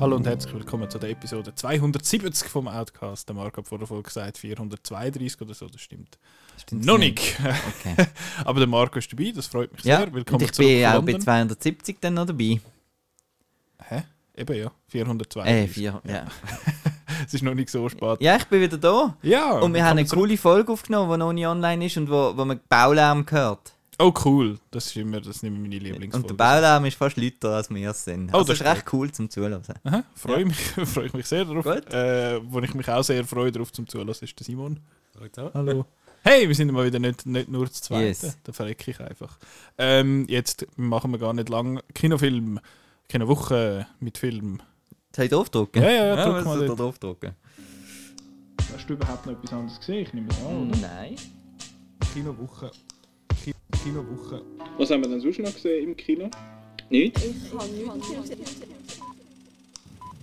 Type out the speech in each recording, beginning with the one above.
Hallo und herzlich willkommen zu der Episode 270 vom Outcast. Der Marc hat vor der Folge gesagt 432 oder so, das stimmt. Stimmt's Noch nicht. Okay. Aber der Marco ist dabei, das freut mich Ja, sehr. und Willkommen ich zurück bin auch bei London. 270 dann noch dabei. Hä? Eben ja, 432. Äh, vier, ja. Es ist noch nicht so spät. ja, ich bin wieder da. Ja. Und wir haben eine coole Folge aufgenommen, die noch nicht online ist und wo, wo man Baulärm hört. Oh cool, das ist immer, das sind immer meine Lieblingsfolgen. Und der Baulärm ist fast lauter als wir es sind. Oh, Also das ist recht cool zum Zuhören. Aha, freue mich, freue ich mich sehr darauf. Gut. Äh, wo ich mich auch sehr freue darauf zum Zulassen ist der Simon. Hallo. Hallo. Hey, wir sind mal wieder nicht, nicht nur zu zweit. Yes. Da verrecke ich einfach. Ähm, jetzt machen wir gar nicht lang Kinofilm, Kinowoche mit Film. Soll ich draufdrücken? Ja, ja, ja, drück was mal da draufdrücken? Hast du überhaupt noch etwas anderes gesehen? Ich nehme es an, Nein. Kinowoche. Ki Kinowoche. Was haben wir denn sonst noch gesehen im Kino? Nicht?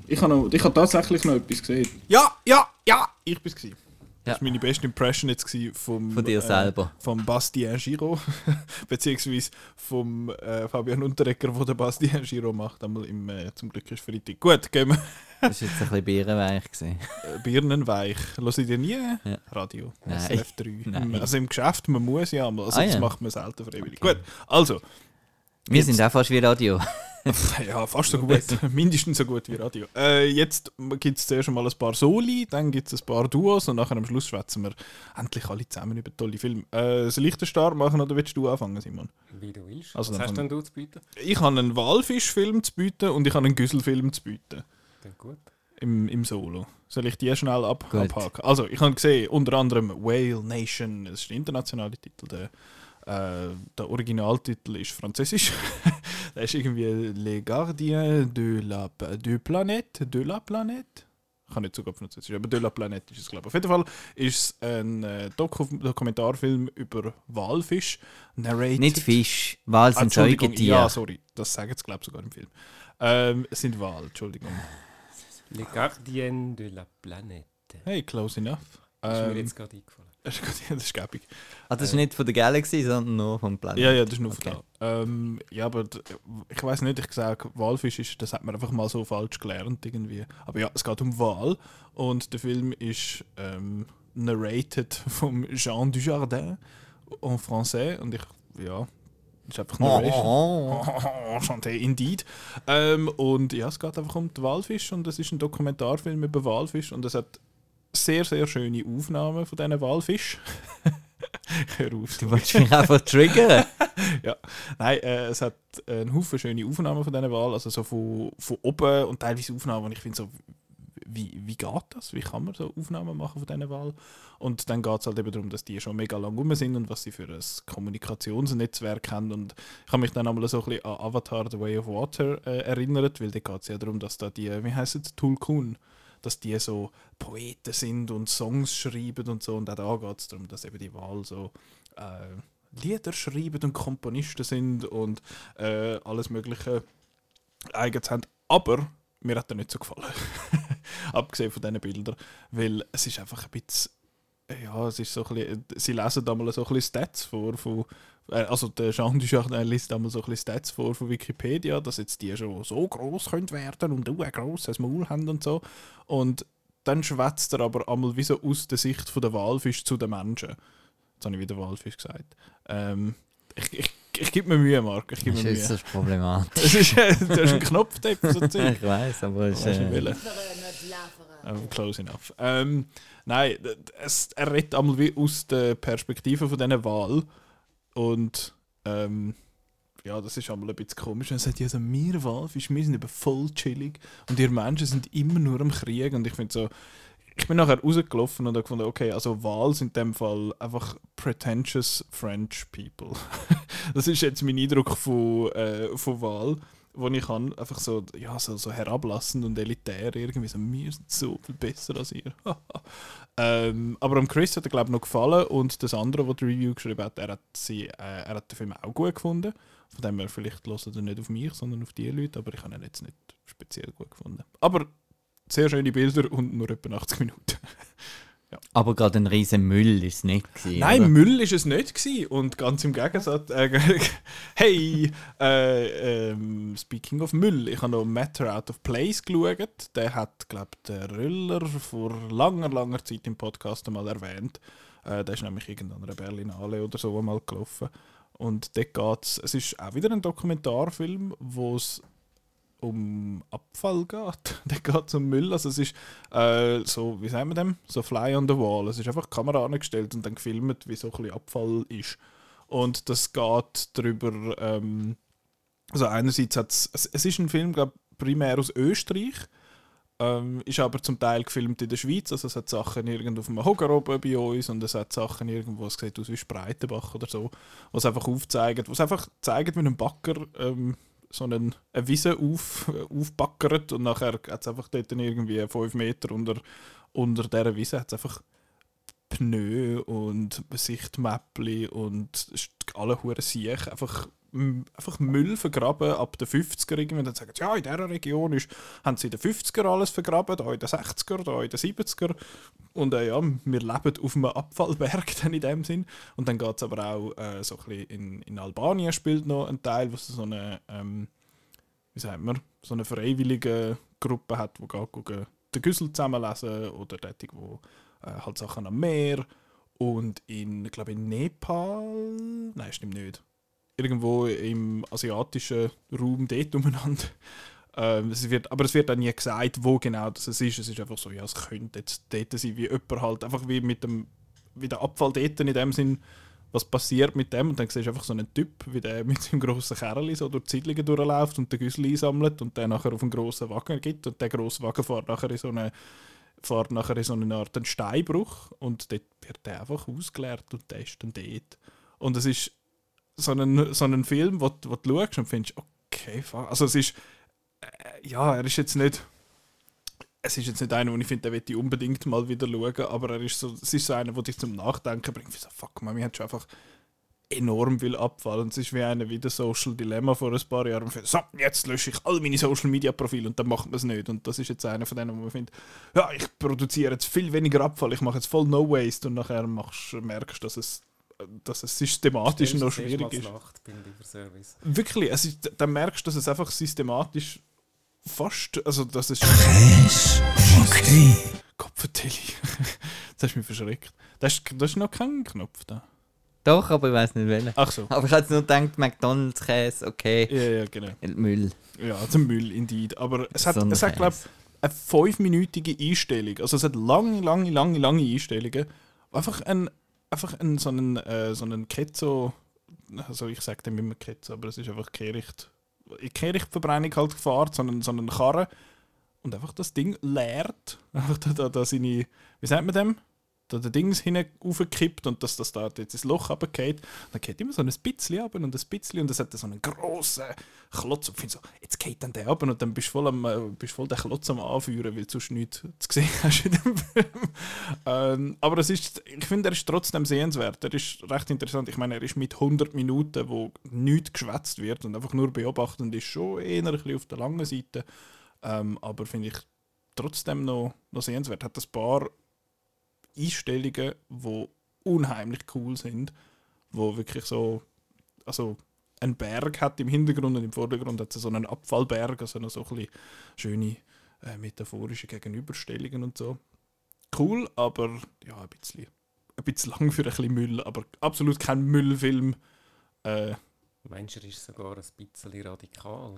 Ich habe, noch, ich habe tatsächlich noch etwas gesehen. Ja, ja, ja, ich bin es. Gewesen. Das Ja. war meine beste Impression jetzt vom, Von dir selber. Äh, vom Bastien Giro, beziehungsweise vom äh, Fabian Unterrecker, der den Bastien Giro macht. Einmal im, äh, zum Glück ist Freitag. Gut, gehen wir. Das war jetzt ein bisschen bierenweich. gewesen. Äh, Birnenweich. Hörst du dir nie? Ja. Radio. Nein. SRF 3. Nein. Also im Geschäft, man muss ja mal. Also Ah, das ja. macht man selten freiwillig. Gut, also. Wir Jetzt- sind auch fast wie Radio. Ja, fast so gut. Mindestens so gut wie Radio. Äh, jetzt gibt es zuerst mal ein paar Soli, dann gibt es ein paar Duos und nachher am Schluss schwätzen wir endlich alle zusammen über tolle Filme. Äh, das Lichtenstart machen oder willst du anfangen, Simon? Wie du willst. Also Was hast denn du zu bieten? Ich habe einen Walfischfilm zu bieten und ich habe einen Güsselfilm zu bieten. Dann gut. Im, Im Solo. Soll ich die schnell ab, Gut. abhaken? Also, ich habe gesehen, unter anderem Whale Nation, das ist der internationale Titel. Der, äh, der Originaltitel ist französisch. der ist irgendwie Les Gardiens de la, de Planète. De la Planète? Ich kann nicht so gut französisch, aber De la Planète ist es, glaube ich. Auf jeden Fall ist es ein äh, Doku Dokumentarfilm über Walfisch. Narrated. Nicht Fisch. Wal Ah, sind Entschuldigung, Säugetiere. Ja, sorry. Das sagen sie, glaube ich, sogar im Film. Ähm, es sind Wal, Entschuldigung. Les Gardiens de la Planète. Hey, close enough. Das ist mir Ähm, jetzt gerade eingefallen. das ist gut, das ist gäbig. Ah, das ist nicht von der Galaxy, sondern nur vom Planet. Ja, ja, das ist nur Okay. von da. Ähm, ja, aber ich weiß nicht, ich sage, Walfisch ist, das hat man einfach mal so falsch gelernt irgendwie. Aber ja, es geht um Wal und der Film ist ähm, narrated vom Jean Dujardin en français und ich, ja, ist einfach Oh, Narration. oh, Oh, Chanté, indeed. Ähm, und ja, es geht einfach um den Walfisch und es ist ein Dokumentarfilm über Walfisch und es hat sehr, sehr schöne Aufnahmen von diesen Walfisch. Hör auf. Du wolltest mich einfach triggern. ja. Nein, äh, es hat einen Haufen schöne Aufnahmen von diesen Wahlen, also so von, von oben und teilweise Aufnahmen, und ich finde so, wie, wie geht das? Wie kann man so Aufnahmen machen von diesen Wahlen? Und dann geht es halt eben darum, dass die schon mega lang rum sind und was sie für ein Kommunikationsnetzwerk haben. Und ich habe mich dann einmal so ein bisschen an Avatar The Way of Water äh, erinnert, weil da geht es ja darum, dass da die, wie heißt es, Tulkun, dass die so Poeten sind und Songs schreiben und so. Und auch da geht es darum, dass eben die Wahl so äh, Lieder schreiben und Komponisten sind und äh, alles Mögliche eigens haben. Aber mir hat er nicht so gefallen. Abgesehen von diesen Bildern. Weil es ist einfach ein bisschen. Ja, es ist so ein bisschen, sie lesen da mal so ein bisschen Stats vor von, also der Jean Dujardin liest da mal so ein bisschen Stats vor von Wikipedia, dass jetzt die schon so groß können werden und du ein grosses Maul haben und so. Und dann schwätzt er aber einmal wie so aus der Sicht von der Walfisch zu den Menschen. Jetzt habe ich wieder Walfisch gesagt. Ähm, ich, ich, ich gebe mir Mühe, Marc. Ich gebe Das mir ist Mühe. jetzt problematisch. Es ist, äh, du hast einen Knopf da, so Zeug. ich weiß, aber es ist. Äh, welchen? Aber close enough. Ähm, nein, es, er redet einmal wie aus der Perspektive von dieser Wahl. Und ähm, ja, das ist einmal ein bisschen komisch. Er sagt, ja, also wir Walfisch, wir sind eben voll chillig und ihr Menschen sind immer nur am Krieg. Und ich finde so, ich bin nachher rausgelaufen und habe gefunden, okay, also Wahl sind in dem Fall einfach pretentious French people. das ist jetzt mein Eindruck von, äh, von Wahl, wo ich kann, einfach so, ja, so, so herablassend und elitär irgendwie so, wir sind so viel besser als ihr. ähm, aber am Chris hat er glaube ich noch gefallen und das andere, was die Review geschrieben hat, er hat, sie, äh, er hat den Film auch gut gefunden. Von dem her, vielleicht hört er nicht auf mich, sondern auf die Leute, aber ich habe ihn jetzt nicht speziell gut gefunden. Aber sehr schöne Bilder und nur etwa 80 Minuten. Aber gerade ein riesen Müll ist es nicht. Gewesen, Nein, oder? Müll ist es nicht gewesen. und ganz im Gegensatz. Äh, hey, äh, ähm, speaking of Müll, ich habe noch Matter Out of Place geschaut. Der hat, glaube ich, der Rüller vor langer, langer Zeit im Podcast einmal erwähnt. Äh, der ist nämlich irgendeiner Berlinale oder so mal gelaufen. Und dort geht's, es ist auch wieder ein Dokumentarfilm, wo es um Abfall geht. Dann geht es um Müll. Also es ist äh, so, wie sagen wir dem? So Fly on the Wall. Es ist einfach die Kamera angestellt und dann gefilmt, wie so ein bisschen Abfall ist. Und das geht darüber, ähm, also einerseits hat es, es ist ein Film, glaube primär aus Österreich, ähm, ist aber zum Teil gefilmt in der Schweiz, also es hat Sachen irgendwo auf dem Hogar oben bei uns und es hat Sachen irgendwo, es sieht aus wie Spreitenbach oder so, was einfach aufzeigen, was einfach zeigen, wie ein Backer ähm, so einen, eine Wiese auf, aufbackert und nachher hat es einfach dort irgendwie 5 Meter unter, unter dieser Wiese hat's einfach Pneu und Sichtmäppli und alle hure Siech einfach einfach Müll vergraben ab den 50er irgendwie. Dann sagen sie, ja, in dieser Region ist, haben sie in den 50er alles vergraben, da in den 60er, da in den 70er. Und äh, ja, wir leben auf einem Abfallberg dann in dem Sinn. Und dann geht es aber auch äh, so ein bisschen in, in Albanien spielt noch ein Teil, wo es so eine, ähm, wie sagt man, so eine freiwillige Gruppe hat, die geht gucken, den Güssel zusammenlesen oder dort wo äh, halt Sachen am Meer. Und in, glaube in Nepal, nein, stimmt nicht. Irgendwo im asiatischen Raum dort umeinander. Ähm, es wird, aber es wird dann nie gesagt, wo genau das ist. Es ist einfach so, ja, es könnte jetzt dort sein, wie jemand halt, einfach wie mit dem wie der Abfall dort in dem Sinn, was passiert mit dem. Und dann siehst du einfach so einen Typ, wie der mit seinem grossen Kerl so durch die Siedlungen durchläuft und den Güssel einsammelt und den nachher auf einen grossen Wagen gibt. Und der grosse Wagen fährt nachher in so eine, fährt nachher in so eine Art Steinbruch und dort wird der einfach ausgeleert und der ist dann dort. Und es ist so ein, so ein Film, wo, wo du schaust und findest, okay, fuck. also es ist, äh, ja, er ist jetzt nicht, es ist jetzt nicht einer, wo ich finde, den möchte ich unbedingt mal wieder schauen, aber er ist so, es ist so einer, der dich zum Nachdenken bringt, wie so, fuck man, wir haben schon einfach enorm viel Abfall und es ist wie einer wie das Social Dilemma vor ein paar Jahren. Findet, so, jetzt lösche ich all meine Social Media Profile und dann macht man es nicht. Und das ist jetzt einer von denen, wo man findet, ja, ich produziere jetzt viel weniger Abfall, ich mache jetzt voll No Waste und nachher machst, merkst dass es, dass es systematisch noch schwierig ist. Nacht beim Lieferservice. Wirklich, es ist, dann merkst du, dass es einfach systematisch fast, also dass es Okay. Kopfvertilli. das hast du mich verschreckt. Das ist, das ist noch kein Knopf da. Doch, aber ich weiß nicht welchen. Ach so. Aber ich hatte nur gedacht, McDonalds Käse, okay. Ja, ja, genau. Müll. Ja, zum Müll, indeed. Aber es hat, So es hat glaube Käse. eine fünfminütige Einstellung. Also es hat lange, lange, lange, lange Einstellungen. Einfach ein, einfach ein, so einen, äh, so einen Ketzo, also ich sage dem immer Ketzo, aber es ist einfach Kehricht, Kehrichtverbrennung halt gefahren, so einen, so einen Karren und einfach das Ding leert. Einfach da, da, da seine, wie sagt man dem? Der Dings hinaufkippt und dass das da jetzt ins Loch runtergeht. Dann geht immer so ein bisschen ab und ein bisschen und das hat so einen grossen Klotz. Und ich finde so, jetzt geht dann der ab und dann bist du voll, am, äh, bist voll den Klotz am Anführen, weil du sonst nichts zu sehen hast in dem Film. ähm, aber es ist, ich finde, er ist trotzdem sehenswert. Er ist recht interessant. Ich meine, er ist mit 100 Minuten, wo nichts geschwätzt wird und einfach nur beobachtend ist, schon eher ein bisschen auf der langen Seite. Ähm, aber finde ich trotzdem noch, noch sehenswert. Hat ein paar Einstellungen, die unheimlich cool sind, wo wirklich so, also ein Berg hat im Hintergrund und im Vordergrund hat es so einen Abfallberg, also noch so ein bisschen schöne äh, metaphorische Gegenüberstellungen und so. Cool, aber ja, ein bisschen, ein bisschen lang für ein bisschen Müll, aber absolut kein Müllfilm. Äh, Meinst du, er ist sogar ein bisschen radikal?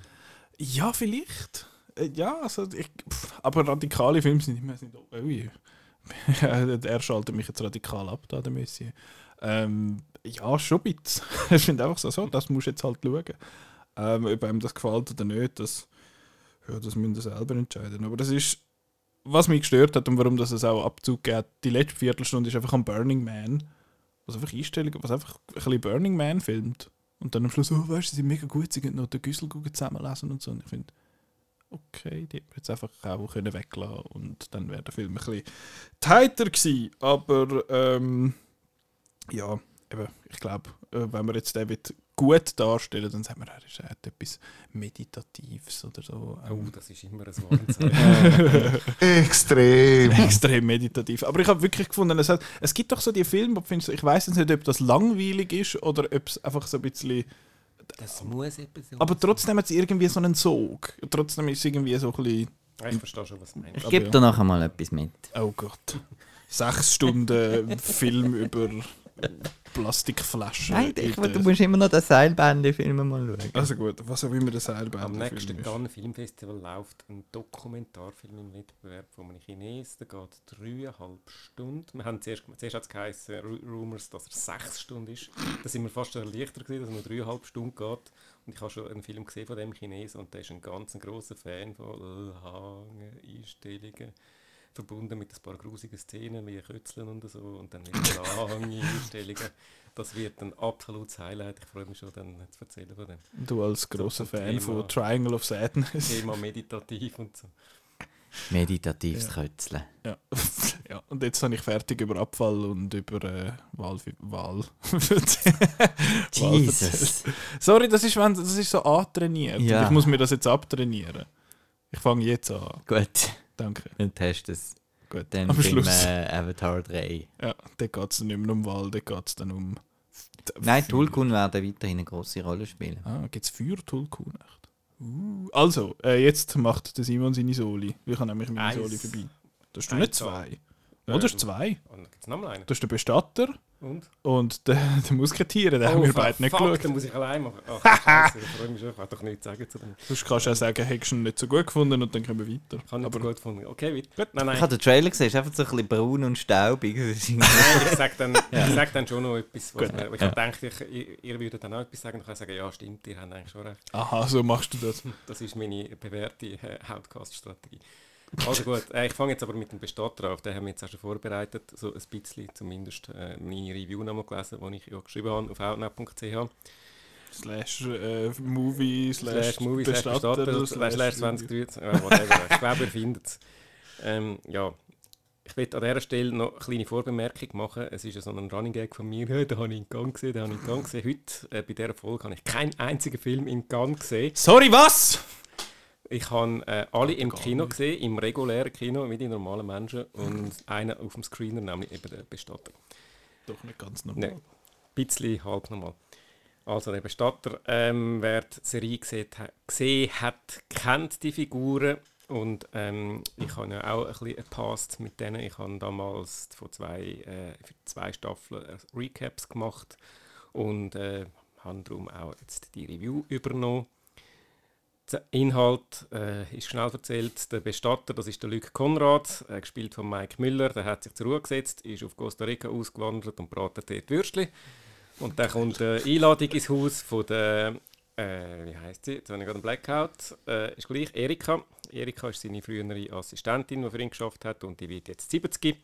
ja, vielleicht. Äh, ja, also ich, pff, aber radikale Filme sind immer oh, ui. er schaltet mich jetzt radikal ab, da der Messi. Ähm, ja, schon ein bisschen. ich finde einfach so, so, das musst du jetzt halt schauen. Ähm, ob einem das gefällt oder nicht, das, ja, das müssen sie selber entscheiden. Aber das ist, was mich gestört hat und warum das es auch Abzug gibt, die letzte Viertelstunde ist einfach am Burning Man. Was einfach Einstellungen, was einfach ein bisschen Burning Man filmt. Und dann am Schluss, oh, weißt du, sie sind mega gut, sie können noch den Güssel zusammenlesen und so. Und ich finde, okay, die hätten wir jetzt einfach auch können weglassen und dann wäre der Film ein bisschen tighter gewesen. Aber ähm, ja, eben, ich glaube, äh, wenn man jetzt den gut darstellen, dann sagt man, er ist- er hat etwas Meditatives oder so. Oh, Ähm, das ist immer ein Warnzeichen. Extrem. extrem meditativ. Aber ich habe wirklich gefunden, es, hat, es gibt doch so die Filme, wo du findest, ich weiß nicht, ob das langweilig ist oder ob es einfach so ein bisschen. Das muss etwas. Aber trotzdem hat es irgendwie so einen Sog. Trotzdem ist es irgendwie so ein bisschen. Ich verstehe schon, was du meinst. Ich gebe ja. dir nachher mal etwas mit. Oh Gott. Sechs Stunden Film über Plastikflaschen. Nein, ich, du musst immer noch den Seilbände-Film mal schauen. Also gut, was auch immer der Seilbahn Am nächsten Cannes Filmfestival läuft ein Dokumentarfilm im Wettbewerb von einem Chinesen. Der geht dreieinhalb Stunden. Wir haben zuerst, zuerst hat es geheißen, Ru- Rumors, dass er sechs Stunden ist. Da sind wir fast erleichtert gewesen, dass er nur dreieinhalb Stunden geht. Und ich habe schon einen Film gesehen von dem Chinesen und der ist ein ganz grosser Fan von langen Einstellungen. Verbunden mit ein paar grusigen Szenen wie Kötzeln und so und dann wieder lange Einstellungen. Das wird ein absolutes Highlight. Ich freue mich schon, dann zu erzählen von dem. Du als grosser zum Fan Thema. von Triangle of Sadness. Thema meditativ und so. Meditatives Ja. Kötzeln. Ja. ja, und jetzt habe ich fertig über Abfall und über äh, Wahl. Wahl. Wahl Jesus. Sorry, das ist, wenn, das ist so antrainiert. Ja. Und ich muss mir das jetzt abtrainieren. Ich fange jetzt an. Gut, Danke. dann hast du es. Gut. Dann Am beim Schluss. äh, Avatar 3. Ja, da geht es nicht mehr um Wahl, da geht es dann um. Nein. Tulkun werden weiterhin eine grosse Rolle spielen. Ah, gibt es Feuer Tulkun echt? Uh. Also, äh, jetzt macht der Simon seine Soli. Ich habe nämlich meine Eins. Soli vorbei. Das ist du Eins nicht zwei. Oh, das ist zwei. Und dann gibt es nochmal einen. Das ist der Bestatter Und? und der, der Musketier, den haben Oh, wir fuck, beide nicht fuck, geschaut. dann muss ich allein machen. Ach, Scheiße, ich freue mich schon. Ich kann doch nichts sagen zu dem. Sonst kannst du auch sagen, hättest du ihn nicht so gut gefunden und dann können wir weiter. Ich habe nicht Aber so gut gefunden. Okay, weiter. Gut, nein, nein. Ich habe den Trailer gesehen, es ist einfach so ein bisschen braun und staubig. Nein, ich sage dann, ich sag dann schon noch etwas. Was ich Ja. dachte, ich, ihr, würdet dann auch etwas sagen. Dann kann ich sagen, ja, stimmt, ihr habt eigentlich schon recht. aha, so machst du das. Das ist meine bewährte äh, Outcast-Strategie. Also gut, äh, ich fange jetzt aber mit dem Bestatter auf. Den haben wir jetzt auch schon vorbereitet. So ein bisschen zumindest äh, meine Review nochmal gelesen, die ich ja geschrieben habe auf outnow.ch. Slash äh, Movie, slash, Slash Movie, slash Bestatter, slash, slash 2023. Äh, whatever. ich glaube, ihr findet es. Ähm, ja, ich will an dieser Stelle noch eine kleine Vorbemerkung machen. Es ist ja so ein Running Gag von mir. «Hey, Den habe ich in Gang gesehen, den habe ich in Gang gesehen. Heute, äh, bei dieser Folge, habe ich keinen einzigen Film in Gang gesehen. Sorry, was? Ich habe äh, alle im Kino nicht. gesehen, im regulären Kino, wie die normalen Menschen. Und einen auf dem Screener, nämlich eben der Bestatter. Doch nicht ganz normal. Nein, ein bisschen halb normal. Also der Bestatter, ähm, wer die Serie gesehen, gesehen hat, kennt die Figuren. Und ähm, ich habe ja auch ein bisschen gepasst mit denen. Ich habe damals von zwei, äh, für zwei Staffeln äh, Recaps gemacht und äh, habe darum auch jetzt die Review übernommen. Der Inhalt äh, ist schnell erzählt. Der Bestatter, das ist der Luc Konrad, äh, gespielt von Mike Müller. Der hat sich zur Ruhe gesetzt, ist auf Costa Rica ausgewandert und bratet dort Würstchen. Und dann kommt eine Einladung ins Haus von der, äh, wie heißt sie? Jetzt habe ich gerade einen Blackout. Äh, ist gleich, Erika. Erika ist seine frühere Assistentin, die für ihn geschafft hat und die wird jetzt 70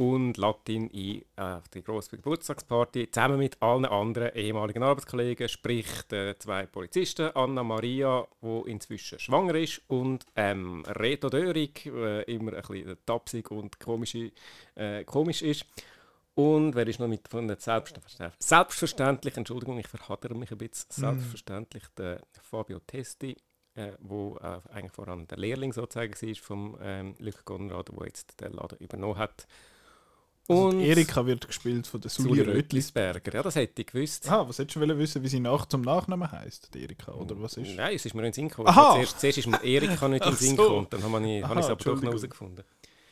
und lädt ihn ein äh, auf die grosse Geburtstagsparty zusammen mit allen anderen ehemaligen Arbeitskollegen, sprich zwei Polizisten, Anna Maria, die inzwischen schwanger ist, und ähm, Reto Dörig, äh, immer ein bisschen tapsig und komisch, äh, komisch ist. Und wer ist noch mit von der Selbstverständlich, selbstverständlich, Entschuldigung, ich verhadere mich ein bisschen, selbstverständlich der Fabio Testi, äh, wo äh, eigentlich voran der Lehrling sozusagen war vom ähm, Luc Konrad, der jetzt den Laden übernommen hat. Also die Erika wird gespielt von der Suli Suli Rötli. Rötlisberger, ja, das hätte ich gewusst. Ah, was hättest du wissen, wie sie nach zum Nachnamen heisst, die Erika, oder was ist? Nein, es ist mir in den Sinn gekommen. Aha! Zuerst, zuerst ist mir Erika nicht in den Ach Sinn gekommen, dann habe ich, habe ich es aber doch noch herausgefunden.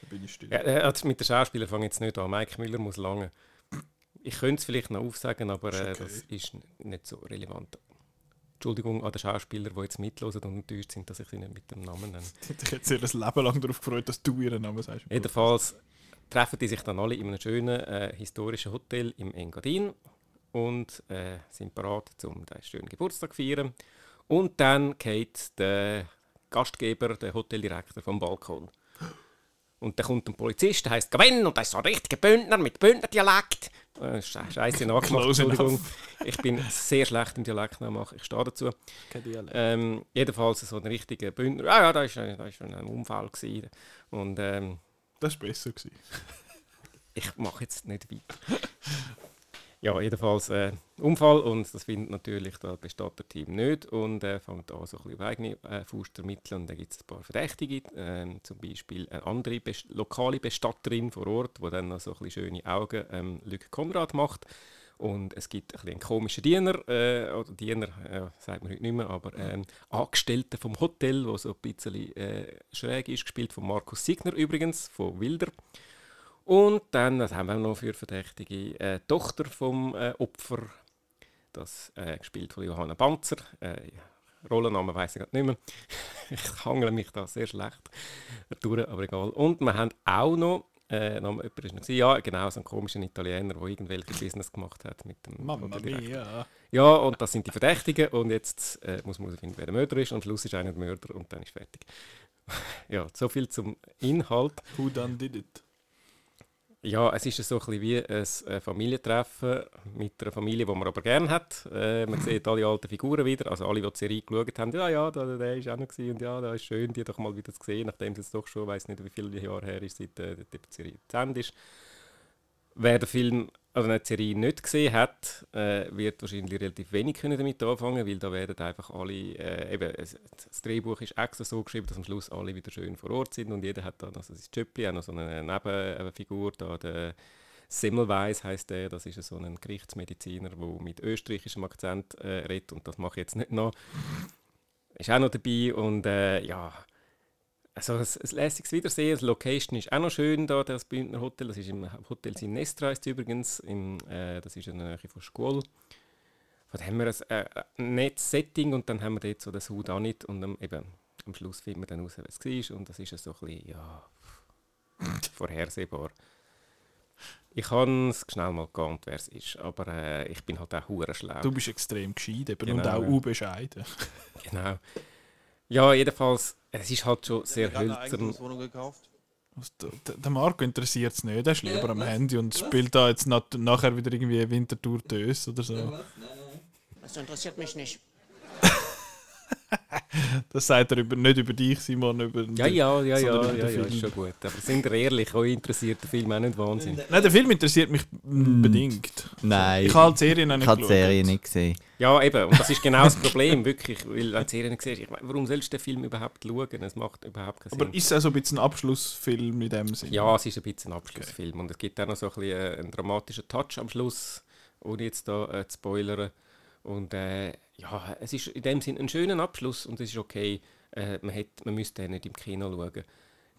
Da bin ich still. Ja, äh, also mit den Schauspielern fange ich jetzt nicht an. Mike Müller muss lange. Ich könnte es vielleicht noch aufsagen, aber äh, okay. das ist nicht so relevant. Entschuldigung an den Schauspieler, die jetzt mitlosen und enttäuscht sind, dass ich sie nicht mit dem Namen nenne. Ich hätte jetzt ihr Leben lang darauf gefreut, dass du ihren Namen sagst. Jedenfalls treffen die sich dann alle in einem schönen äh, historischen Hotel im Engadin und äh, sind bereit, um den schönen Geburtstag zu feiern. Und dann geht der Gastgeber, der Hoteldirektor, vom Balkon. Und dann kommt ein Polizist, der heißt Gwen und der ist so ein richtiger Bündner mit Bündnerdialekt. Äh, Sche- Scheiße nachgemacht, Entschuldigung. Ich bin sehr schlecht im Dialekt nachmachen, ich stehe dazu. Kein Dialekt. Ähm, jedenfalls so ein richtiger Bündner. Ah ja, da ist schon ein Unfall gewesen. Und ähm, Das war besser. Gewesen. ich mache jetzt nicht weiter. Ja, jedenfalls äh, Unfall und das findet natürlich das Bestatterteam nicht und äh, fängt an, so ein bisschen auf eigene äh, Faust zu ermitteln. Und dann gibt es ein paar Verdächtige, ähm, zum Beispiel eine andere Best lokale Bestatterin vor Ort, die dann noch so ein bisschen schöne Augen ähm, Luc Konrad macht. Und es gibt ein einen komischen Diener, äh, oder Diener, äh, sagt man heute nicht mehr, aber ähm, Angestellter vom Hotel, der so ein bisschen äh, schräg ist, gespielt von Markus Signer übrigens, von Wilder. Und dann, was haben wir noch für Verdächtige? Äh, Tochter vom äh, Opfer, das äh, gespielt von Johanna Banzer. Äh, Rollennamen weiß ich gerade nicht mehr. ich hangle mich da sehr schlecht durch, aber egal. Und wir haben auch noch, äh, noch jemand ist noch gewesen, ja genau, so einen komischen Italiener, der irgendwelche Business gemacht hat mit dem Hoteldirektor. mia. Ja, und das sind die Verdächtigen und jetzt äh, muss man herausfinden, wer der Mörder ist. Und am Schluss ist einer der Mörder und dann ist fertig. ja, so viel zum Inhalt. Who done did it? Ja, es ist so ein wie ein äh, Familientreffen mit einer Familie, die man aber gerne hat. Äh, man sieht alle alten Figuren wieder, also alle, die die Serie geschaut haben. Ja, ja, da, der ist auch noch gewesen, und ja, da ist schön, die doch mal wieder zu sehen, nachdem es doch schon, weiß nicht, wie viele Jahre her ist, seit äh, die Serie zu Ende ist. Wer den Film oder eine Serie nicht gesehen hat, äh, wird wahrscheinlich relativ wenig können damit anfangen, weil da werden einfach alle, äh, eben, das Drehbuch ist extra so geschrieben, dass am Schluss alle wieder schön vor Ort sind und jeder hat dann, also das Jöppli, auch noch so eine Nebenfigur, da der Semmelweis heißt der, das ist so ein Gerichtsmediziner, der mit österreichischem Akzent äh, redet und das mache ich jetzt nicht noch. Ist auch noch dabei und äh, ja, also ein, ein lässiges Wiedersehen. Die Location ist auch noch schön, da, das Bündner Hotel. Das ist im Hotel Sinestra ist übrigens. Im, äh, das ist in der Nähe von Schkuhl. Von haben wir ein, äh, ein nettes Setting und dann haben wir dort so den Sud auch nicht. Und ähm, eben, am Schluss finden wir dann raus, was es war. Und das ist so ein bisschen, ja, vorhersehbar. Ich habe es schnell mal geahnt, wer es ist, aber äh, ich bin halt auch hure schlau. Du bist extrem gescheit eben und Genau, auch unbescheiden. Genau. Ja, jedenfalls, es ist halt schon sehr hölzern. Was, der, der- Marco interessiert es nicht, er ist lieber am Handy und spielt da jetzt nachher wieder irgendwie Winterthur Dös oder so. Das interessiert mich nicht. Das sagt er über, nicht über dich, Simon, über Ja, ja, ja, ja, ja, den ja, Film. ist schon gut. Aber sind wir ehrlich, euch interessiert der Film auch nicht Wahnsinn. Nein, der Film interessiert mich mm, bedingt. Nein, Ich habe die Serie noch ich nicht habe die geschaut. Serie nicht gesehen. Ja, eben, und das ist genau das Problem, wirklich. Weil, wenn du die Serie nicht siehst, ich meine, warum sollst du den Film überhaupt schauen? Es macht überhaupt keinen Aber Sinn. ist es auch so ein bisschen ein Abschlussfilm in dem Sinne? Ja, es ist ein bisschen ein Abschlussfilm. Und es gibt auch noch so ein bisschen äh, einen dramatischen Touch am Schluss, ohne jetzt da äh, zu spoilern. Und äh, ja, es ist in dem Sinne ein schöner Abschluss und es ist okay. Äh, man, hat, man müsste den nicht im Kino schauen.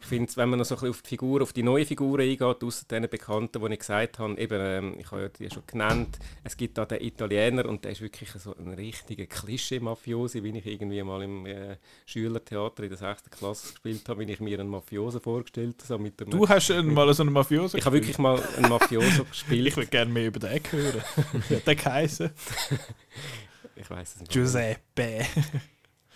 Ich finde, wenn man noch so ein bisschen auf die Figur, auf die neuen Figuren eingeht, außer den Bekannten, die ich gesagt habe, eben, ähm, ich habe ja die schon genannt, es gibt da den Italiener und der ist wirklich so ein richtiger Klischee-Mafiosi, wie ich irgendwie mal im äh, Schülertheater in der 6. Klasse gespielt habe, wie ich mir einen Mafioso vorgestellt habe. So mit einem- Du hast äh, mal so einen Mafioso ich habe wirklich mal einen Mafioso Ich gespielt. würde gerne mehr über den hören. Wie hat der geheißen? Ich weiß es nicht. Giuseppe.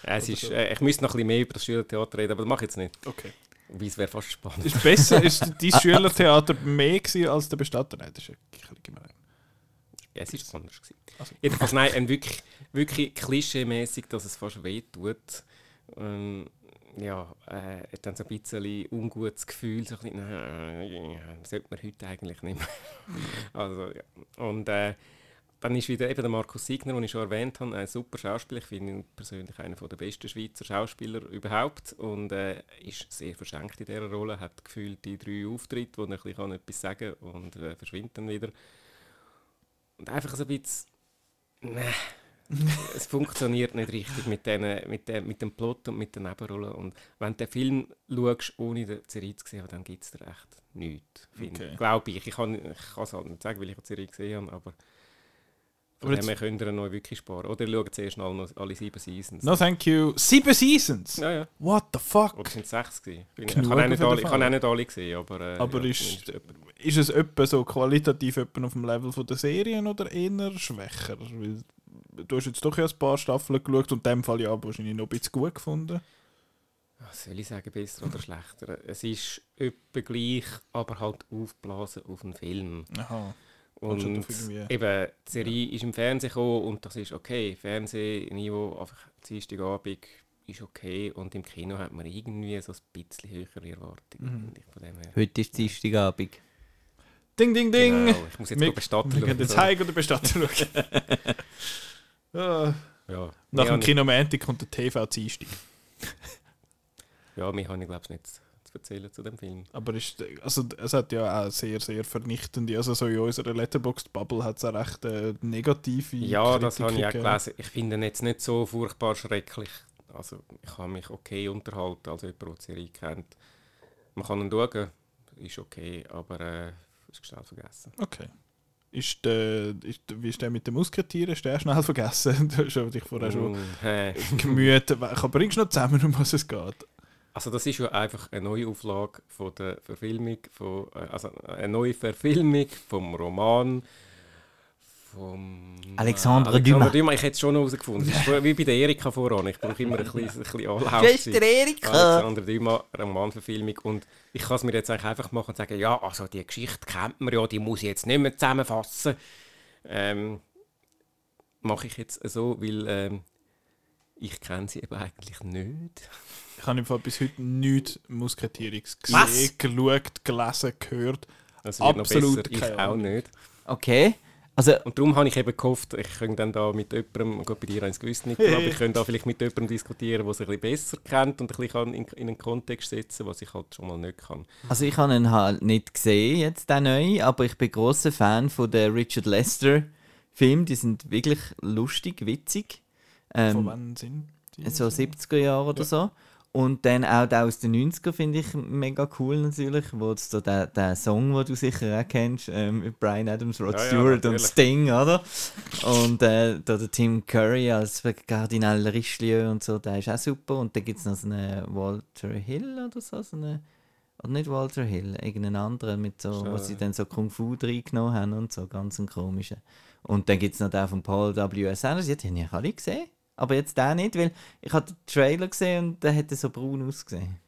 Es ist, äh, ich müsste noch ein bisschen mehr über das Schülertheater reden, aber das mache ich jetzt nicht. Okay. Weil es wäre fast spannend. Ist besser, ist dein Schülertheater mehr gewesen als der Bestatter? Nein, das ist bisschen gemein. Ja, es ist anders gewesen. Also. Jedenfalls, nein, ein wirklich, wirklich klischee-mäßig, dass es fast weh tut. Ähm, ja, äh, hat dann so ein bisschen ungutes Gefühl, so ein bisschen, nein, das sollte man heute eigentlich nicht mehr. also, ja. Und äh, dann ist wieder eben der Markus Signer, den ich schon erwähnt habe, ein super Schauspieler. Ich finde ihn persönlich einer der besten Schweizer Schauspieler überhaupt und äh, ist sehr verschenkt in dieser Rolle, hat gefühlt die drei Auftritte, wo er ein bisschen etwas sagen kann und äh, verschwindet dann wieder. Und einfach so ein bisschen. Nee. es funktioniert nicht richtig mit, denen, mit, dem, mit dem Plot und mit den Nebenrollen. Und wenn du den Film schaust, ohne die Serie zu sehen, dann gibt es dir echt nichts. Okay. Glaube ich. Ich kann ich es halt nicht sagen, weil ich die Serie gesehen habe, aber. Aber jetzt- könnt ihr noch wirklich sparen. Oder ihr schaut zuerst alle, alle sieben Seasons. No, thank you. Sieben Seasons? Ja, ja. What the fuck? Oder sind es sechs gewesen? Ich, ich, habe nicht alle, ich habe auch nicht alle gesehen, aber... Äh, Aber ja, ist, ist es etwa so qualitativ etwa auf dem Level von der Serien oder eher schwächer? Weil du hast jetzt doch ja ein paar Staffeln geschaut und in dem Fall ja wahrscheinlich noch ein bisschen gut gefunden. Was soll ich sagen, besser oder schlechter? Es ist etwa gleich, aber halt aufgeblasen auf einen Film. Aha. Und eben, die Serie ist im Fernsehen gekommen und das ist okay. Fernsehniveau, einfach Dienstagabend ist okay. Und im Kino hat man irgendwie so ein bisschen höhere Erwartungen. Mhm. finde ich, Von dem her. Heute ist Dienstagabend. Ding, ding, ding. Genau, ich muss jetzt Wir- mal Bestatter Wir gehen jetzt schauen. heim oder Bestatter schauen. ja. Ja, Nach dem habe ich- Kino Montag kommt der TV-Einstieg. Ja, mehr habe ich glaube ich nicht erzählen zu dem Film. Aber ist, also, es hat ja auch sehr, sehr vernichtende, also so in unserer Letterboxd-Bubble hat es auch recht äh, negative Ja, das habe ich auch Kritiken gelesen. Ich finde ihn jetzt nicht so furchtbar schrecklich. Also ich habe mich okay unterhalten, als jemand, der die Serie kennt. Man kann ihn schauen, ist okay, aber äh, ist schnell vergessen. Okay. Ist der, ist, der- wie ist der mit den Musketieren? Ist der schnell vergessen? Du hast dich vorher schon Mm, äh. gemüht. Bringst du noch zusammen, um was es geht? Also das ist ja einfach eine neue Auflage von der Verfilmung, von, äh, also eine neue Verfilmung vom Roman vom Alexandre Alexandre Dumas. Ich hätte es schon herausgefunden. Das ist wie bei der Erika voran. Ich brauche immer ein bisschen, ein bisschen Schwester Anlaufzeit. Erika! Alexander Dumas, Romanverfilmung. Und ich kann es mir jetzt eigentlich einfach machen und sagen, ja, also die Geschichte kennt man ja, die muss ich jetzt nicht mehr zusammenfassen. Ähm, Mache ich jetzt so, weil ähm, ich kenne sie eben eigentlich nicht. Ich habe im Fall bis heute nichts Musketierungs Was? gesehen, geschaut, gelesen, gehört. Das wird Absolut noch besser, ich auch nicht. Okay. Also, Und darum habe ich eben gehofft, ich könnte dann da mit jemandem, gut, bei dir eins gewusst nicht, aber ich könnte da vielleicht mit jemandem diskutieren, der es ein bisschen besser kennt und ein bisschen in, in einen Kontext setzen was ich halt schon mal nicht kann. also ich habe ihn halt nicht gesehen, jetzt den neuen, aber ich bin großer Fan von der Richard Lester Film. Die sind wirklich lustig, witzig. Von Ähm, wann sind die? so 70er Jahre oder Ja. so. Und dann auch der aus den 90er finde ich mega cool natürlich, wo es so der, der Song, den du sicher auch kennst, ähm, mit Brian Adams, Rod Ja, ja, Stewart und natürlich. Sting, oder? Und äh, da der Tim Curry als Kardinal Richelieu und so, der ist auch super. Und dann gibt es noch so einen Walter Hill oder so, so eine, oder nicht Walter Hill, irgendeinen anderen, mit so, wo sie ja. dann so Kung Fu reingenommen haben und so, ganz einen komischen. Und dann gibt es noch den von Paul W.S. Anderson, die habe ich alle gesehen. Aber jetzt den nicht, weil ich habe den Trailer gesehen und der hätte so braun ausgesehen.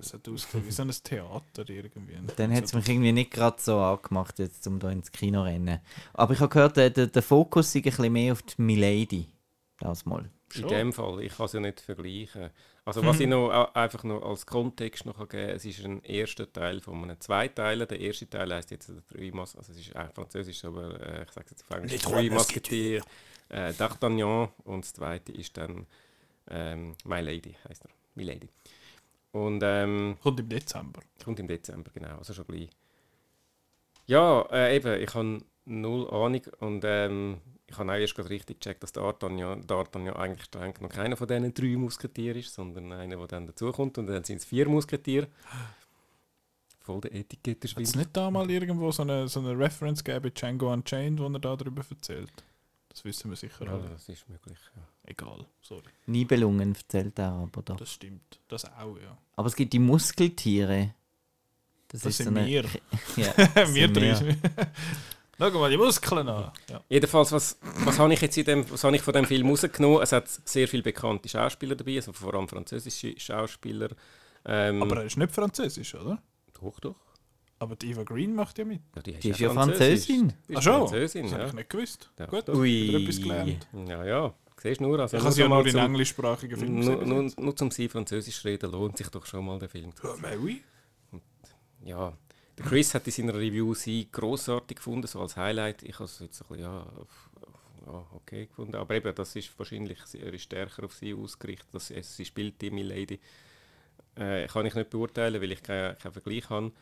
Es hat ausgesehen wie so ein Theater irgendwie. Dann hat es mich irgendwie nicht gerade so angemacht, jetzt, um da ins Kino zu rennen. Aber ich habe gehört, der, der, der Fokus sei ein bisschen mehr auf die Milady. Das mal. In dem Fall, ich kann es ja nicht vergleichen. Also was ich noch au- einfach noch als Kontext noch geben kann, es ist ein erster Teil von einem Zweiteiler. Der erste Teil heißt jetzt der Drei Mas also es ist eigentlich französisch, aber äh, ich sage es jetzt auf Englisch. Drei Trois Musketiere, äh, D'Artagnan und das zweite ist dann ähm, My Lady, heißt er. My Lady. Und ähm, Kommt im Dezember. Kommt im Dezember, genau. Also schon gleich. Ja, äh, eben, ich habe null Ahnung und ähm, ich habe auch erst gerade richtig gecheckt, dass der D'Artagnan D'Artagnan eigentlich streng noch keiner von diesen drei Musketieren ist, sondern einer, der dann dazukommt und dann sind es vier Musketiere. Voll der Hat es nicht da mal irgendwo so eine, so eine Reference gegeben Django Unchained, wo er da darüber erzählt? Das wissen wir sicher Ja, alle. das ist möglich. Ja. Egal, sorry. Nibelungen erzählt er aber da. Das stimmt. Das auch, ja. Aber es gibt die Muskeltiere. Das ist sind so eine- wir. Ja, das wir sind drei. Schau mal die Muskeln an. Ja. Jedenfalls, was, was habe ich jetzt in dem, was habe ich von dem Film rausgenommen? Es hat sehr viele bekannte Schauspieler dabei, also vor allem französische Schauspieler. Ähm, Aber er ist nicht französisch, oder? doch, doch. Aber die Eva Green macht ja mit. Ja, die, Die ist ja Französin. Ach schon? Französin, Das habe ja. ich nicht gewusst. Ja, Gut, doch. wieder etwas gelernt. Ja, ja. Siehst nur, also Ich habe sie ja schon mal nur in englischsprachigen Filmen nur, gesehen. nur, nur zum sie Französisch reden lohnt sich doch schon mal der Film. Ja, mais oui. Ja, der Chris hat in seiner Review sie grossartig gefunden, so als Highlight. Ich habe es jetzt ein bisschen, ja, ja, okay gefunden. Aber eben, das ist wahrscheinlich, sie- er ist stärker auf sie ausgerichtet. Dass sie, sie spielt die Milady. Äh, kann ich nicht beurteilen, weil ich keinen keinen Vergleich habe.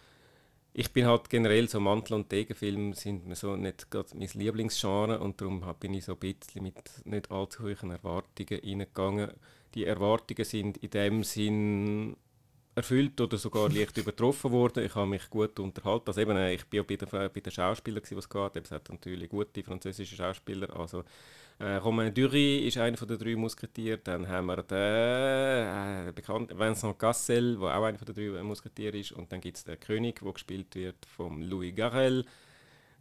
Ich bin halt generell so Mantel- und Degenfilme sind mir so nicht gerade mein Lieblingsgenre und darum bin ich so ein bisschen mit nicht allzu hohen Erwartungen reingegangen. Die Erwartungen sind in dem Sinn erfüllt oder sogar leicht übertroffen worden. Ich habe mich gut unterhalten. Also eben, äh, ich bin ja bei den, bei den Schauspielern, was geht. Eben, Es hat natürlich gute französische Schauspieler. Also, äh, Romain Dury ist einer den drei Musketieren. Dann haben wir den äh, bekannten Vincent Cassel, der auch einer den drei Musketieren ist. Und dann gibt es den König, der gespielt wird von Louis Garrel.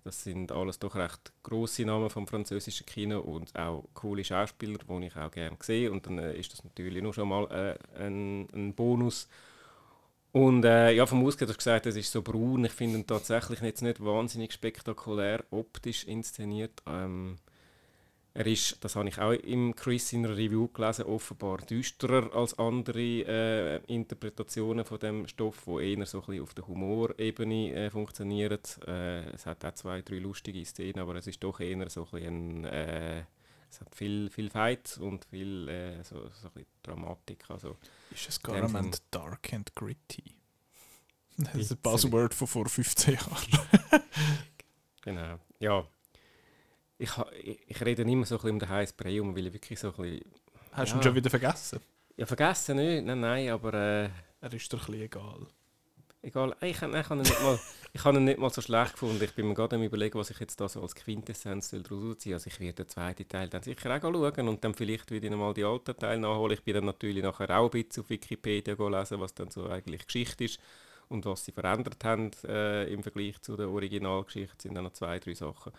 Das sind alles doch recht grosse Namen vom französischen Kino und auch coole Schauspieler, die ich auch gerne sehe. Und dann äh, ist das natürlich nur schon mal äh, ein, ein Bonus. Und äh, ja, vom Ausgehen hast du gesagt, es ist so braun. Ich finde ihn tatsächlich jetzt nicht wahnsinnig spektakulär optisch inszeniert. Ähm, Er ist, das habe ich auch im Chris in einer Review gelesen, offenbar düsterer als andere äh, Interpretationen von dem Stoff, wo eher so ein bisschen auf der Humorebene äh, funktioniert. Äh, es hat auch zwei, drei lustige Szenen, aber es ist doch eher so ein bisschen, äh, es hat viel, viel Fight und viel äh, so, so ein bisschen Dramatik. Also, Ist es dem Garament dark and gritty? Das ist ein. Buzzword von vor 15 Jahren. genau. Ja. Ich, ich, rede immer so ein bisschen um den heißen Brei herum, weil ich wirklich so ein bisschen... Hast du ihn Ja. schon wieder vergessen? Ja, vergessen nicht, nein, nein, aber... Äh, Er ist dir ein bisschen egal. Egal, ich, ich, ich habe ihn nicht mal, ich habe ihn nicht mal so schlecht gefunden. Ich bin mir gerade am überlegen, was ich jetzt da so als Quintessenz daraus ziehen Also ich werde den zweiten Teil dann sicher auch schauen und dann vielleicht wieder mal die alten Teile nachholen. Ich bin dann natürlich nachher auch ein bisschen auf Wikipedia lesen, was dann so eigentlich Geschichte ist und was sie verändert haben äh, im Vergleich zu der Originalgeschichte. sind dann noch zwei, drei Sachen.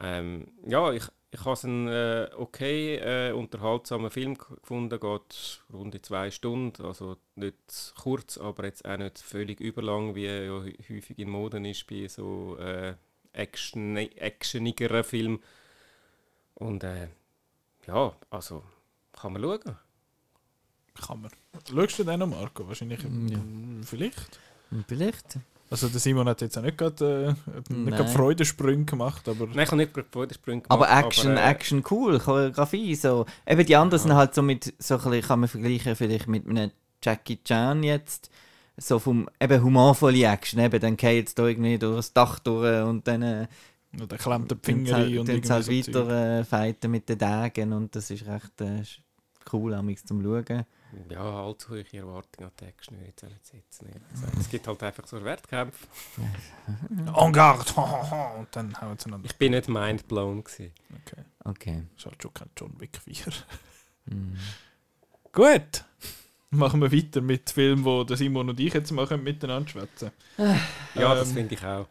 Ähm, ja, ich, ich habe einen äh, okay äh, unterhaltsamen Film gefunden, geht rund in zwei Stunden, also nicht kurz, aber jetzt auch nicht völlig überlang, wie ja hä- häufig in Moden ist bei so äh, Action actionigeren Filmen. Und äh, ja, also kann man schauen. Kann man. Schaust du den noch, Marco? Wahrscheinlich. Mm, ja. Vielleicht. Vielleicht. Also der Simon hat jetzt auch nicht gerade äh, nicht gerade Freudensprünge gemacht, aber Nein, ich habe nicht gerade Freudensprünge gemacht. Aber Action, äh, Action cool, Choreografie, so. Eben die anderen Ja. sind halt so mit, so ein bisschen, kann man vergleichen vielleicht mit einem Jackie Chan jetzt, so vom, eben humorvolle Action, eben, dann geht jetzt da irgendwie durch das Dach durch und dann äh, der klemmt der Finger halt, ein und sie halt irgendwie so weiter äh, fighten mit den Dägen und das ist recht äh, cool, amigs zum Schauen. Ja, allzu hohe Erwartungen an die Action würde ich jetzt nicht. Es gibt halt einfach so Wertkämpfe. En garde! und dann hauen sie einander. Ich bin nicht mindblown gewesen. Okay. Okay. Ist halt schon kein John Wick 4. Mhm. Gut. Machen wir weiter mit Filmen, wo Simon und ich jetzt machen miteinander schwätzen. Ja, das Ähm, finde ich auch.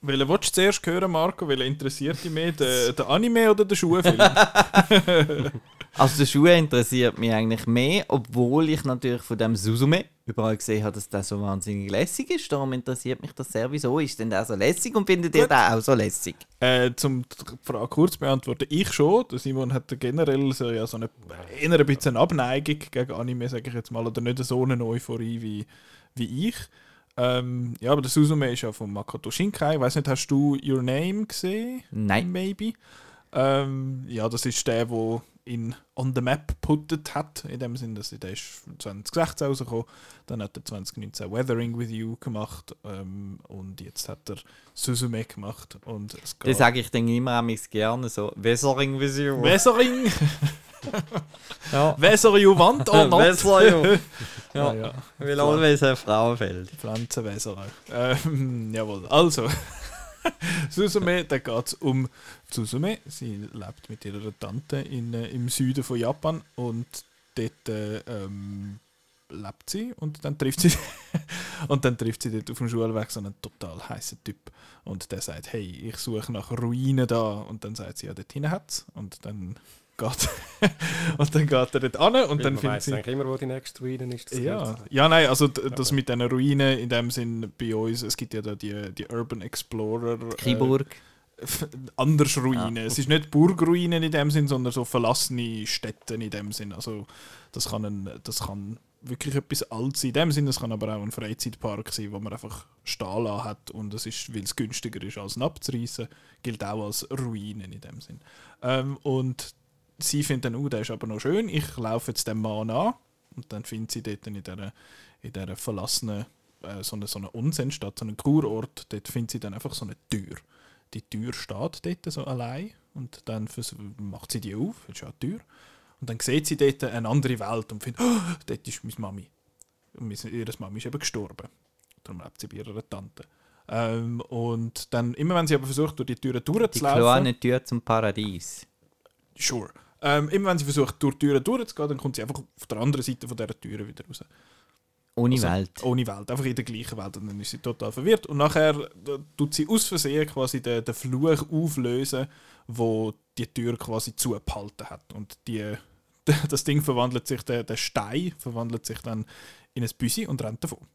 Welchen willst du zuerst hören, Marco? Welchen interessiert dich mehr? Der, der Anime oder der Schuhfilm? Also der Schuh interessiert mich eigentlich mehr, obwohl ich natürlich von dem Suzume überall gesehen habe, dass der so wahnsinnig lässig ist. Darum interessiert mich das sehr. Wieso ist denn der so lässig und findet ihr Gut. den auch so lässig? äh, zum die Frage kurz beantworten, ich schon. Der Simon hat generell so, ja, so eine, eher ein bisschen Abneigung gegen Anime, sage ich jetzt mal, oder nicht so eine Euphorie wie, wie ich. Ähm, ja, aber der Suzume ist ja von Makoto Shinkai. Ich weiß nicht, hast du Your Name gesehen? Nein. Maybe. Ähm, ja, das ist der, der ihn on the map puttet hat. In dem Sinne, dass der ist 2016 rausgekommen. Dann hat er 2019 Weathering with You gemacht. Ähm, und jetzt hat er Suzume gemacht. Und es Das sage ich dann immer gerne so. Weathering with you. Weathering! ja. Weather you want or not? Weather you. ja. Ja. ja. Will always have Frauenfeld. Pflanzenwässer. Ähm, jawohl. Also, Suzume, da geht es um Suzume. Sie lebt mit ihrer Tante in, äh, im Süden von Japan und dort äh, ähm, lebt sie und dann trifft sie und dann trifft sie dort auf dem Schulweg so einen total heißen Typ. Und der sagt, hey, ich suche nach Ruinen da. Und dann sagt sie, ja, dort hinten hat's. Und dann geht und dann geht er dort an und Weil dann man findet sie immer, wo die nächste Ruine ist. ja, ja, nein, also das mit diesen Ruinen in dem Sinn bei uns, es gibt ja da die, die Urban Explorer. Kiburg. Äh, anders Ruinen. Es ist nicht Burgruinen in dem Sinn, sondern so verlassene Städte in dem Sinn. Also das kann, ein, das kann wirklich etwas Altes sein in dem Sinn, es kann aber auch ein Freizeitpark sein, wo man einfach Stahl an hat und es ist, weil es günstiger ist als ihn abzureißen, gilt auch als Ruinen in dem Sinn. Ähm, und sie findet dann, oh, der ist aber noch schön, ich laufe jetzt dem Mann an und dann findet sie dort in dieser, in dieser verlassenen, äh, so eine, so eine Unsinnstadt, so einen Kurort, dort findet sie dann einfach so eine Tür. Die Tür steht dort so allein und dann macht sie die auf, das ist ja eine Tür. Und dann sieht sie dort eine andere Welt und findet, oh, dort ist meine Mami. Und ihre Mami ist eben gestorben. Darum lebt sie bei ihrer Tante. Ähm, und dann, immer wenn sie aber versucht, durch die Türen Die durchzulaufen, kleine Tür zum Paradies. Sure. Ähm, immer wenn sie versucht, durch die Türen durchzugehen, dann kommt sie einfach auf der anderen Seite von dieser Tür wieder raus. Ohne Also, Welt. Ohne Welt, einfach in der gleichen Welt. Und dann ist sie total verwirrt. Und nachher tut sie aus Versehen quasi den, den Fluch auflösen, wo die Tür quasi zugehalten hat. Und die, das Ding verwandelt sich, der, der Stein verwandelt sich dann in ein Büsi und rennt davon.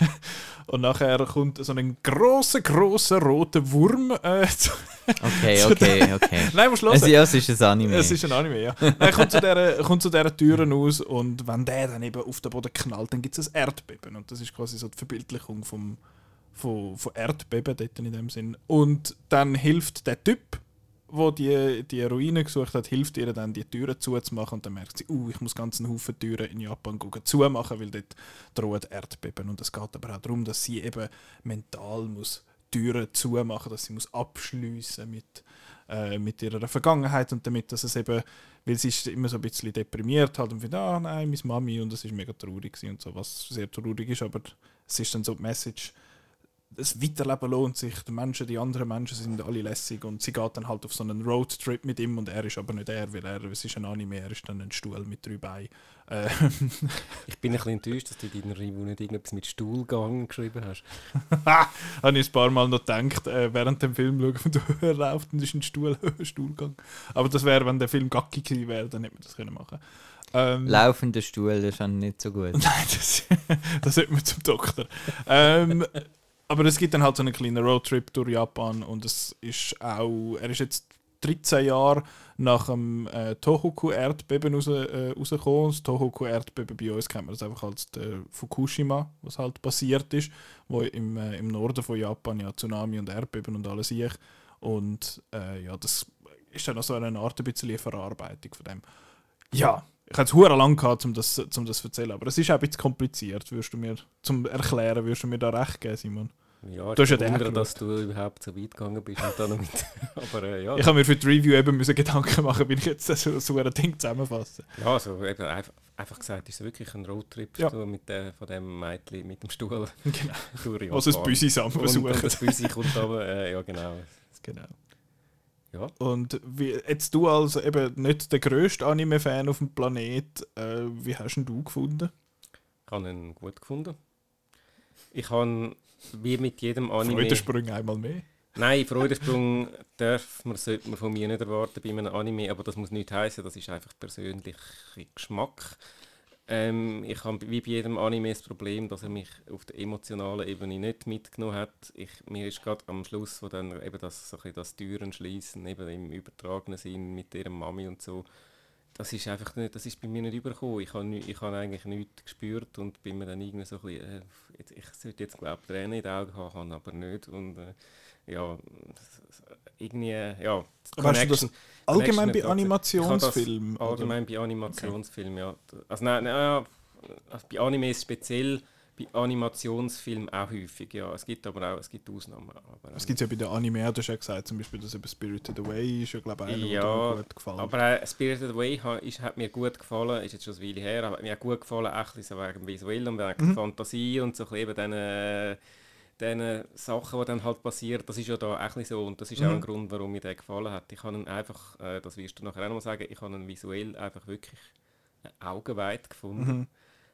Und nachher kommt so ein grosser, grosser roter Wurm. Äh, zu- Okay, okay, okay. Nein, muss hören. Also, ja, es ist ein Anime. Es ist ein Anime, ja. Er kommt zu dieser, kommt zu dieser Türen aus und wenn der dann eben auf den Boden knallt, dann gibt es ein Erdbeben. Und das ist quasi so die Verbildlichung vom, von, von Erdbeben dort in dem Sinn. Und dann hilft der Typ, der die, die Ruine gesucht hat, hilft ihr dann, die Türen zuzumachen. Und dann merkt sie, uh, ich muss ganz einen Haufen Türen in Japan gucken, zumachen, weil dort drohen Erdbeben. Und es geht aber auch darum, dass sie eben mental muss Türen zumachen, dass sie muss abschliessen mit äh, mit ihrer Vergangenheit und damit, dass es eben, weil sie ist immer so ein bisschen deprimiert halt und findet, ah nein, meine Mami und es ist mega traurig und so, was sehr traurig ist, aber es ist dann so die Message, das Weiterleben lohnt sich, die Menschen, die anderen Menschen sind alle lässig und sie geht dann halt auf so einen Roadtrip mit ihm und er ist aber nicht er, weil er, es ist ein Anime, er ist dann ein Stuhl mit drei Beinen. Äh, Ich bin ein bisschen enttäuscht, dass du in deiner Review nicht irgendetwas mit Stuhlgang geschrieben hast. habe ich ein paar Mal noch gedacht, äh, während dem Film schauen, wenn du läuft und ist ein Stuhl, Stuhlgang. Aber das wäre, wenn der Film Gacki gewesen wäre, dann hätte man das können machen ähm, Laufender Stuhl, das ist nicht so gut. Nein, das, das sollte man zum Doktor. Ähm, aber es gibt dann halt so einen kleinen Roadtrip durch Japan und es ist auch, er ist jetzt 13 Jahre nach dem äh, Tohoku-Erdbeben raus, äh, rausgekommen. Das Tohoku-Erdbeben bei uns kennt man das einfach als der Fukushima, was halt passiert ist, wo im, äh, im Norden von Japan ja Tsunami und Erdbeben und alles ich. Und äh, ja, das ist dann auch so eine Art ein bisschen Verarbeitung von dem. Ja, ich hätte es hure lang gehabt, um das, um das zu erzählen, aber es ist auch ein bisschen kompliziert, würdest du mir zum Erklären, würdest du mir da recht geben, Simon? Ja, Du hast ja wundere, geschaut. dass du überhaupt so weit gegangen bist. Und dann mit, aber äh, ja, Ich habe mir für die Review eben müssen Gedanken machen, wie ich jetzt so, so ein Ding zusammenfasse. ja also eben einfach, einfach gesagt, ist es wirklich ein Roadtrip Ja. mit der, von dem Mädchen mit dem Stuhl Genau. durch Japan. Also das Büsi zusammen und, und besuchen. das Büsi kommt aber, äh, ja genau. Genau. Ja. Und wie, jetzt du als eben nicht der grösste Anime-Fan auf dem Planet, äh, wie hast ihn du gefunden? Ich habe ihn gut gefunden. Ich habe, wie mit jedem Anime... Freudensprung einmal mehr. Nein, Freudensprung darf man, sollte man von mir nicht erwarten bei einem Anime, aber das muss nicht heißen, das ist einfach persönlicher Geschmack. Ähm, ich habe wie bei jedem Anime das Problem, dass er mich auf der emotionalen Ebene nicht mitgenommen hat. Ich, mir ist gerade am Schluss, wo dann eben das, so das Türen schließen, eben im übertragenen Sinn mit ihrer Mami und so, das ist einfach nicht, das ist bei mir nicht übergekommen. Ich habe, ich habe eigentlich nichts gespürt und bin mir dann irgendwie so ein bisschen, äh, jetzt, ich sollte jetzt glaube ich Tränen in den Augen haben, habe aber nicht und äh, ja, irgendwie, äh, ja. hast du das Allgemein bei Animationsfilmen? Allgemein bei Animationsfilmen, ja. Also nein, nein, ja, also bei Animes speziell, bei Animationsfilmen auch häufig, ja. Es gibt aber auch, es gibt Ausnahmen. Aber, Es gibt ja bei den Anime, du hast ja gesagt, zum Beispiel das über Spirited Away ist ja glaube ich einer, Ja, gut gefallen Aber äh, Spirited Away ha, ist, hat mir gut gefallen, ist jetzt schon eine Weile her, aber hat mir auch gut gefallen, auch so wegen dem Visuellen und wegen Mhm. Fantasie und so eben diesen, äh, diesen Sachen, die dann halt passieren, das ist ja da auch so und das ist auch Mhm. ein Grund, warum mir der gefallen hat. Ich habe ihn einfach, äh, das wirst du nachher auch noch mal sagen, ich habe ihn visuell einfach wirklich äh, augenweit gefunden. Mhm.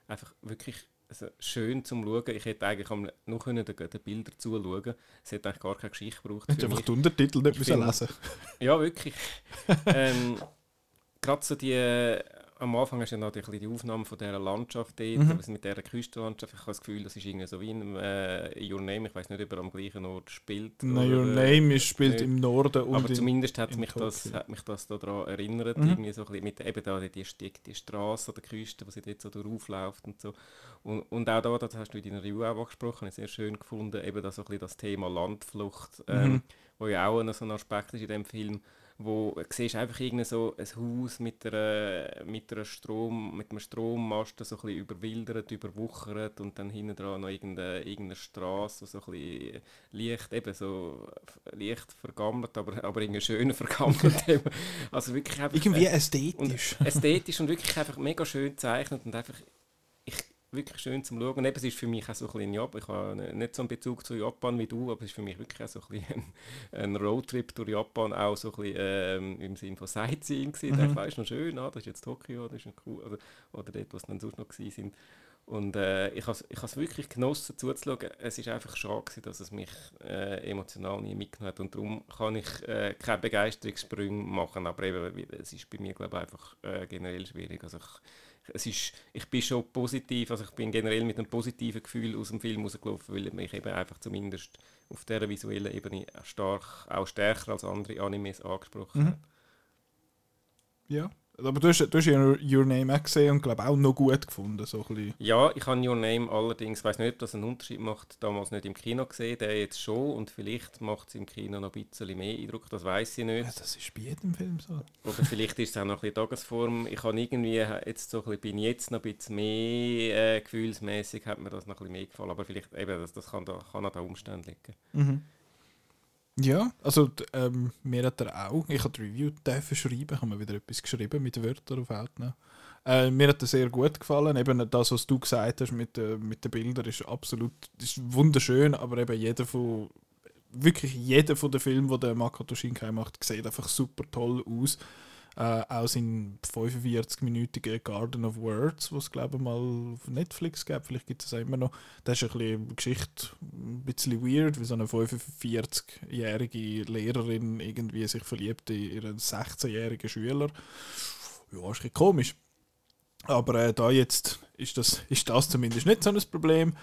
Einfach wirklich also schön zum Schauen. Ich hätte eigentlich nur können den, den Bildern zuschauen Es hätte eigentlich gar keine Geschichte gebraucht Hättest einfach die Untertitel nicht Ich müssen find- lesen Ja, wirklich. ähm, Gerade so die. Am Anfang hast du ja noch die, die Aufnahme von dieser Landschaft dort, Mhm. also mit dieser Küstenlandschaft. Ich habe das Gefühl, das ist irgendwie so wie in äh, Your Name. Ich weiß nicht, ob er am gleichen Ort spielt. Oder, Your Name ist, spielt nicht. im Norden und aber in, zumindest hat mich, das, hat mich das daran erinnert, Mhm. irgendwie so ein bisschen mit eben da die, die, die, die Straße an der Küste, wo sie dort so durchläuft und so. Und, und auch da, das hast du in deiner Review auch angesprochen, sehr schön gefunden, eben da so ein bisschen das Thema Landflucht, ähm, Mhm. wo ja auch ein, so ein Aspekt ist in dem Film, wo du siehst einfach irgend so ein Haus mit einer, mit einer Strom, mit einem Strommast so ein bisschen überwildert, überwuchert und dann hinten dran noch irgendeine, irgendeine Straße, die so ein bisschen leicht, eben so leicht vergammelt, aber, aber irgendwie schön vergammelt. eben. also wirklich einfach, irgendwie ästhetisch. und ästhetisch und wirklich einfach mega schön gezeichnet und einfach wirklich schön zum Schauen. Und eben, es ist für mich auch so ein bisschen Japan. Ich habe nicht so einen Bezug zu Japan wie du, aber es ist für mich wirklich auch so ein, bisschen ein, Roadtrip durch Japan, auch so ein bisschen ähm, im Sinne von Sightseeing. Mhm. Ich weiß noch schön, ah, das ist jetzt Tokio, das ist noch cool, oder, oder dort, wo es dann sonst noch sind. Und äh, ich habe es wirklich genossen zuzuschauen. Es ist einfach schade, gewesen, dass es mich äh, emotional nie mitgenommen hat. Und darum kann ich äh, keine Begeisterungssprünge machen. Aber eben, es ist bei mir, glaube ich, einfach äh, generell schwierig. Also ich, es ist, ich bin schon positiv, also ich bin generell mit einem positiven Gefühl aus dem Film rausgelaufen, weil mich eben einfach zumindest auf dieser visuellen Ebene stark, auch stärker als andere Animes angesprochen Mhm. hat. Ja. Aber du hast, du hast ja Your Name auch gesehen und glaube auch noch gut gefunden. So ein. Ja, ich habe Your Name allerdings, weiß nicht, ob das einen Unterschied macht, damals nicht im Kino gesehen, der jetzt schon und vielleicht macht es im Kino noch ein bisschen mehr Eindruck, das weiß ich Ja, nicht. das ist bei jedem Film so. Oder vielleicht ist es auch noch ein bisschen Tagesform. Ich habe irgendwie jetzt so ein bisschen, bin jetzt noch ein bisschen mehr äh, gefühlsmäßig, hat mir das noch ein bisschen mehr gefallen, aber vielleicht eben, das, das kann, da, kann an den Umständen liegen. Mhm. Ja, also ähm, mir hat er auch, ich habe die Review dürfen schreiben, ich habe mir wieder etwas geschrieben mit Wörtern auf Outnow. Äh, mir hat er sehr gut gefallen, eben das, was du gesagt hast mit, äh, mit den Bildern, ist absolut ist wunderschön, aber eben jeder von, wirklich jeder von den Filmen, die der Makoto Shinkai macht, sieht einfach super toll aus. Äh, auch sein 45-minütiger Garden of Words, was es glaube ich mal auf Netflix gab, vielleicht gibt es auch immer noch. Das ist ein bisschen eine Geschichte, ein bisschen weird, wie so eine 45-jährige Lehrerin irgendwie sich verliebt in ihren 16-jährigen Schüler. Ja, ist ein komisch. Aber äh, da jetzt ist das, ist das zumindest nicht so ein Problem.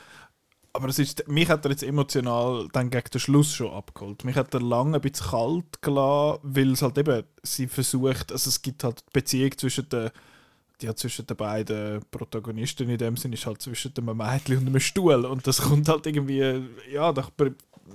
Aber es ist, mich hat er jetzt emotional dann gegen den Schluss schon abgeholt. Mich hat er lange ein bisschen kalt gelassen, weil es halt eben, sie versucht, also es gibt halt die Beziehung zwischen den, ja, zwischen den beiden Protagonisten in dem Sinne ist halt zwischen einem Mädchen und einem Stuhl und das kommt halt irgendwie, ja, doch,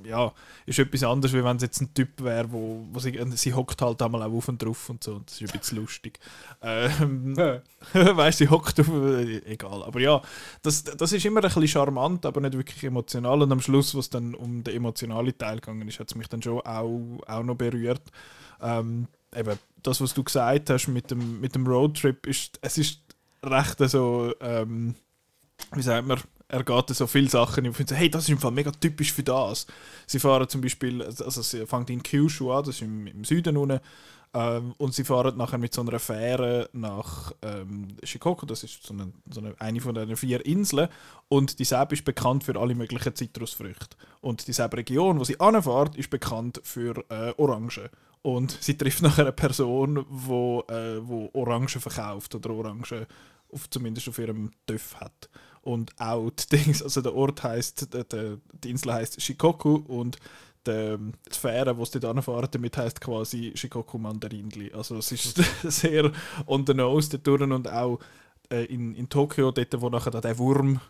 ja, ist etwas anderes, wie wenn es jetzt ein Typ wäre, wo, wo sie, sie hockt halt einmal auch auf und drauf und so und das ist ein bisschen lustig. Ähm, weißt du, sie hockt auf, äh, egal. Aber ja, das, das ist immer ein bisschen charmant, aber nicht wirklich emotional. Und am Schluss, wo es dann um den emotionalen Teil gegangen ist, hat es mich dann schon auch, auch noch berührt. Ähm, eben, das, was du gesagt hast mit dem, mit dem Roadtrip, ist, es ist recht so, ähm, wie sagt man, er geht so viele Sachen und findet hey, das ist im Fall mega typisch für das. Sie fahren zum Beispiel, also sie fängt in Kyushu an, das ist im, im Süden unten, ähm, und sie fahren nachher mit so einer Fähre nach ähm, Shikoku, das ist so eine, so eine, eine von den vier Inseln. Und die Seb ist bekannt für alle möglichen Zitrusfrüchte. Und die Seb-Region, wo sie anfährt, ist bekannt für äh, Orangen. Und sie trifft nachher eine Person, wo, äh, wo Orangen verkauft oder Orangen auf, zumindest auf ihrem Töff hat. Und auch die Dings, also der Ort heißt, die Insel heißt Shikoku und die, die Fähre, die sie dort anfahren, damit heisst quasi Shikoku Mandarinli. Also es ist sehr on the nose dort durch und auch äh, in, in Tokio, dort wo nachher der Wurm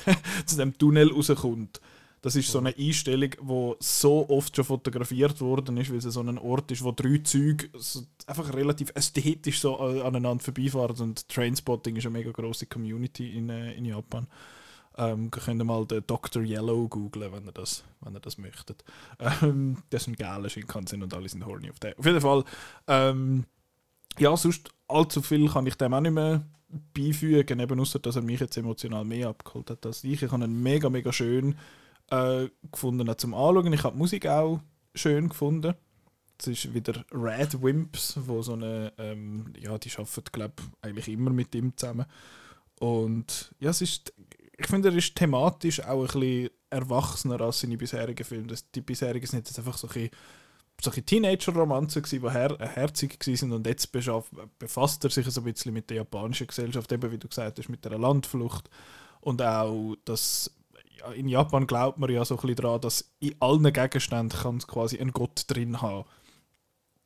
zu dem Tunnel rauskommt. Das ist so eine Einstellung, die so oft schon fotografiert worden ist, weil es so ein Ort ist, wo drei Züge einfach relativ ästhetisch so aneinander vorbeifahren. Und Trainspotting ist eine mega große Community in, äh, in Japan. Ähm, ihr könnt mal den Dr. Yellow googlen, wenn ihr das, wenn ihr das möchtet. Ähm, das sind geile Shinkansen und alle sind horny auf den. Auf jeden Fall, ähm, ja, sonst allzu viel kann ich dem auch nicht mehr beifügen, eben außer dass er mich jetzt emotional mehr abgeholt hat als ich. Ich habe ihn mega, mega schön äh, gefunden auch zum Anschauen. Ich habe die Musik auch schön gefunden. Es ist wieder Red Wimps, wo so eine, ähm, ja, die arbeiten, glaube eigentlich immer mit ihm zusammen. Und ja, es ist, ich finde, er ist thematisch auch ein bisschen erwachsener als seine bisherigen Filme. Die bisherigen sind jetzt einfach so ein solche Teenager-Romanzen gewesen, die her herzig waren und jetzt befasst er sich so ein bisschen mit der japanischen Gesellschaft, eben wie du gesagt hast, mit der Landflucht und auch das ja, in Japan glaubt man ja so ein bisschen daran, dass in allen Gegenständen kann quasi einen Gott drin haben.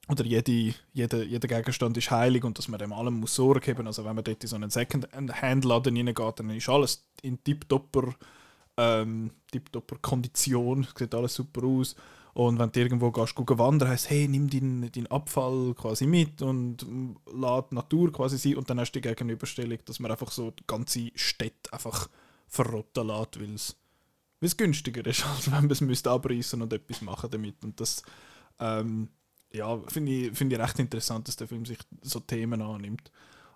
Oder jede, jeder, jeder Gegenstand ist heilig und dass man dem allem muss Sorge haben. Also wenn man dort in so einen Second-Hand-Laden reingeht, dann ist alles in tipptopper ähm, Kondition, sieht alles super aus. Und wenn du irgendwo gehst, gehst wandern, heisst hey, nimm deinen dein Abfall quasi mit und lad Natur quasi sein. Und dann hast du die Gegenüberstellung, dass man einfach so die ganze Städte einfach verrotten lässt, weil es günstiger ist, als wenn man es müsste abreißen und etwas machen damit. Und das ähm, ja, finde ich, find ich recht interessant, dass der Film sich so Themen annimmt.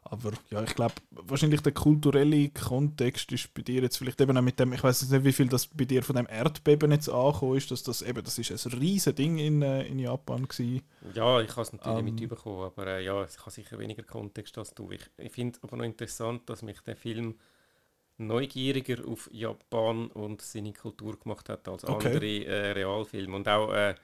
Aber ja, ich glaube, wahrscheinlich der kulturelle Kontext ist bei dir jetzt vielleicht eben auch mit dem, ich weiß nicht, wie viel das bei dir von dem Erdbeben jetzt angekommen ist, dass das eben, das ist ein riesen Ding in, äh, in Japan gewesen. Ja, ich habe es natürlich Ähm. mitbekommen, aber äh, ja, ich habe sicher weniger Kontext als du. Ich, ich finde aber noch interessant, dass mich der Film neugieriger auf Japan und seine Kultur gemacht hat als Okay. andere äh, Realfilme. Und auch, äh,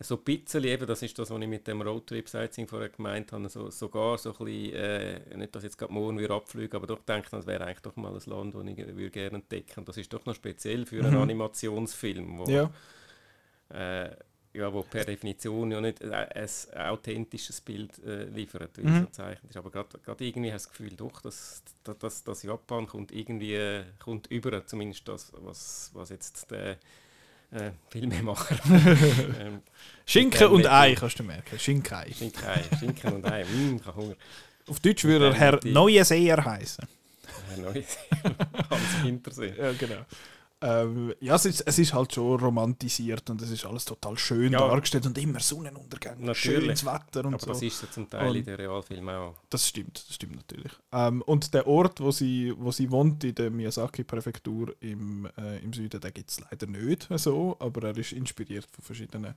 so ein bisschen, eben, das ist das, was ich mit dem Roadtrip-Sightseeing vorher gemeint habe, so, sogar so ein bisschen, äh, nicht, dass ich jetzt gerade morgen wieder abfliege, aber doch denke, das wäre eigentlich doch mal ein Land, das ich würde gerne entdecken das ist doch noch speziell für einen Mhm. Animationsfilm, wo, Ja. äh, ja, wo per Definition ja nicht äh, ein authentisches Bild äh, liefert, wie Mhm. so gezeichnet ist. Aber gerade gerade irgendwie hast du das Gefühl, doch, dass, dass, dass, dass Japan kommt irgendwie äh, kommt über, zumindest das, was, was jetzt der äh, Filmemacher ähm, Schinken und Ei, kannst du merken. Schinken-Ei. Schinken, Schinken und Ei, mm, ich habe Hunger. Auf Deutsch würde er Herr Neueseher heißen. Herr Neues, Hans Hintersee. Ja, genau. Ähm, ja, es ist, es ist halt schon romantisiert und es ist alles total schön Ja. dargestellt und immer Sonnenuntergänge, Natürlich. schönes Wetter und Aber so. das ist ja zum Teil in Und- den Realfilmen auch. Das stimmt, das stimmt natürlich. Ähm, und der Ort, wo sie, wo sie wohnt, in der Miyazaki-Präfektur im, äh, im Süden, den gibt es leider nicht so, aber er ist inspiriert von verschiedenen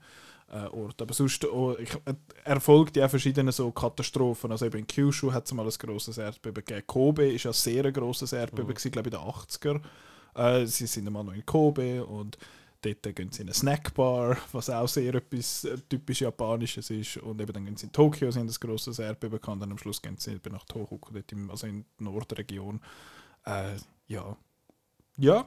äh, Orten. Aber sonst, oh, ich, äh, er folgt ja auch verschiedenen so Katastrophen. Also eben in Kyushu hat es mal ein grosses Erdbeben gegeben. Kobe ist ja sehr ein grosses Erdbeben, Mhm. glaube ich, in den 80er. Äh, sie sind einmal noch in Kobe und Dort gehen sie in eine Snackbar, was auch sehr etwas äh, typisch Japanisches ist. Und eben dann gehen sie in Tokio, haben ein grosses Erdbeben. Und dann am Schluss gehen sie eben nach Tohoku, dort im, also in der Nordregion. Äh, ja. Ja,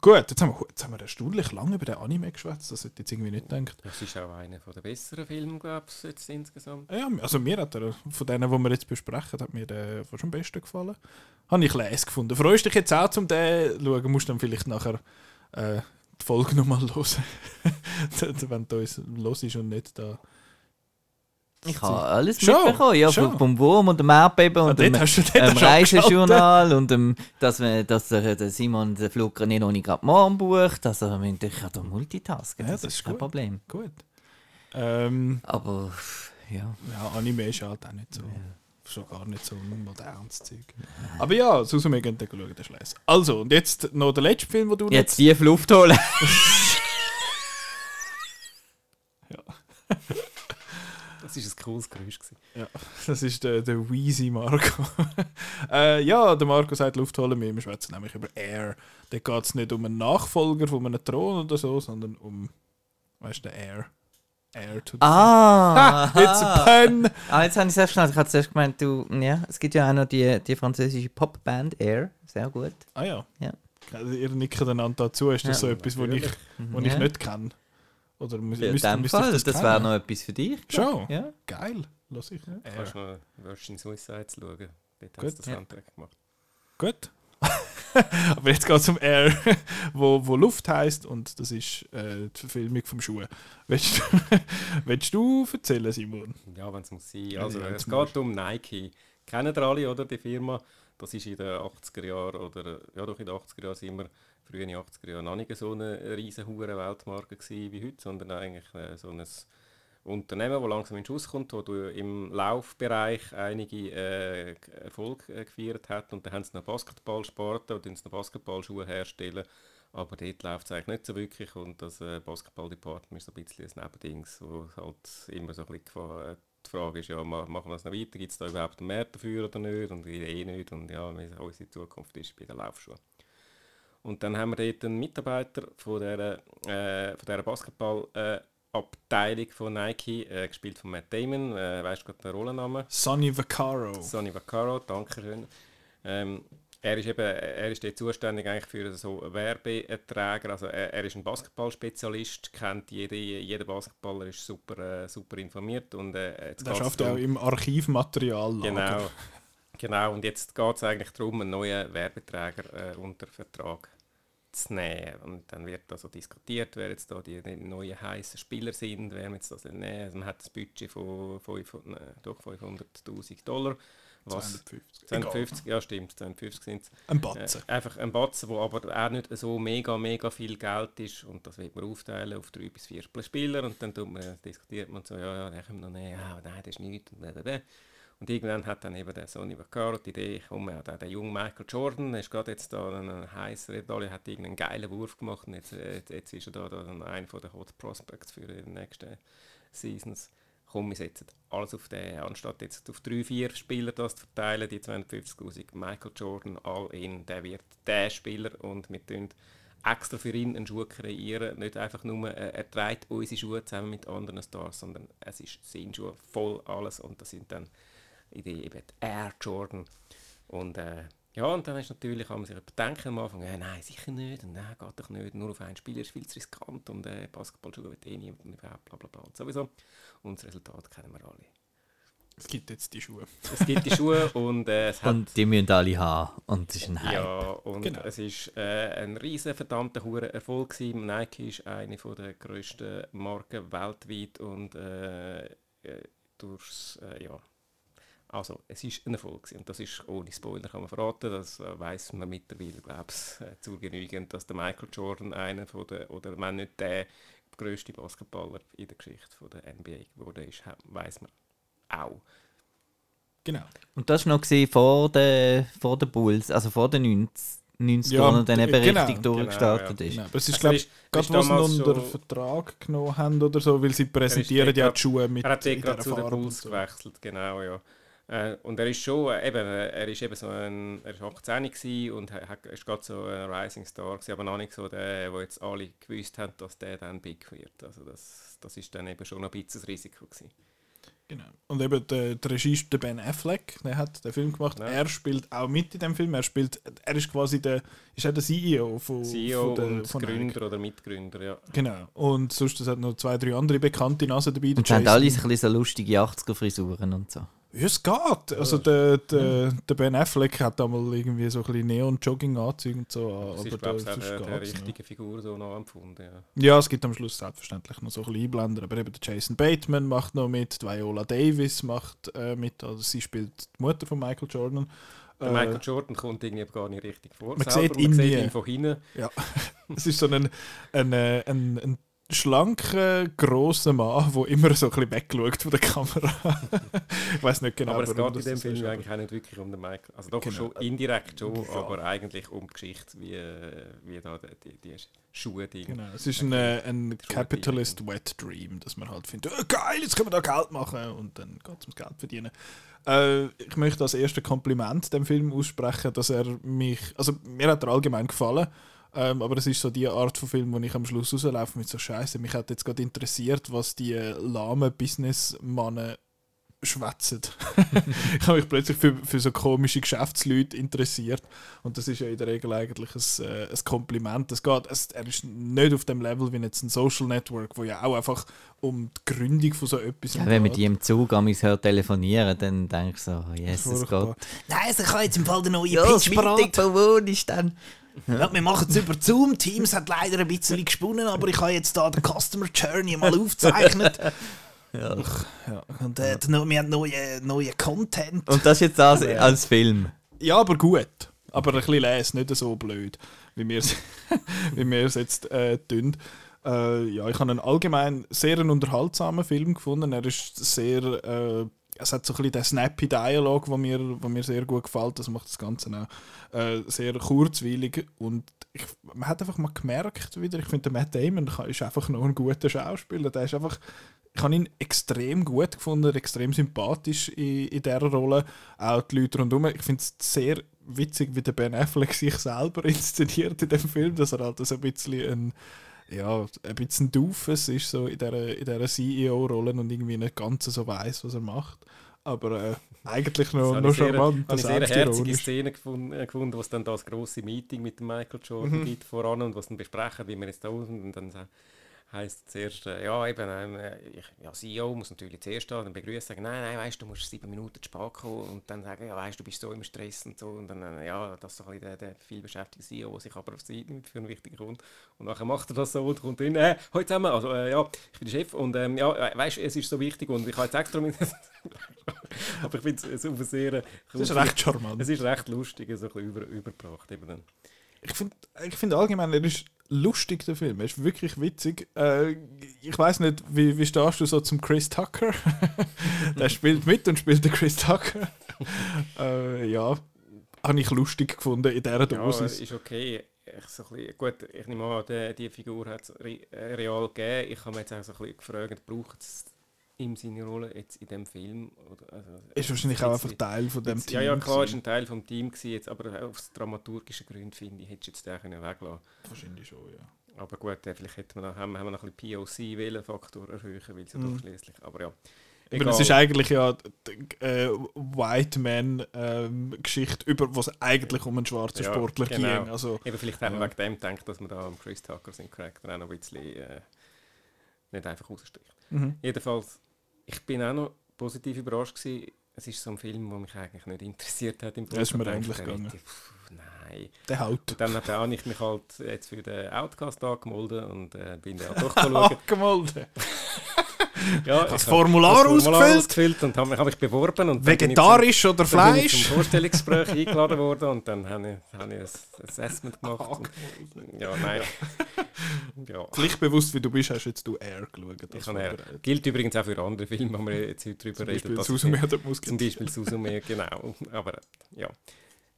gut. Jetzt haben, wir, jetzt haben wir erstaunlich lange über den Anime geschwätzt. Das hätte ich jetzt irgendwie nicht gedacht. Das ist auch einer der besseren Filme, glaube ich, jetzt insgesamt. Ja, also mir hat er, von denen, die wir jetzt besprechen, hat mir der fast am besten gefallen. Habe ich les gefunden. Freust dich jetzt auch zum den zu schauen, musst dann vielleicht nachher äh, die Folge nochmal hören. Wenn du uns los ist und nicht da. Ich habe alles Schon, mitbekommen, ja, schon. vom, Wurm und dem Erdbeben Ah, und dem ähm, schon abgeschaltet. Reisejournal und dem, dass, wir, dass der, Simon den Flug nicht noch nicht gerade morgen bucht. Also wir- ich kann da multitasken, Ja, das, das ist kein gut. Problem. Gut. Ähm, Aber ja, ja, Anime ist halt auch nicht so. Schon gar nicht so ein modernes Zeug. Aber ja, Susume gehen dann schauen, das ist. Also, und jetzt noch der letzte Film, den du jetzt tief Luft holen. Das war ein cooles Geräusch. Gewesen. Das ist der, der Wheezy Marco. äh, ja, der Marco sagt Luft holen wir, wir schwätzen nämlich über Air. Da geht es nicht um einen Nachfolger von einem Thron oder so, sondern um, weißt du, Air. Air to the Ah! It's a pun! ah, jetzt habe ich es erst schnell. Ich habe zuerst gemeint, du, ja, es gibt ja auch noch die, die französische Popband Air. Sehr gut. Ah ja. Ja. Also, ihr nicken einander dazu. Ist das Ja. so etwas, was ich, wo ich Ja. nicht kenne? Oder muss, Ja, in müsste, dem müsste ich Fall, das, das wäre noch etwas für dich. Schon? Ja. Geil. Lass ich. Du Air. kannst noch Virgin Suicide schauen. Dort Gut. haben sie das Ja. Soundtrack gemacht. Gut. Aber jetzt geht es um Air, wo, wo Luft heißt und das ist äh, die Verfilmung vom Schuh. Willst du, willst du erzählen, Simon? Ja, wenn es muss sein. Also, Ja, es geht musst um Nike. Kennen ihr alle, oder, die Firma? Das ist in den 80er Jahren, oder, ja doch in den 80er Jahren sind wir, frühen 80er Jahren, noch nicht so eine riesen Weltmarke wie heute, sondern eigentlich äh, so ein Unternehmen, das langsam in Schuss kommt, wo du im Laufbereich einige äh, Erfolg äh, gefeiert hat. Und dann haben sie noch Basketballsparte und noch Basketballschuhe herstellen. Aber dort läuft es eigentlich nicht so wirklich. Und das äh, Basketball-Department ist so ein bisschen ein Nebendings, wo halt immer so ein bisschen die Frage ist, ja, ma- machen wir es noch weiter, gibt es da überhaupt einen Markt dafür oder nicht? Und eh nicht. Und ja, unsere Zukunft ist bei den Laufschuhen. Und dann haben wir dort einen Mitarbeiter von dieser, äh, von dieser Basketball äh, Abteilung von Nike, äh, gespielt von Matt Damon, äh, weißt du gerade den Rollennamen? Sonny Vaccaro. Sonny Vaccaro, danke schön. Ähm, er ist eben, er ist dort zuständig eigentlich für so Werbeerträge. Also er, er ist ein Basketballspezialist, kennt jede, jeder Basketballer, ist super, äh, super informiert und äh, jetzt Der schafft auch im Archivmaterial. Genau. Genau, und jetzt geht es eigentlich darum, einen neuen Werbeträger äh, unter Vertrag zu nehmen. Und dann wird also diskutiert, wer jetzt da die, die neuen heißen Spieler sind, wer man jetzt das nehmen. Also man hat das Budget von 500 äh, 500'000 Dollar. Was 250. 250, ja stimmt, 250 sind es. Ein Äh, Batzen. einfach ein Batzen, wo aber auch nicht so mega, mega viel Geld ist und das wird man aufteilen auf drei bis vier Spieler und dann tut man, diskutiert man so, ja, ja, den können wir noch nehmen, ja, nein, das ist nichts und blablabla. Und irgendwann hat dann eben der Sonny Vaccaro die Idee, komm, ja, der, der junge Michael Jordan, der ist gerade jetzt da ein heißer Redali, hat irgendeinen geilen Wurf gemacht und jetzt, jetzt, ist er da, da einer den Hot Prospects für die nächsten Seasons. Komm, wir setzen alles auf den, anstatt jetzt auf drei, vier Spieler das zu verteilen, die 250'000, Michael Jordan, all in, der wird der Spieler und wir tun extra für ihn einen Schuh kreieren. Nicht einfach nur, äh, er trägt unsere Schuhe zusammen mit anderen Stars, sondern es ist sein Schuh voll alles und das sind dann in die, eben die Air Jordan. Und äh, ja, und dann ist natürlich, kann man sich denken am Anfang, äh, nein, sicher nicht, und nein, geht doch nicht, nur auf einen Spieler ist viel zu riskant und äh, Basketballschuhe wird eh niemand und überhaupt, bla bla bla und sowieso. Und das Resultat kennen wir alle. Es gibt jetzt die Schuhe. Es gibt die Schuhe und äh, es hat... Und die müssen alle haben. Und es ist ein Hype. Ja, und Genau. es ist äh, ein riesen verdammter hure Erfolg gewesen. Nike ist eine von der grössten Marken weltweit und äh, äh, durchs, äh, ja, also es ist ein Erfolg gewesen. und das ist ohne Spoiler kann man verraten, das äh, weiß man mittlerweile, glaube ich, äh, zu genügend, dass der Michael Jordan einer von der, oder wenn nicht der grösste Basketballer in der Geschichte von der NBA geworden ist, weiß man auch. Genau. Und das war noch vor den vor den Bulls, also vor den 90 90 Ja, und dann eben genau, richtig durchgestartet genau, ist. Genau. Es ist, Also glaube er ich, er gerade was sie unter schon- Vertrag genommen haben oder so, weil sie präsentieren ja die Schuhe mit Er hat in gerade zu den Bulls so. gewechselt, genau, ja. Äh, und er ist schon, äh, eben, äh, er ist eben so ein, er ist 18 gewesen und er hat- ist gerade so ein Rising Star gewesen, aber noch nicht so der, wo jetzt alle gewusst haben, dass der dann big wird. Also das, das ist dann eben schon noch ein bisschen das Risiko gewesen. Genau. Und eben der, der Regisseur der Ben Affleck, der hat den Film gemacht. Ja. Er spielt auch mit in dem Film. Er spielt, er ist quasi der, ist er der CEO von, CEO von der, E und von. Gründer oder Mitgründer, ja. Genau. Und sonst es hat noch zwei, drei andere bekannte Nasen dabei. Und Der sie haben alle so lustige 80er-Frisuren und so. Ja, es geht. Also der, der, der Ben Affleck hat einmal irgendwie so ein bisschen Neon-Jogging-Anzüge und so. an, Das aber ist, auch der, der geht's noch. richtige Figur so noch empfunden, ja. Ja, es gibt am Schluss selbstverständlich noch so ein bisschen Einblender, aber eben der Jason Bateman macht noch mit, die Viola Davis macht äh, mit, also sie spielt die Mutter von Michael Jordan. Der Äh, Michael Jordan kommt irgendwie gar nicht richtig vor. Man selber. sieht ihn man sieht nie. ihn von hinten. Es ist so ein, ein, äh, ein, ein schlanker, grosser Mann, der immer so ein bisschen wegschaut von der Kamera. ich weiß nicht genau, aber es geht in dem Film eigentlich auch nicht wirklich um den Michael. Also doch Genau. schon indirekt schon, Ja. aber eigentlich um die Geschichte, wie, wie da die, die, Schuhe Ding. Genau, es ist ein, ein Capitalist Wet Dream, dass man halt findet, oh, geil, jetzt können wir da Geld machen und dann geht es ums Geld verdienen. Äh, ich möchte als erstes Kompliment dem Film aussprechen, dass er mich, also mir hat er allgemein gefallen, ähm, aber es ist so die Art von Film, wo ich am Schluss rauslaufe mit so Scheiße. Mich hat jetzt gerade interessiert, was die äh, lahmen Businessmannen schwätzen. ich habe mich plötzlich für, für so komische Geschäftsleute interessiert und das ist ja in der Regel eigentlich ein, äh, ein Kompliment. Es geht, es, er ist nicht auf dem Level wie jetzt ein Social Network, wo ja auch einfach um die Gründung von so etwas Ja, wenn man die im Zug an mich hört telefonieren, dann denkst du so, Jesus Furchtbar. Gott. Nein, also ich habe jetzt im Fall den neuen Ja, Pitch das parat. Meeting, wo ist dann? Ja, wir machen es über Zoom. Teams hat leider ein bisschen gesponnen, aber ich habe jetzt da den Customer Journey mal aufgezeichnet. Ja. Ja, und äh, der- wir haben neuen neue Content. Und das jetzt das als Film. Ja, aber gut. Aber ein bisschen les, nicht so blöd, wie wir es wie wir es jetzt äh, tun. Äh, ja, ich habe einen allgemein sehr einen unterhaltsamen Film gefunden. Er ist sehr, äh, es hat so ein bisschen den snappy Dialog, wo mir, wo mir sehr gut gefällt. Das macht das Ganze auch äh, sehr kurzweilig und ich, man hat einfach mal gemerkt wieder, ich finde, der Matt Damon ist einfach noch ein guter Schauspieler. Der ist einfach, ich habe ihn extrem gut gefunden, extrem sympathisch in, in dieser Rolle. Auch die Leute rundherum. Ich finde es sehr witzig, wie der Ben Affleck sich selber inszeniert in dem Film, dass er halt so ein bisschen ein ja, ein bisschen Doofus ist so in dieser, in dieser CEO-Rolle und irgendwie nicht ganz so weiß, was er macht. Aber äh, eigentlich noch, noch habe ich sehr- charmant. habe ich sehr eine herzige selbstironisch. Szene gefunden, äh, gefunden, wo es dann das große Meeting mit Michael Jordan Mhm. gibt voran und was dann besprechen, wie wir jetzt da. Und dann sa- heisst es zuerst, ja, eben, ähm, äh, ich, ja, CEO muss natürlich zuerst da, dann begrüßen, sagen, nein, nein, weißt du, du musst sieben Minuten zu spät kommen und dann sagen, ja, weißt du, bist so im Stress und so. Und dann, äh, ja, das ist so ein bisschen der, der vielbeschäftigte CEO, der sich aber auf Seite nimmt für einen wichtigen Grund. Und nachher macht er das so und kommt rein, äh, heute zusammen, also, äh, ja, ich bin der Chef und, ähm, ja, äh, weißt du, es ist so wichtig und ich habe jetzt extra mit. aber ich finde es auf sehr. Das ist recht charmant. Es ist recht lustig, so ein bisschen über, übergebracht. Eben dann. Ich finde ich find allgemein, er ist lustig, der Film. Er ist wirklich witzig. Äh, ich weiß nicht, wie, wie stehst du so zum Chris Tucker? der spielt mit und spielt den Chris Tucker. äh, ja, habe ich lustig gefunden in dieser Ja, Dosis. ist okay. Ich, so bisschen, gut, ich nehme an, die, die Figur hat es re, real gegeben. Ich habe mir jetzt auch so ein bisschen gefragt, braucht es ihm seine Rolle jetzt in dem Film. Oder, also, Ist wahrscheinlich auch einfach Teil von dem jetzt- Team. Ja, ja, klar, ist ein Teil vom Team gewesen, jetzt, aber aus dramaturgischen Gründen finde ich, hättest du jetzt den weglassen Wahrscheinlich schon, ja. Aber gut, vielleicht hätte man noch, haben, haben wir noch ein bisschen POC-Wählenfaktor erhöhen, weil es ja Mhm. doch schließlich. Aber ja. Aber es ist eigentlich ja die äh, White Man ähm, Geschichte über was eigentlich um einen schwarzen Ja, Sportler genau. ging. Also Eben vielleicht haben wir Ja. wegen dem gedacht, dass man da am Chris Tucker seinen Charakter auch noch ein bisschen äh, nicht einfach rausstricht. mhm. Jedenfalls, ich bin auch noch positiv überrascht gewesen. Es ist so ein Film, der mich eigentlich nicht interessiert hat. Im Ja, ist mir Vorfeld. ähnlich Ich dachte, gegangen. pff, Nein. der Haut. Und dann habe ich mich halt jetzt für den Outcast angemeldet und äh, bin dann auch durchgeschaut. Angemeldet. ja, Das ich Formular habe das Formular ausgefüllt. ausgefüllt und habe mich, habe mich beworben. Und ich Vegetarisch oder zum, dann bin ich Fleisch? zum Vorstellungsgespräch eingeladen worden und dann habe ich, habe ich ein Assessment gemacht. Und, ja, nein. ja. Pflichtbewusst wie du bist, hast jetzt du Air geschaut. Ich Das Air. Gilt übrigens auch für andere Filme, wo wir jetzt heute drüber Zum reden. Beispiel dass Susan ich- Mörder Zum. Beispiel Susume, genau. Aber ja.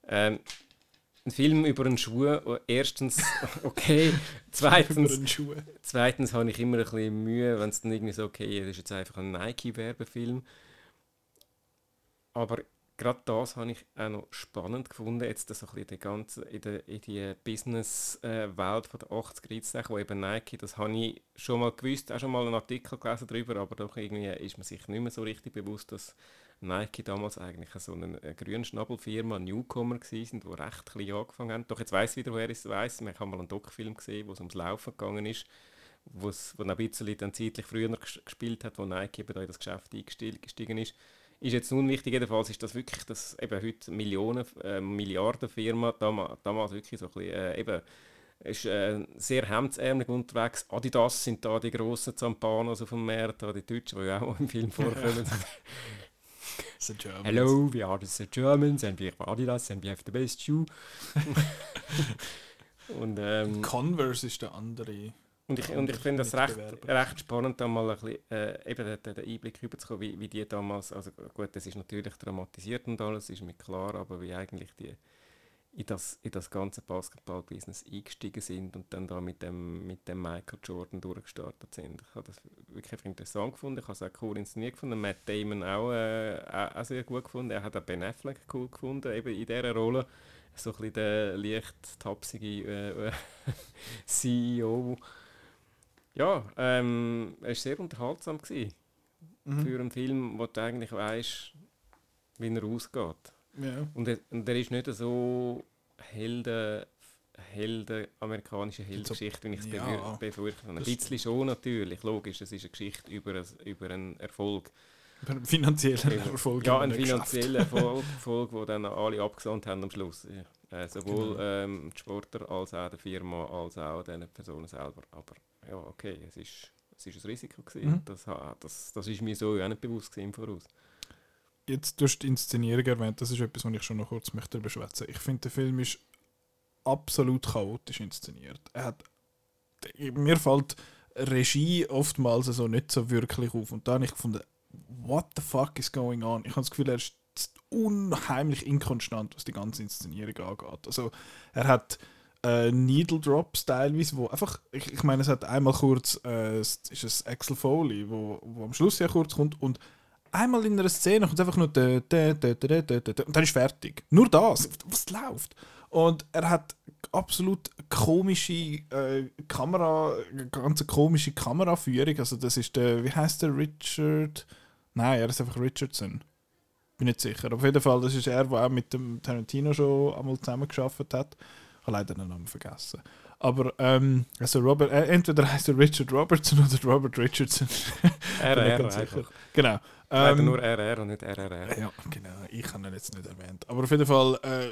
Ähm, ein Film über einen Schuh, der erstens okay, zweitens, zweitens habe ich immer ein bisschen Mühe, wenn es dann irgendwie so, okay, das ist jetzt einfach ein Nike-Werbefilm. Aber gerade das habe ich auch noch spannend gefunden, jetzt so ein bisschen die ganze, in, der, in die Business-Welt von der 80er Jahre, wo eben Nike, das habe ich schon mal gewusst, auch schon mal einen Artikel gelesen darüber, aber doch irgendwie ist man sich nicht mehr so richtig bewusst, dass Nike damals eigentlich so eine, eine Grünschnabelfirma, Newcomer gewesen die recht klein angefangen haben. Doch jetzt weiss ich wieder, woher ich es weiss. Ich habe mal einen Doc-Film gesehen, wo es ums Laufen gegangen ist, wo es ein bisschen dann zeitlich früher ges- gespielt hat, wo Nike eben da in das Geschäft eingestiegen gestiegen ist. Ist jetzt unwichtig, jedenfalls ist das wirklich das eben heute Millionen, äh, Milliardenfirma, damals, damals wirklich so ein bisschen, äh, eben, ist äh, sehr hemdsärmelig unterwegs. Adidas sind da die grossen Zampanos auf dem Markt, da die Deutschen, die ja auch im Film vorkommen. Sind Germans. Hello, we are the Germans and we have Adidas and we have the best shoe. und, ähm, Converse ist der andere. und ich, und ich finde das recht, recht spannend, da mal ein bisschen, äh, eben den, den Einblick rüberzukommen, wie, wie die damals, also gut, das ist natürlich dramatisiert und alles, ist mir klar, aber wie eigentlich die in das, in das ganze Basketball-Business eingestiegen sind und dann da mit dem, mit dem Michael Jordan durchgestartet sind. Ich habe das wirklich interessant gefunden, ich habe es auch cool inszeniert gefunden, Matt Damon auch, äh, auch, sehr gut gefunden, er hat auch Ben Affleck cool gefunden, eben in dieser Rolle, so ein bisschen der leicht tapsige äh, CEO. Ja, ähm, er war sehr unterhaltsam gewesen, Mhm. für einen Film, wo du eigentlich weißt, wie er ausgeht. Ja. Und er, und er ist nicht so Helden, Helden, amerikanische Heldengeschichte, wie ich es ja. befür- befürchte. Ein bisschen schon natürlich, logisch, es ist eine Geschichte über, ein, über einen Erfolg. Über einen finanziellen Erfolg. ja, in ein einem Geschäft. finanzieller Erfolg, Erfolg, wo dann alle abgesandt haben am Schluss. Ja. Äh, sowohl Genau. ähm, die Sportler als auch der Firma, als auch den Personen selber. Aber ja, okay, es ist, es ist ein Risiko gewesen. Mhm. Das, das, das ist mir so auch nicht bewusst gewesen Voraus. Jetzt du hast die Inszenierung erwähnt, das ist etwas, was ich schon noch kurz möchte beschwätzen. Ich finde, der Film ist absolut chaotisch inszeniert. Er hat, mir fällt Regie oftmals so nicht so wirklich auf. Und da habe ich gefunden, what the fuck is going on? Ich habe das Gefühl, er ist unheimlich inkonstant, was die ganze Inszenierung angeht. Also er hat äh, Needle Drops teilweise, wo einfach, ich, ich meine, es hat einmal kurz, äh, ist es Axel Foley, wo, wo am Schluss ja kurz kommt und einmal in einer Szene kommt einfach nur dä, dä, dä, dä, dä, dä, und dann ist fertig. Nur das, was läuft. Und er hat absolut komische äh, Kamera, ganz komische Kameraführung. Also das ist der, wie heißt der Richard? Nein, er ist einfach Richardson. Bin nicht sicher. Auf jeden Fall, das ist er, der auch mit dem Tarantino schon einmal zusammengearbeitet hat. Ich habe leider den Namen vergessen. Aber ähm, also Robert, äh, entweder heißt er Richard Robertson oder Robert Richardson. RR einfach. Genau. Leider Ähm, nur RR und nicht RRR. ja, genau. Ich habe ihn jetzt nicht erwähnt. Aber auf jeden Fall, äh,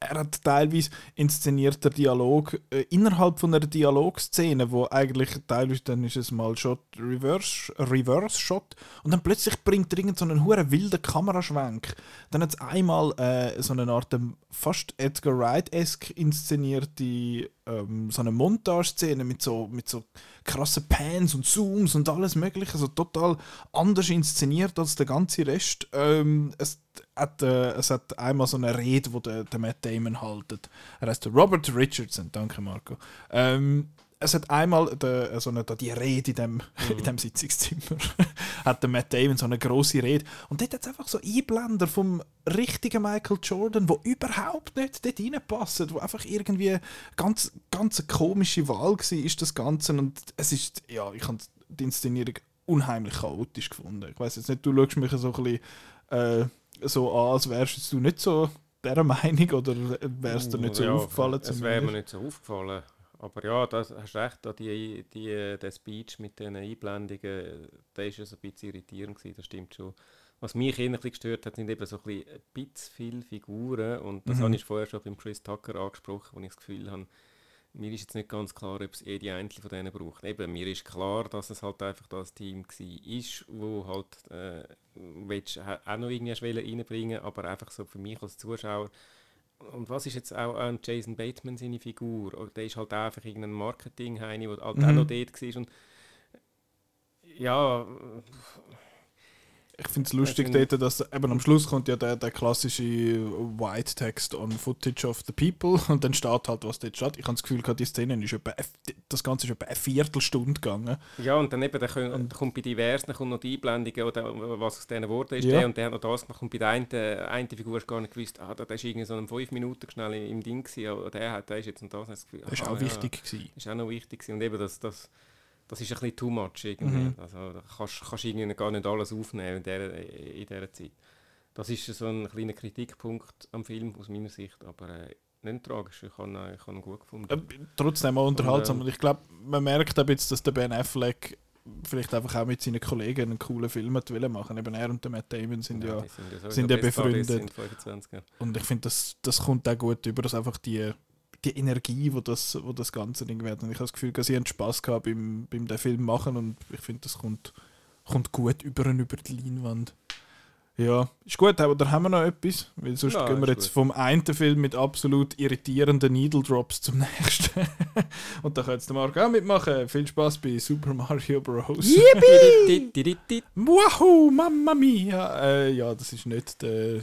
er hat teilweise inszeniert der Dialog äh, innerhalb von einer Dialogszene, wo eigentlich teilweise dann ist es mal Shot Reverse, Reverse Shot und dann plötzlich bringt er irgendeinen so einen huere wilden Kameraschwenk. Dann hat es einmal äh, so eine Art ähm, fast Edgar Wright-esque inszenierte ähm, so eine Montageszene mit so, mit so krassen Pans und Zooms und alles mögliche, also total anders inszeniert als der ganze Rest. Ähm, es, hat, äh, es hat einmal so eine Rede, wo der, der Matt Damon haltet. Er heißt Robert Richardson, danke Marco. Ähm, es hat einmal de, so eine, da die Rede in dem, in dem Sitzungszimmer, hat der Matt Damon so eine große Rede. Und dort hat es einfach so Einblender vom richtigen Michael Jordan, wo überhaupt nicht dort reinpassen, wo einfach irgendwie ganz, ganz eine komische Wahl war, ist das Ganze. Und es ist, ja, ich habe die Inszenierung unheimlich chaotisch gefunden. Ich weiß jetzt nicht, du schaust mich so ein bisschen äh, so an, als wärst du nicht so dieser Meinung oder wärst dir nicht so Ja, aufgefallen? Es wäre mir nicht so aufgefallen. Aber ja, das hast recht, da die, die, der Speech mit den Einblendungen, der ist ja so ein bisschen irritierend gewesen, das stimmt schon. Was mich eher ein bisschen gestört hat, sind eben so ein bisschen, ein bisschen viele Figuren und das Mhm. habe ich vorher schon beim Chris Tucker angesprochen, wo ich das Gefühl habe, mir ist jetzt nicht ganz klar, ob es jede einzelne von denen braucht. Eben, mir ist klar, dass es halt einfach das Team war, wo halt äh, willst, auch noch irgendwie reinbringen aber einfach so für mich als Zuschauer und was ist jetzt auch an Jason Bateman seine Figur? Oder Der ist halt einfach irgendein Marketing-Heini, der halt auch Mhm. noch dort war. Und ja, Ich finde es lustig Also- dort, dass eben am Schluss kommt ja der, der klassische White Text on Footage of the People und dann steht halt, was dort steht. Ich habe das Gefühl, die Szene ist etwa, das Ganze ist etwa eine Viertelstunde gegangen. ja, und dann eben, dann können, kommt bei diversen kommt noch die Einblendungen, oder was aus denen geworden ist. Ja. Der und der hat noch das gemacht. Und bei der einen, der einen Figur hast du gar nicht gewusst, ah, da ist irgendwie so ein 5 Minuten schnell im, im Ding gewesen, aber der hat, der ist jetzt und das. Das Gefühl, Das war aha, auch ja. wichtig. Gewesen. ist auch noch wichtig gewesen. und eben das, das, das ist ein bisschen too much irgendwie. Mhm. Also da kannst kannst irgendwie gar nicht alles aufnehmen in dieser, in dieser Zeit. Das ist so ein kleiner Kritikpunkt am Film aus meiner Sicht, aber äh, nicht tragisch. Ich habe ihn, ich habe ihn gut gefunden. Äh, trotzdem auch unterhaltsam. Und, Und ich glaube, man merkt auch jetzt, dass der Ben Affleck vielleicht einfach auch mit seinen Kollegen einen coolen Film hat wollen machen. Eben er und der Matt Damon sind ja. die sind ja, sind ja befreundet. in 25 Jahren. Und ich finde, das, das kommt auch gut über, dass einfach die, die Energie, wo das, wo das ganze Ding wird. Und ich habe das Gefühl, sie haben Spaß gehabt beim, beim den Film machen und ich finde, das kommt, kommt gut über und über die Leinwand. Ja, ist gut, aber da haben wir noch etwas, weil sonst Ja, gehen wir jetzt gut. vom einen Film mit absolut irritierenden Needle Drops zum nächsten. und da kann jetzt der Marc auch mitmachen. Viel Spaß bei Super Mario Bros. Di-di-di-di. Wahoo, Mamma Mia! Äh, ja, das ist nicht der,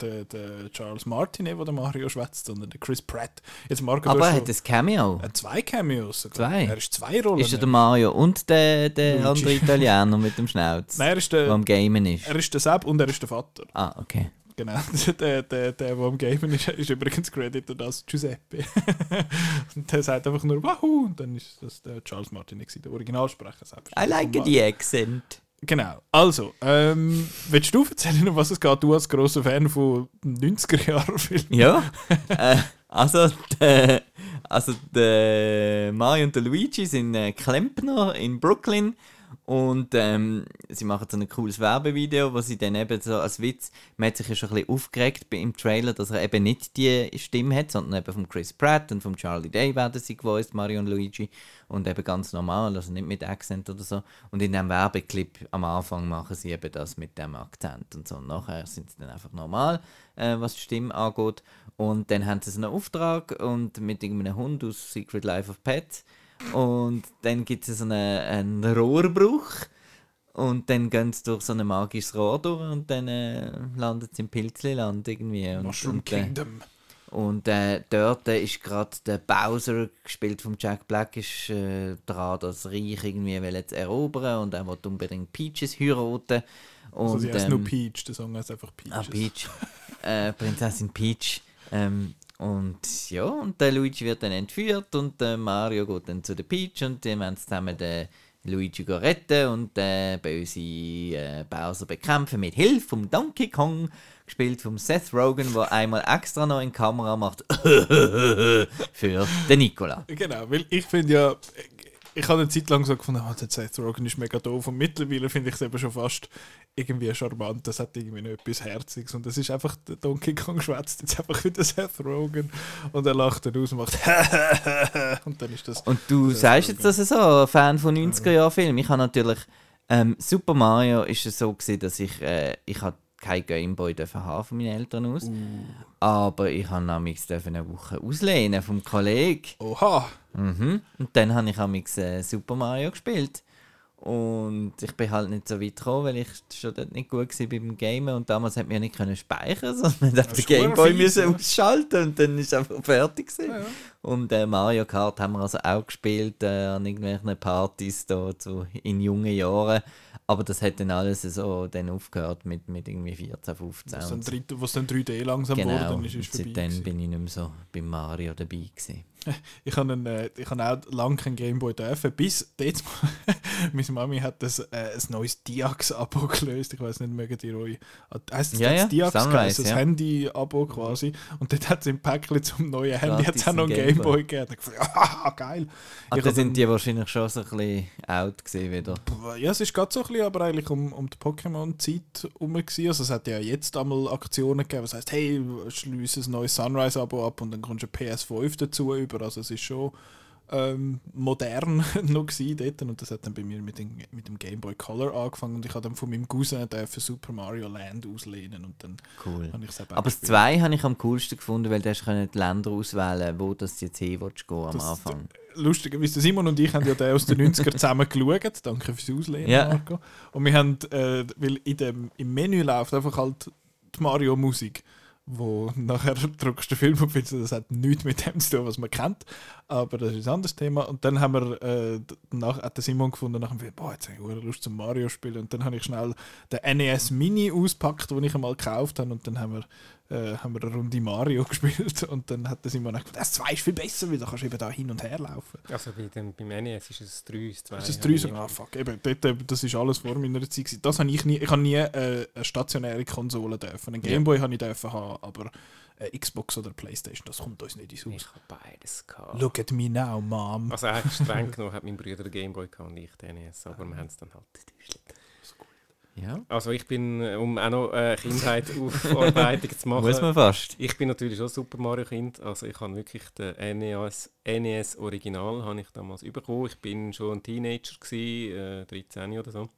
der, der Charles Martinet, der der Mario schwätzt, sondern der Chris Pratt. Jetzt Marco, du Aber er hat ein Cameo. äh, zwei Cameos. sogar. Zwei? Er ist zwei Rollen. Ist er der Mario und der, der andere Italiener mit dem Schnauz, Nein, er ist der der, am Gamen ist? er ist der Sepp und er ist der Vater. Ah, okay. Genau. Der, der, der, der am Gamen ist, ist übrigens credited als Giuseppe. und der sagt einfach nur Wahoo! Und dann ist das der Charles gewesen, der Originalsprecher. selbst. I like the accent. Genau. Also, ähm, willst du erzählen, um was es geht? Du als grosser Fan von 90er-Jahren-Filmen. Ja. äh, also, der, also der Mario und der Luigi sind äh, Klempner in Brooklyn und ähm, sie machen so ein cooles Werbevideo, wo sie dann eben so als Witz, man hat sich ja schon ein bisschen aufgeregt im Trailer, dass er eben nicht die Stimme hat, sondern eben von Chris Pratt und von Charlie Day werden sie gevoiced, Mario und Luigi und eben ganz normal, also nicht mit Akzent oder so. Und in dem Werbeclip am Anfang machen sie eben das mit dem Akzent und so. Und nachher sind sie dann einfach normal, äh, was die Stimme angeht. Und dann haben sie so einen Auftrag und mit irgendeinem Hund aus Secret Life of Pets. Und dann gibt es so einen, einen Rohrbruch. Und dann gehen sie durch so ein magisches Rohr durch und dann äh, landet sie im Pilzliland irgendwie. Und, Mushroom und, äh, Kingdom. und äh, dort ist gerade der Bowser, gespielt von Jack Black, ist äh, dran, das Reich irgendwie will jetzt erobern und er will unbedingt Peaches heiraten. Und, Also sie heißt ähm, nur Peach, der Song heißt einfach Peaches. Ah, Peach. äh, Prinzessin Peach. Ähm, und ja, und der Luigi wird dann entführt und der Mario geht dann zu der Peach und die werden zusammen den Luigi retten und den böse äh, Bowser bekämpfen mit Hilfe vom Donkey Kong, gespielt vom Seth Rogen, der einmal extra noch in Kamera macht für den Nicola. Genau, weil ich finde ja, ich habe eine Zeit lang so gefunden, oh, der Seth Rogen ist mega doof und mittlerweile finde ich es eben schon fast irgendwie charmant, das hat irgendwie noch etwas Herziges und das ist einfach, der Donkey Kong schwätzt jetzt einfach wieder Seth Rogen und er lacht dann aus und macht und dann ist das... Und du Seth sagst Rogen. jetzt, dass er so ein Fan von 90er-Jahren-Filmen. Ich habe natürlich ähm, Super Mario ist es so gewesen, dass ich äh, ich hatte kein Gameboy dürfen haben von meinen Eltern aus, Uh. aber ich habe dürfen eine Woche auslehnen vom Kollegen. Oha! Mhm. Und dann habe ich amigs äh, Super Mario gespielt. Und ich bin halt nicht so weit gekommen, weil ich schon dort nicht gut war beim Gamen und damals hat man ja nicht können speichern, sondern man hat den Gameboy müssen ja. ausschalten und dann ist einfach fertig gewesen. Und äh, Mario Kart haben wir also auch gespielt äh, an irgendwelchen Partys da so in jungen Jahren. Aber das hat dann alles so dann aufgehört mit, mit irgendwie 14, 15. Was dann, 3, was dann 3D langsam Genau, geworden ist, ist vorbei. seitdem gewesen. bin ich nicht mehr so bei Mario dabei gewesen. Ich habe äh, ich habe auch lange keinen Gameboy dürfen, bis jetzt meine Mami hat das, äh, ein neues Diax-Abo gelöst. Ich weiß nicht, mögen die euch. Heißt das Ja, jetzt ja, Diax Sunrise, das ja. Handy-Abo quasi. Und dort hat es im Päckchen zum neuen Handy auch noch ein Gameboy gegeben. Da ich gedacht, ah, geil. Ah, Ich da hab sind dann- die wahrscheinlich schon so ein bisschen out gewesen wieder. Ja, es ist gerade so ein bisschen, aber eigentlich um, um die Pokémon-Zeit herum. Also es hat ja jetzt einmal Aktionen gegeben, das heißt, hey, schließe ein neues Sunrise-Abo ab und dann kommst du ein PS5 dazu über. Also es ist schon ähm, modern noch gewesen dort. Und das hat dann bei mir mit dem, mit dem Game Boy Color angefangen und ich habe dann von meinem Cousin für Super Mario Land auslehnen und dann Cool. habe ich es Aber das gespielt. 2 habe ich am coolsten gefunden, weil du hast die Länder auswählen wo das jetzt hin willst gehen am Das- Anfang. lustigerweise, Simon und ich haben ja den aus den 90er zusammen geschaut. Danke fürs Auslehnen, Ja. Marco. Und wir haben, äh, weil in dem, im Menü läuft einfach halt die Mario-Musik, wo nachher drückst du den Film und findest, das hat nichts mit dem zu tun, was man kennt. Aber das ist ein anderes Thema. Und dann haben wir, äh, nach, hat der Simon gefunden, nach dem Film, boah, jetzt habe ich Lust zum Mario spielen. Und dann habe ich schnell den NES Mini auspackt, den ich einmal gekauft habe. Und dann haben wir, äh, haben wir eine Runde Mario gespielt. Und dann hat der Simon gesagt, das 2 ist viel besser, weil da kannst du eben da hin und her laufen. Also bei dem, beim NES ist es 3, 2. Das ist drei sogar. Ah, fuck. Eben, dort, äh, das ist alles vor meiner Zeit. gewesen. Das habe ich nie. Ich habe nie äh, eine stationäre Konsole dürfen. Einen Gameboy habe ich dürfen haben, aber äh, Xbox oder Playstation, das kommt uns nicht ins Ich Haus. habe beides gehabt. Look at me now, Mom. Also eigentlich streng genommen hat mein Bruder den Gameboy gehabt und ich den NES, aber wir haben es dann halt getäuscht. Ja. Also ich bin, um auch noch äh, Kindheit Aufarbeitung zu machen, Muss man fast. ich bin natürlich schon Super Mario Kind. Also ich habe wirklich den NES, NES Original habe ich damals bekommen. Ich bin schon ein Teenager gsi, äh, 13 oder so.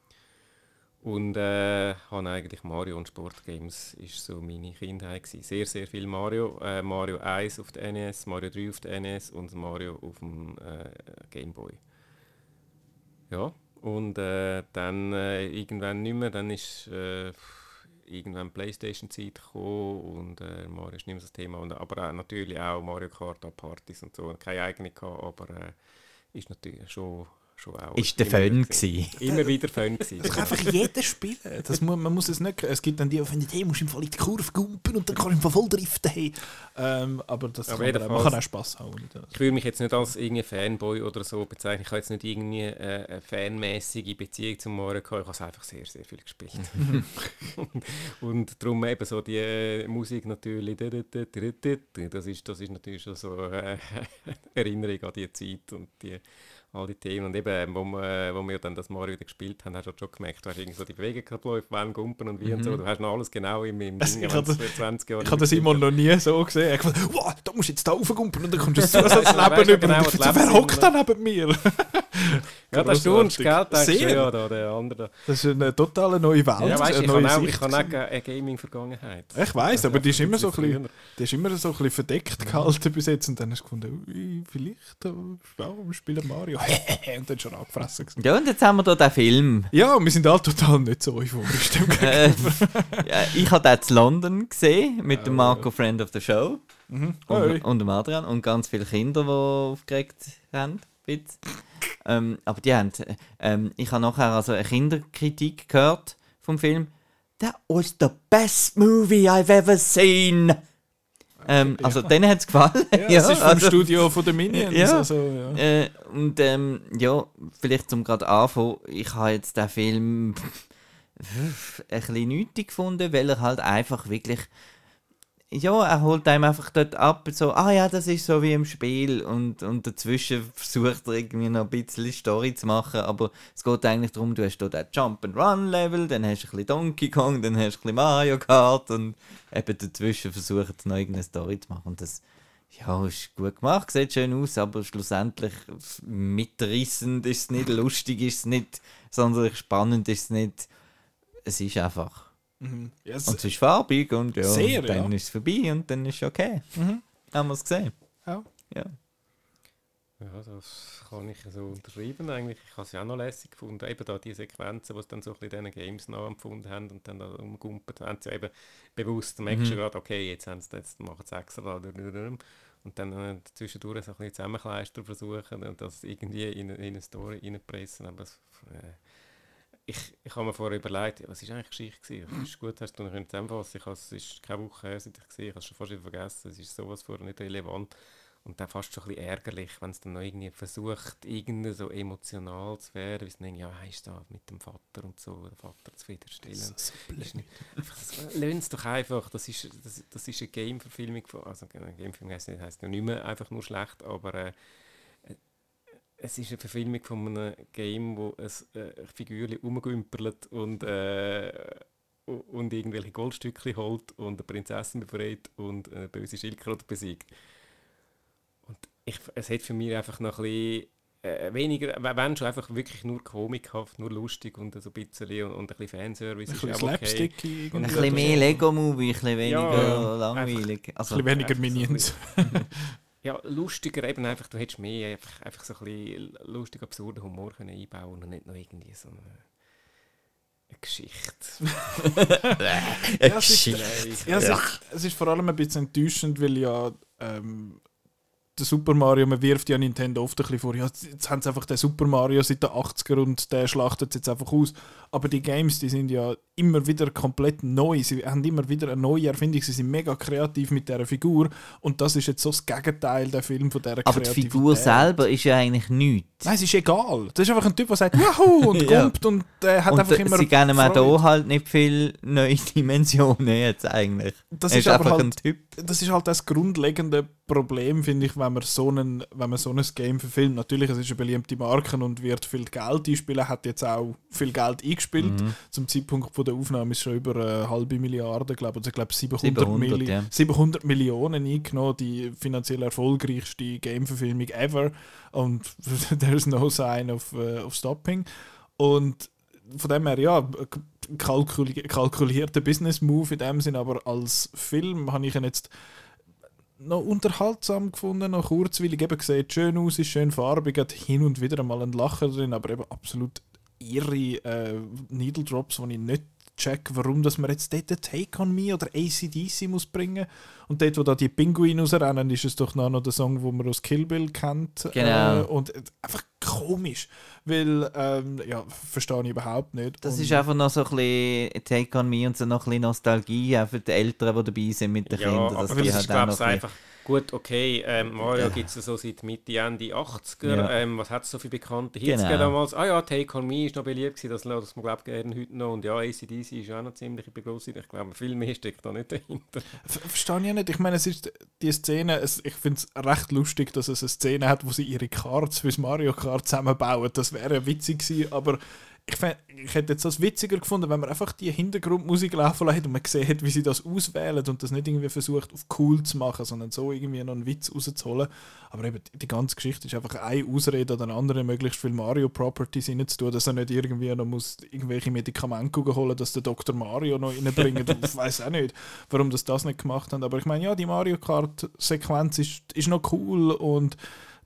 Und äh, habe eigentlich Mario und Sportgames ist so meine Kindheit gsi. Sehr sehr viel Mario, äh, Mario 1 auf der NES, Mario 3 auf der NES und Mario auf dem äh, Game. Ja, und äh, dann äh, irgendwann nicht mehr, dann ist äh, irgendwann Playstation-Zeit gekommen und äh, Mario ist nicht mehr das Thema. Und, aber natürlich auch Mario Kart Partys und so. Keine eigene gehabt, aber ist natürlich schon, schon auch... Ist der Fun gewesen. Immer wieder Fun gewesen. Das kann einfach jeder spielen. Das muss, man muss es nicht. Es gibt dann die, die finden, hey, musst du im Fall in die Kurve gumpen und dann kannst du im Fall voll driften. Hey. Ähm, aber das Aber kann man, auch- man kann auch Spass haben. Ich würde mich jetzt nicht als irgendwie Fanboy oder so bezeichnen. Ich habe jetzt nicht irgendwie äh, eine fanmäßige Beziehung zum Mario gehabt. Ich habe es einfach sehr, sehr viel gespielt. und darum eben so die äh, Musik natürlich. Das ist, das ist natürlich schon so äh, Erinnerung an die Zeit und die, all die Themen. Und eben, wo wir, wo wir dann das Mario wieder gespielt haben, hast du schon gemerkt, du hast irgendwie so die Bewegung gerade läuft, wann gumpen und wie und so. Du hast noch alles genau im, im Also Ding, ich wenn habe es für 20 Jahre Ich habe Simon gespielt noch nie so gesehen. Hat gesagt, wow, da musst du jetzt da raufgumpen und dann kommst du das Weißt du, neben genau, ich so, wer hockt da neben mir? Ja, das du, Sehr. ja, da, der andere. Das ist eine total neue Welt. Ja, weißt, ich habe neue auch, ich habe auch eine Gaming-Vergangenheit. Ich weiß, aber die ist immer so ein bisschen, die ist immer so ein bisschen verdeckt gehalten bis jetzt und dann hast du gefunden, ui, vielleicht ja, wir spielen Mario und dann schon angefressen gewesen. Ja, und jetzt haben wir hier den Film. Ja, und wir sind alle total nicht so euphorisch dem Äh, ja, ich habe den in London gesehen mit dem Marco, Friend of the Show. Mhm. Und, und dem Adrian und ganz viele Kinder, die aufgeregt haben. Witz. Ähm, aber die haben. äh, Ähm, ich habe nachher also eine Kinderkritik gehört vom Film. That was the best movie I've ever seen. Ähm, also denen hat es gefallen. Ja, es ist vom also, Studio von den Minions. Ja. Also, ja. Äh, und ähm, ja, vielleicht zum gerade anfangen, ich habe jetzt den Film ein bisschen nötig gefunden, weil er halt einfach wirklich. Ja, er holt einem einfach dort ab, so, ah ja, das ist so wie im Spiel und, und dazwischen versucht er irgendwie noch ein bisschen Story zu machen, aber es geht eigentlich darum, du hast dort ein Jump-and-Run-Level, dann hast du ein bisschen Donkey Kong, dann hast du ein bisschen Mario Kart und eben dazwischen versucht er noch irgendeine Story zu machen und das, ja, ist gut gemacht, sieht schön aus, aber schlussendlich mitreißend ist es nicht, lustig ist es nicht, sonderlich spannend ist es nicht. Es ist einfach. Mhm. Ja, es- Und es ist farbig und ja, Sehr, und dann ja. ist es vorbei und dann ist es okay. Mhm. Haben wir es gesehen? Ja. Ja. Ja, das kann ich so unterschreiben eigentlich. Ich habe es ja auch noch lässig gefunden. Eben da die Sequenzen, die sie dann so ein bisschen diesen Games nachempfunden haben und dann da umgumpelt, haben sie ja eben bewusst, da merkst du Mhm. gerade, okay, jetzt, haben sie, jetzt machen sie extra da, und dann äh, zwischendurch so ein bisschen zusammenkleistern versuchen und das irgendwie in, eine- in eine Story reinpressen. Aber es, äh, ich, ich habe mir vorher überlegt, was ist eigentlich Geschichte gewesen? Es ist gut, hast du noch zusammenfassen Ich habe es ist keine Woche her, seit ich gesehen ich habe es schon fast wieder vergessen. Es ist sowas vorher nicht relevant. Und dann fast schon ein bisschen ärgerlich, wenn es dann noch irgendwie versucht, irgendwie so emotional zu werden, wie es dann, ja, ist da mit dem Vater und so, den Vater zufriedenstellen. Ist das- Lass es doch einfach, das ist, das, das ist eine Game-Verfilmung, von- also eine Game-Verfilmung heisst, nicht- heisst nicht mehr einfach nur schlecht, aber äh, es ist eine Verfilmung von einem Game, wo ein äh, Figürchen rumgümpelt und, äh, und irgendwelche Goldstücke holt und eine Prinzessin befreit und eine böse Schildkröte besiegt. Und ich, es hat für mich einfach noch ein bisschen äh, weniger, wenn schon einfach wirklich nur komikhaft, nur lustig und so ein bisschen und, und ein bisschen Fanservice Ein bisschen auch okay. Ein bisschen mehr Lego-Movie, ein bisschen weniger Ja, langweilig. Ein Also, bisschen weniger einfach so ein Minions. Ja, lustiger eben einfach, du hättest mehr einfach, einfach so ein bisschen lustig, absurden Humor können einbauen und nicht noch irgendwie so eine, eine Geschichte. Ja, es ist- Ja, es, Ist, es ist vor allem ein bisschen enttäuschend, weil ja ähm, der Super Mario, man wirft ja Nintendo oft ein bisschen vor, ja, jetzt haben sie einfach den Super Mario seit den 80er und der schlachtet es jetzt einfach aus. Aber die Games, die sind ja immer wieder komplett neu. Sie haben immer wieder eine neue Erfindung. Sie sind mega kreativ mit dieser Figur. Und das ist jetzt so das Gegenteil der Film von dieser aber die Figur selber ist ja eigentlich nichts. Nein, es ist egal. Das ist einfach ein Typ, der sagt «Wahoo!» und Ja. kommt und äh, hat Und einfach immer sie geben Freude. da halt nicht viele neue Dimensionen jetzt eigentlich. Das ist, ist aber einfach halt ein Typ. das ist halt das grundlegende Problem, finde ich, wenn man so einen, wenn man so ein Game verfilmt. Natürlich, es ist eine beliebte Marke und wird viel Geld einspielen, hat jetzt auch viel Geld eingespielt. Mhm. Zum Zeitpunkt von der Aufnahme ist schon über eine halbe Milliarde, glaube ich, also ich glaube 700, 700, Milli ja. 700 Millionen eingenommen, die finanziell erfolgreichste Game-Verfilmung ever. Und there's no sign of, äh, of stopping. Und von dem her, ja, kalkuli kalkulierter Business-Move in dem Sinn, aber als Film habe ich ihn jetzt noch unterhaltsam gefunden, noch kurzweilig. Eben sieht schön aus, ist schön farbig, hat hin und wieder mal einen Lacher drin, aber eben absolut irre äh, Needle Drops, wo ich nicht check, warum dass man jetzt dort Take on Me oder ACDC muss bringen. Und dort, wo da die Pinguine rausrennen, ist es doch noch der Song, wo man aus Kill Bill kennt. Genau. Äh, und äh, einfach komisch, weil, ähm, ja, verstehe ich überhaupt nicht. Das und, ist einfach noch so ein bisschen Take on Me und so noch ein bisschen Nostalgie auch für die Eltern, die dabei sind mit den ja, Kindern. aber Dass das die ist, halt auch glaube ich, bisschen- einfach gut, okay, ähm, Mario Ja. gibt es so seit Mitte, Ende 80er. Ja. Ähm, was hat es so für bekannte Hits Genau. gegeben damals? Ah ja, Take On Me ist noch beliebt gewesen, das lässt man glaube gerne heute noch. Und ja, ACDC ist auch noch ziemlich groß. Ich glaube, viel mehr steckt da nicht dahinter. Ver- Verstehe ich nicht. Ich meine, es ist die Szene, es, ich finde es recht lustig, dass es eine Szene hat, wo sie ihre Karts fürs Mario Kart zusammenbauen. Das wäre ja witzig gewesen, aber ich, fänd, ich hätte jetzt das witziger gefunden, wenn man einfach die Hintergrundmusik laufen hätte und man hätte, wie sie das auswählen und das nicht irgendwie versucht, auf cool zu machen, sondern so irgendwie noch einen Witz rauszuholen. Aber eben, die ganze Geschichte ist einfach eine Ausrede oder eine andere, möglichst viel Mario-Properties reinzutun, dass er nicht irgendwie noch muss irgendwelche Medikamente holen dass der Dr. Mario noch reinbringt. ich weiß auch nicht, warum das das nicht gemacht haben. Aber ich meine, ja, die Mario Kart-Sequenz ist, ist noch cool und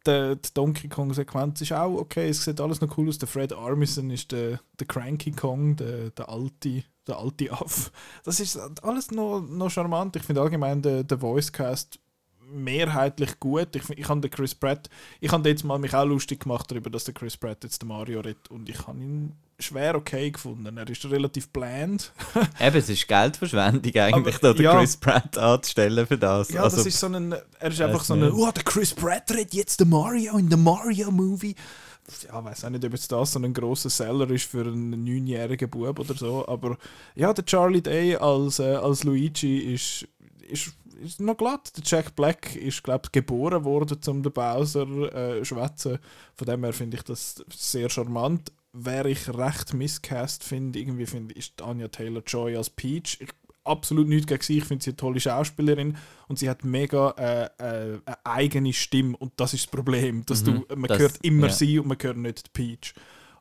die, die Donkey Kong-Sequenz ist auch okay. Es sieht alles noch cool aus. Der Fred Armisen ist der, der Cranky Kong, der, der alte der alte Aff. Das ist alles noch, noch charmant. Ich finde allgemein den, den Voicecast mehrheitlich gut. Ich, ich habe den Chris Pratt, ich habe jetzt mal mich auch lustig gemacht darüber, dass der Chris Pratt jetzt den Mario redet und ich habe ihn schwer okay gefunden. Er ist relativ bland. Eben, es ist Geldverschwendung eigentlich, Aber, da den ja. Chris Pratt anzustellen für das. Ja, also, das ist so ein, er ist einfach so ein, oh, der Chris Pratt redet jetzt den Mario in der Mario-Movie. Ja, weiß auch nicht, ob jetzt das so ein grosser Seller ist für einen neunjährigen Bub oder so, aber ja, der Charlie Day als, äh, als Luigi ist, ist, ist noch glatt. Der Jack Black ist, glaube ich, geboren worden, um den Bowser äh, schwätzen. Von dem her finde ich das sehr charmant. Wer ich recht miscast finde, irgendwie finde ist Anya Taylor-Joy als Peach. Ich, absolut nichts gegen sie. Ich finde sie eine tolle Schauspielerin und sie hat mega äh, äh, eine eigene Stimme und das ist das Problem, dass Mhm, du man das- hört immer ja. sie und man hört nicht Peach.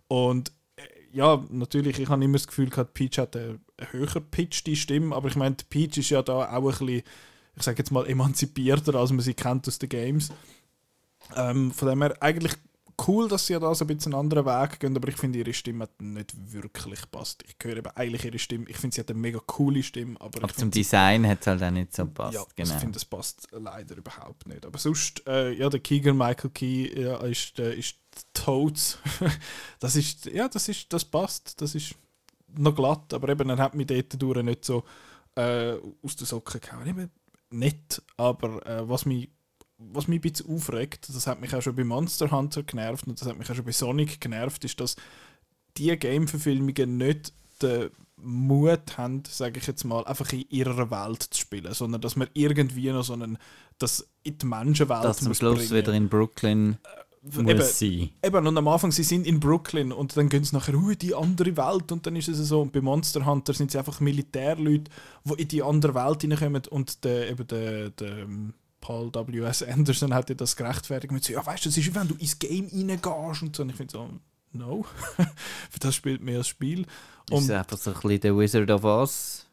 Und äh, ja, natürlich, ich habe immer das Gefühl gehabt, Peach hat eine, eine höher pitchte Stimme, aber ich meine, Peach ist ja da auch ein bisschen, ich sage jetzt mal, emanzipierter, als man sie kennt aus den Games. Ähm, von dem her eigentlich cool, dass sie da so ein bisschen einen anderen Weg gehen, aber ich finde, ihre Stimme hat nicht wirklich passt. Ich höre eben eigentlich ihre Stimme, ich finde, sie hat eine mega coole Stimme, aber, Aber zum Design hat es halt auch nicht so gepasst. ja, genau. ich finde, das passt leider überhaupt nicht. Aber sonst, äh, ja, der Keegan Michael Key ja, ist, äh, ist Toads. das ist, ja, das ist, das passt. Das ist noch glatt, aber eben, er hat mich dort durch nicht so äh, aus den Socken gehauen. Eben nicht, aber äh, was mich was mich ein bisschen aufregt, das hat mich auch schon bei Monster Hunter genervt und das hat mich auch schon bei Sonic genervt, ist, dass die Game-Verfilmungen nicht den Mut haben, sage ich jetzt mal, einfach in ihrer Welt zu spielen, sondern dass man irgendwie noch so einen, das in die Menschenwelt Dass am Schluss bringen. wieder in Brooklyn Eben, muss sein. Eben, und am Anfang, sie sind in Brooklyn und dann gehen sie nachher uh, in die andere Welt und dann ist es so. Und bei Monster Hunter sind sie einfach Militärleute, die in die andere Welt hineinkommen und der, eben der, der ähm, Paul W.S. Anderson hat ja das gerechtfertigt mit so, ja weißt du, das ist wie wenn du ins Game reingehst und so. Und ich finde so, no, für das spielt mehr das Spiel. Ist Und- einfach so ein bisschen der Wizard of Oz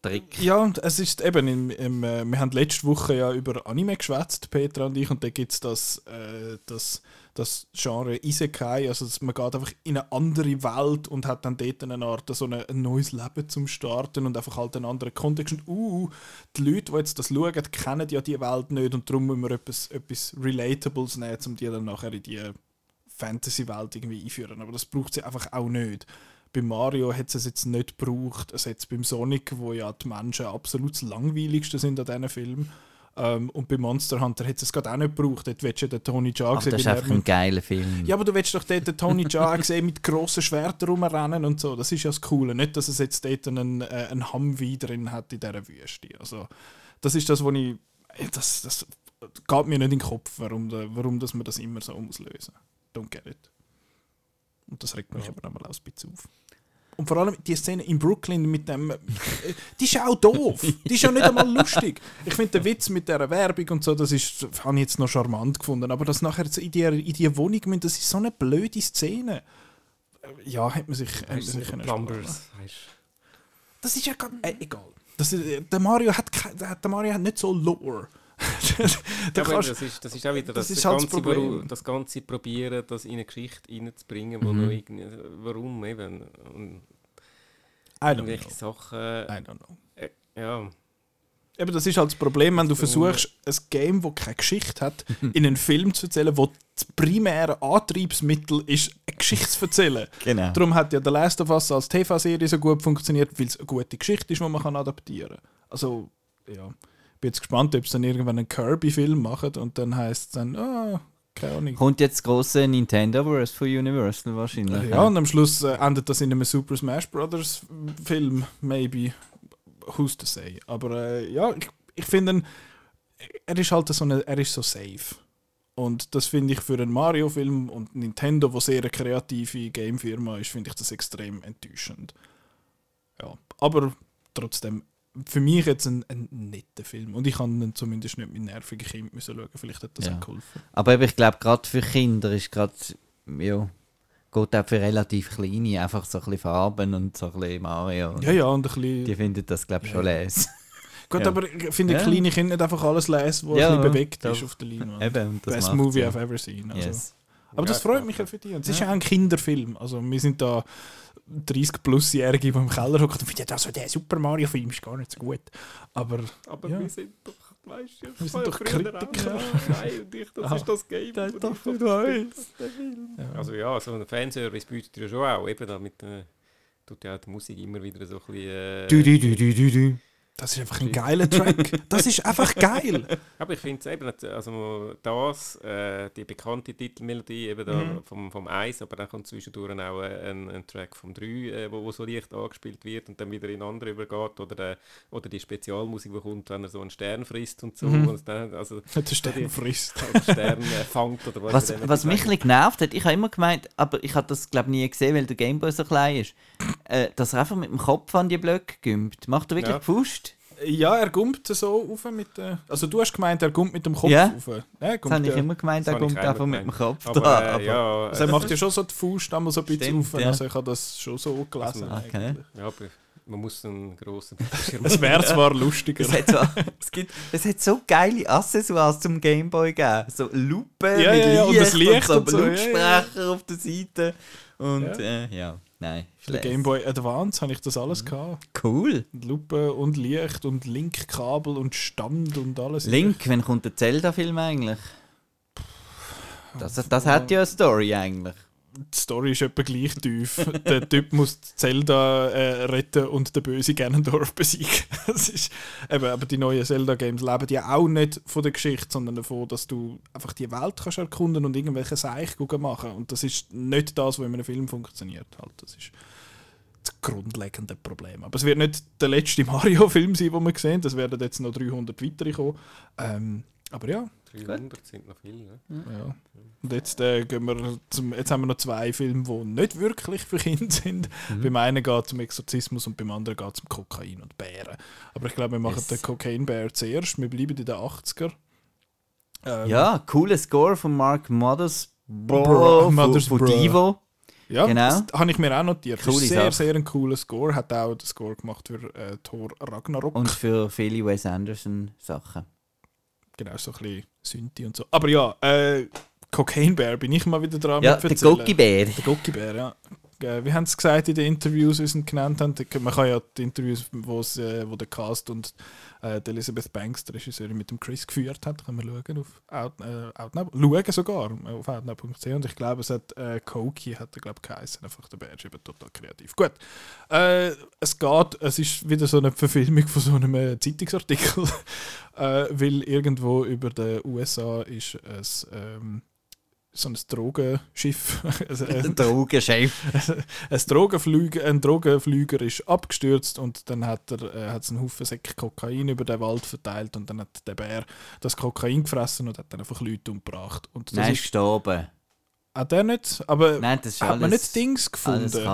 Trick. Ja, und es ist eben, im, im, äh, wir haben letzte Woche ja über Anime geschwätzt, Petra und ich, und da gibt es das, äh, das, das Genre Isekai, also dass man geht einfach in eine andere Welt und hat dann dort eine Art, so eine, ein neues Leben zum Starten und einfach halt einen anderen Kontext. Und uh, die Leute, die jetzt das schauen, kennen ja die Welt nicht und darum müssen wir etwas, etwas Relatables nehmen, um die dann nachher in die Fantasy-Welt irgendwie einführen. Aber das braucht sie einfach auch nicht. Bei Mario hat es jetzt nicht gebraucht. Es hat beim Sonic, wo ja die Menschen absolut das langweiligste sind an diesen Film. Ähm, und bei Monster Hunter hat es gerade auch nicht gebraucht. Dort willst du ja den Tony Jaa sehen, das ist einfach ein mit- geiler Film. ja, aber du willst doch dort den Tony Jaa sehen mit grossen Schwertern rumrennen und so. Das ist ja das Coole. Nicht, dass es jetzt dort einen, äh, einen Humvee drin hat in dieser Wüste. Also, das ist das, was ich... Das, das geht mir nicht in den Kopf, warum, warum dass man das immer so muss lösen Don't get it. Und das regt mich aber nochmal ein bisschen auf. Und vor allem die Szene in Brooklyn mit dem. äh, Die ist auch doof. Die ist ja nicht einmal lustig. Ich finde den Witz mit dieser Werbung und so, das ist, habe ich jetzt noch charmant gefunden. Aber das nachher so in die, in die Wohnung, müssen, das ist so eine blöde Szene. Äh, Ja, hat man sich, hat man sich. Plumbers. Das ist ja gar, äh, egal. Das, ist- der, Mario hat, der Mario hat nicht so Lore. Da kannst, das, ist, das ist auch wieder das, das ist das, halt das ganze, das ganze Probieren, das in eine Geschichte reinzubringen, wo Mhm. noch irgendwie, warum eben, und irgendwelche know. Sachen, I don't know. äh, ja, Eben, das ist halt das Problem, wenn du versuchst, ein Game, das keine Geschichte hat, in einen Film zu erzählen, wo das primäre Antriebsmittel ist, eine Geschichte zu erzählen. Genau. Darum hat ja The Last of Us als TV-Serie so gut funktioniert, weil es eine gute Geschichte ist, die man kann adaptieren kann. Also, ja. Ich bin jetzt gespannt, ob es dann irgendwann einen Kirby-Film machen und dann heisst es dann, ah, keine Ahnung. Kommt jetzt das große Nintendo-Verse von Universal wahrscheinlich. Ja, und am Schluss äh, endet das in einem Super Smash Brothers Film, maybe. Who's to say? Aber äh, ja, ich, ich finde, er ist halt so eine, er ist so safe. Und das finde ich für einen Mario-Film und Nintendo, wo sehr eine kreative Game-Firma ist, finde ich das extrem enttäuschend. Ja, aber trotzdem, für mich jetzt ein, ein netter Film. Und ich kann ihn zumindest nicht mit nervigen Kindern müssen schauen. Vielleicht hat das Ja. auch geholfen. Aber ich glaube, gerade für Kinder ist gerade, ja, geht auch für relativ kleine einfach so ein bisschen Farben und so ein bisschen Mario. Ja, ja, und ein bisschen... Die finden das, glaube ich, schon Ja. les. Gut, Ja. aber ich finde, kleine Kinder nicht einfach alles lesen, was Ja, ein bisschen bewegt ist auf der Leinwand. Eben, Best Movie. I've ever seen. Also. Yes. Aber das freut mich ja klar. für dich. Und es ist ja auch ein Kinderfilm. Also wir sind da 30-Plus-Jährige, die im Keller hocken und finden, also der Super Mario-Film ist gar nicht so gut. Aber aber Ja. wir sind doch, weißt du, Wir ich sind habe doch Kritiker. auch- Nein, und ich, das Ah. ist das Game. Das ist doch für uns. Also ja, so ein Fanservice bietet ja schon auch, eben da mit äh, tut ja auch die Musik immer wieder so ein bisschen... Äh, Du, du, du, du, du, du. Das ist einfach ein geiler Track. Das ist einfach geil. Aber ich finde es eben, nicht- also das, äh, die bekannte Titelmelodie eben da Mhm. vom, vom 1, aber dann kommt zwischendurch auch äh, ein, ein Track vom 3, äh, wo, wo so leicht angespielt wird und dann wieder in andere übergeht oder, der, oder die Spezialmusik, die kommt, wenn er so einen Stern frisst und so. Mhm. Und dann, also Der Stern frisst. halt Stern äh, fängt oder was. Was, was mich ein bisschen genervt hat, ich habe immer gemeint, aber ich habe das glaube nie gesehen, weil der Gameboy so klein ist, äh, dass er einfach mit dem Kopf an die Blöcke gümpt. Macht er wirklich Ja. Pfust? Ja, er gumpt so auf mit der... Also du hast gemeint, er gumpt mit dem Kopf Ja. auf. Ja, er Das gumpt habe ich ja. immer gemeint, er auch einfach mit dem gemeint. Kopf Aber, da. äh, aber- ja, Also er äh, macht ja schon so die Faust einmal so ein bisschen Stimmt, auf. ja. Also ich habe das schon so gelesen. Also, okay. eigentlich. ja, aber Man muss einen grossen Schirm Es wäre zwar lustiger. Es hat, so, es, gibt, es hat so geile Accessoires zum Gameboy gegeben. So Lupe Ja, mit ja, ja, und das Licht, Licht und und so, so, ja, Lautsprecher auf der Seite. Und äh, ja nein. Für den Game Boy Advance habe ich das alles gehabt. Cool. Und Lupe und Licht und Linkkabel und Stand und alles. Link, wann kommt der Zelda-Film eigentlich? Das, das hat ja eine Story eigentlich. Die Story ist etwa gleich tief. der Typ muss Zelda äh, retten und den bösen Ganondorf besiegen. das ist, eben, aber die neuen Zelda-Games leben ja auch nicht von der Geschichte, sondern davon, dass du einfach die Welt kannst erkunden und irgendwelche Seich machen. Und das ist nicht das, was in einem Film funktioniert. Halt. Das ist das grundlegende Problem. Aber es wird nicht der letzte Mario-Film sein, den wir sehen. Es werden jetzt noch 300 weitere kommen. Ähm, aber ja, 300 sind noch viele. Ne? ja. Und jetzt, äh, gehen wir zum, jetzt haben wir noch zwei Filme, die nicht wirklich für Kinder sind. Beim einen geht es um Exorzismus und beim anderen geht es um Kokain und Bären. Aber ich glaube, wir machen Yes. den Cocaine Bear zuerst. Wir bleiben in den 80er. Ähm, Ja, cooler Score von Mark Mothers Bro- von, Mothers von. Divo. ja genau. das habe ich mir auch notiert. Ist sehr, Sache. sehr ein cooler Score. Hat auch den Score gemacht für äh, Thor Ragnarok. Und für viele Wes Anderson Sachen. Genau, so ein bisschen Synthi und so. Aber ja, äh, Cocaine Bear bin ich mal wieder dran Ja, der erzählen. Goki-Bär. Der Gockibär, ja. Äh, Wir haben es gesagt in den Interviews, die sie genannt haben. Man kann ja die Interviews, wo's, äh, wo der Cast und äh, die Elizabeth Banks, die Regisseurin, mit dem Chris geführt hat, kann man schauen auf Out, äh, Outnow. Schauen sogar auf outnow.ch und ich glaube, es hat äh, Koki, hat er glaube geheißen, einfach der ist eben total kreativ. Gut, äh, es geht, es ist wieder so eine Verfilmung von so einem äh, Zeitungsartikel, äh, weil irgendwo über den USA ist es ähm, so ein Drogenschiff, also, äh, Der Drogenchef. ein Drogenflüger, ein Drogenflüger ist abgestürzt und dann hat er äh, hat's einen Haufen Säcke Kokain über den Wald verteilt und dann hat der Bär das Kokain gefressen und hat dann einfach Leute umgebracht. Und das Nein, ist gestorben. hat er nicht, aber Nein, das ist hat alles, man nicht Dings alles gefunden?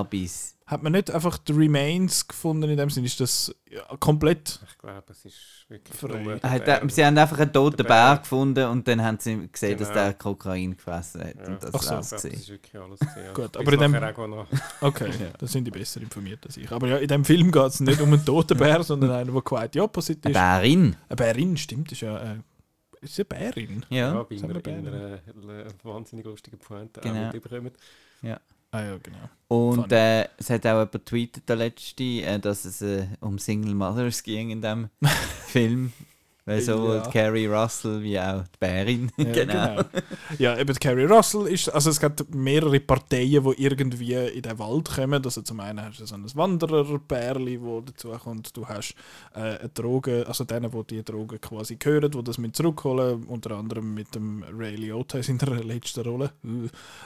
Hat man nicht einfach die Remains gefunden in dem Sinne? Ist das ja, komplett Ich glaube, es ist wirklich Frei. hat, Bär. sie haben einfach einen toten Bär Bär. gefunden und dann haben sie gesehen, dass Genau. der Kokain gefressen hat. Ja. Und das Ach so. war's das ist wirklich alles gewesen, ja. Gut, aber in dem- Okay, Ja. da sind die besser informiert als ich. Aber ja, in dem Film geht es nicht um einen toten Bär, sondern einen, der quite Opposite Eine ist. Bärin. Eine Bärin, stimmt, ist ja äh, ist eine Bärin. Ja, Ja. bei einer, einer, äh, wahnsinnig lustigen Pointe Genau. auch mitbekommen. Ah ja, genau. Und äh, es hat auch jemand getweetet, der letzte, äh, dass es äh, um Single Mothers ging in dem Film. Weil sowohl Ja. Carrie Russell wie auch die Bärin. Ja, genau. Ja, eben Carrie Russell ist, also es gibt mehrere Parteien, die irgendwie in den Wald kommen. Also zum einen hast du so ein Wandererbärli, wo dazu kommt, du hast äh, eine Droge, also denen, die die Drogen quasi gehören, die das mit zurückholen, unter anderem mit dem Ray Liotta in seiner letzten Rolle,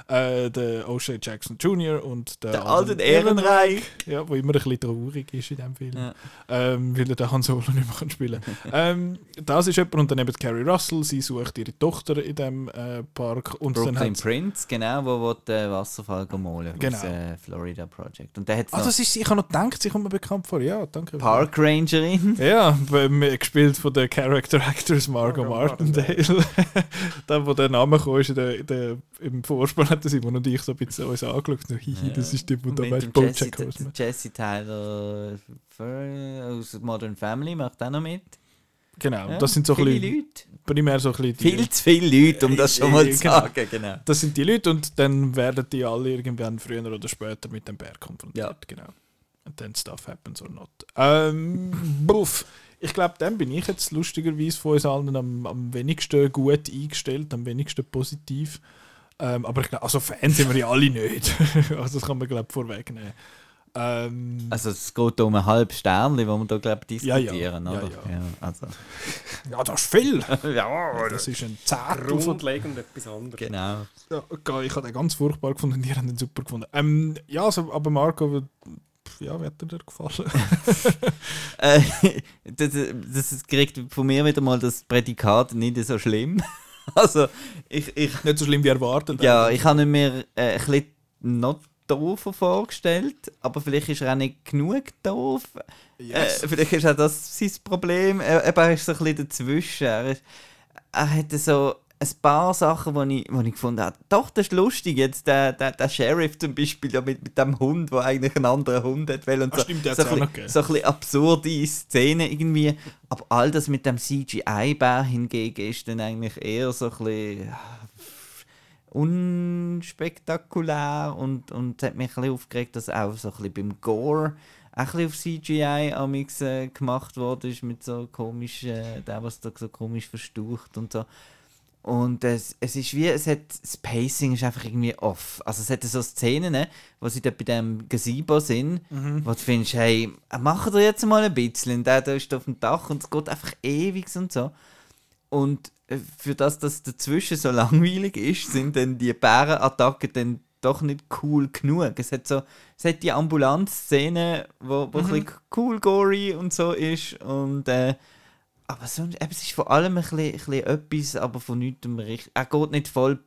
äh, der O'Shea Jackson Jr. und der, Der Alden Ehrenreich. ja, wo immer ein bisschen traurig ist in dem Film Ja. ähm, weil er den Han Solo nicht mehr spielen kann. ähm, das ist jemand, und dann eben Carrie Russell, sie sucht ihre Tochter in dem äh, Park und dann Brooklyn hat Prince, genau, wo, wo den Wasserfall malen Genau. Das äh, Florida Project. Und der hat Ah, das ist, ich habe noch gedacht, sie kommt mir bekannt vor. Ja, danke. Park Rangerin. Ja, gespielt von der Character Actress Margot Margot Martindale. da, wo der Name kam, ist in der, in der, im Vorspann hat der Simon und ich so ein bisschen uns angeschaut. So, hihi, das ist die, wo dem Bojack Jesse, Horseman. Jesse Tyler aus Modern Family macht auch noch mit. Genau, Ja, das sind so viele Leute. primär so ein Viel zu viele Leute, um das schon mal zu Genau. sagen. Genau. Das sind die Leute und dann werden die alle irgendwann früher oder später mit dem Bär konfrontiert. Ja. Genau. And then stuff happens or not. Ähm, buff. Ich glaube, dann bin ich jetzt lustigerweise von uns allen am, am wenigsten gut eingestellt, am wenigsten positiv. Ähm, aber ich glaube, also Fans sind wir ja alle nicht. also das kann man glaube ich vorwegnehmen. Ähm, Also es geht um ein halbes Sternchen, wo wir da glaube ich Ja, ja. diskutieren, Ja, oder? ja. also. ja, das ist viel. ja, Das ist ein von Grundlegend etwas anderes. genau. Ja, okay, ich habe den ganz furchtbar gefunden und ihr habt den super gefunden. Ähm, ja, also, aber Marco, ja, wie hat er dir gefallen? Äh, das, das kriegt von mir wieder mal das Prädikat nicht so schlimm. Also ich, ich, Nicht so schlimm wie erwartet. ja, ich habe ihn mir äh, ein bisschen noch doofer vorgestellt, aber vielleicht ist er auch nicht genug doof. Yes. Äh, vielleicht ist auch das sein Problem. Er, er ist so ein bisschen dazwischen. Er, ist, er hat so. ein paar Sachen, die ich, wo ich gefunden habe, doch, das ist lustig. Jetzt der, der, der Sheriff zum Beispiel ja mit, mit dem Hund, der eigentlich einen anderen Hund hat. Will und Ah, so, stimmt, so, hat's ein bisschen- so ein bisschen absurde Szenen irgendwie. Aber all das mit dem CGI-Bär hingegen ist dann eigentlich eher so ein bisschen unspektakulär und, und hat mich ein bisschen aufgeregt, dass auch so ein bisschen beim Gore auch ein bisschen auf CGI amix, äh, gemacht worden ist mit so komisch, äh, der was da so komisch verstaucht und so. Und es, es ist wie, es hat, das Pacing ist einfach irgendwie off. Also es hat so Szenen, ne, wo sie dort bei dem Gazebo sind, wo du findest, hey, mach dir jetzt mal ein bisschen. Der da ist auf dem Dach und es geht einfach ewig und so. Und für das, dass dazwischen so langweilig ist, sind dann die Bärenattacken dann doch nicht cool genug. Es hat so, es hat die Ambulanzszene, wo, wo ein bisschen cool gory und so ist und äh, aber sonst, eben, es ist vor allem ein bisschen, ein bisschen etwas, aber von nichts richtig. Er geht nicht voll.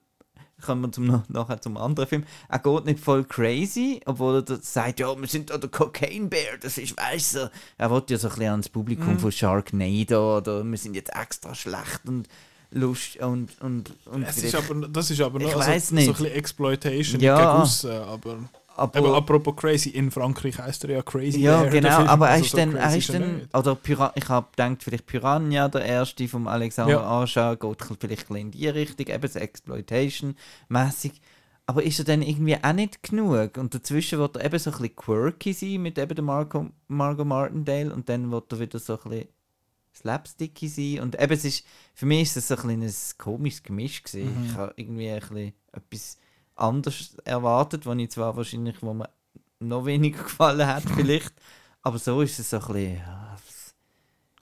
Kommen wir zum, noch- nachher zum anderen Film. Er geht nicht voll crazy, obwohl er sagt, ja, wir sind da der Cocaine Bear, das ist, weißt du. Er will ja so ein bisschen ans Publikum von Sharknado oder wir sind jetzt extra schlecht und Lust und. und, und Es ist aber, das ist aber noch Ich also, so ein bisschen Exploitation Ja. gegen aussen, aber... aber, Eben, apropos crazy, in Frankreich heißt er ja Crazy Ja, Bear, genau, Film. aber er Also ist so dann, er ist dann, oder ich habe gedacht, vielleicht Piranha, der erste vom Alexander Ja. Aja, geht vielleicht in die Richtung, eben so Exploitation-mäßig. Aber ist er dann irgendwie auch nicht genug? Und dazwischen wird er eben so ein bisschen quirky sein mit eben der Marco, Margot Martindale und dann wird er wieder so ein bisschen slapsticky sein. Und eben, es ist, für mich ist es ein kleines komisches Gemisch gewesen. Mhm. Ich habe irgendwie ein bisschen etwas anderes erwartet, was ich zwar wahrscheinlich, wo mir noch weniger gefallen hat vielleicht, aber so ist es so ein bisschen, ja,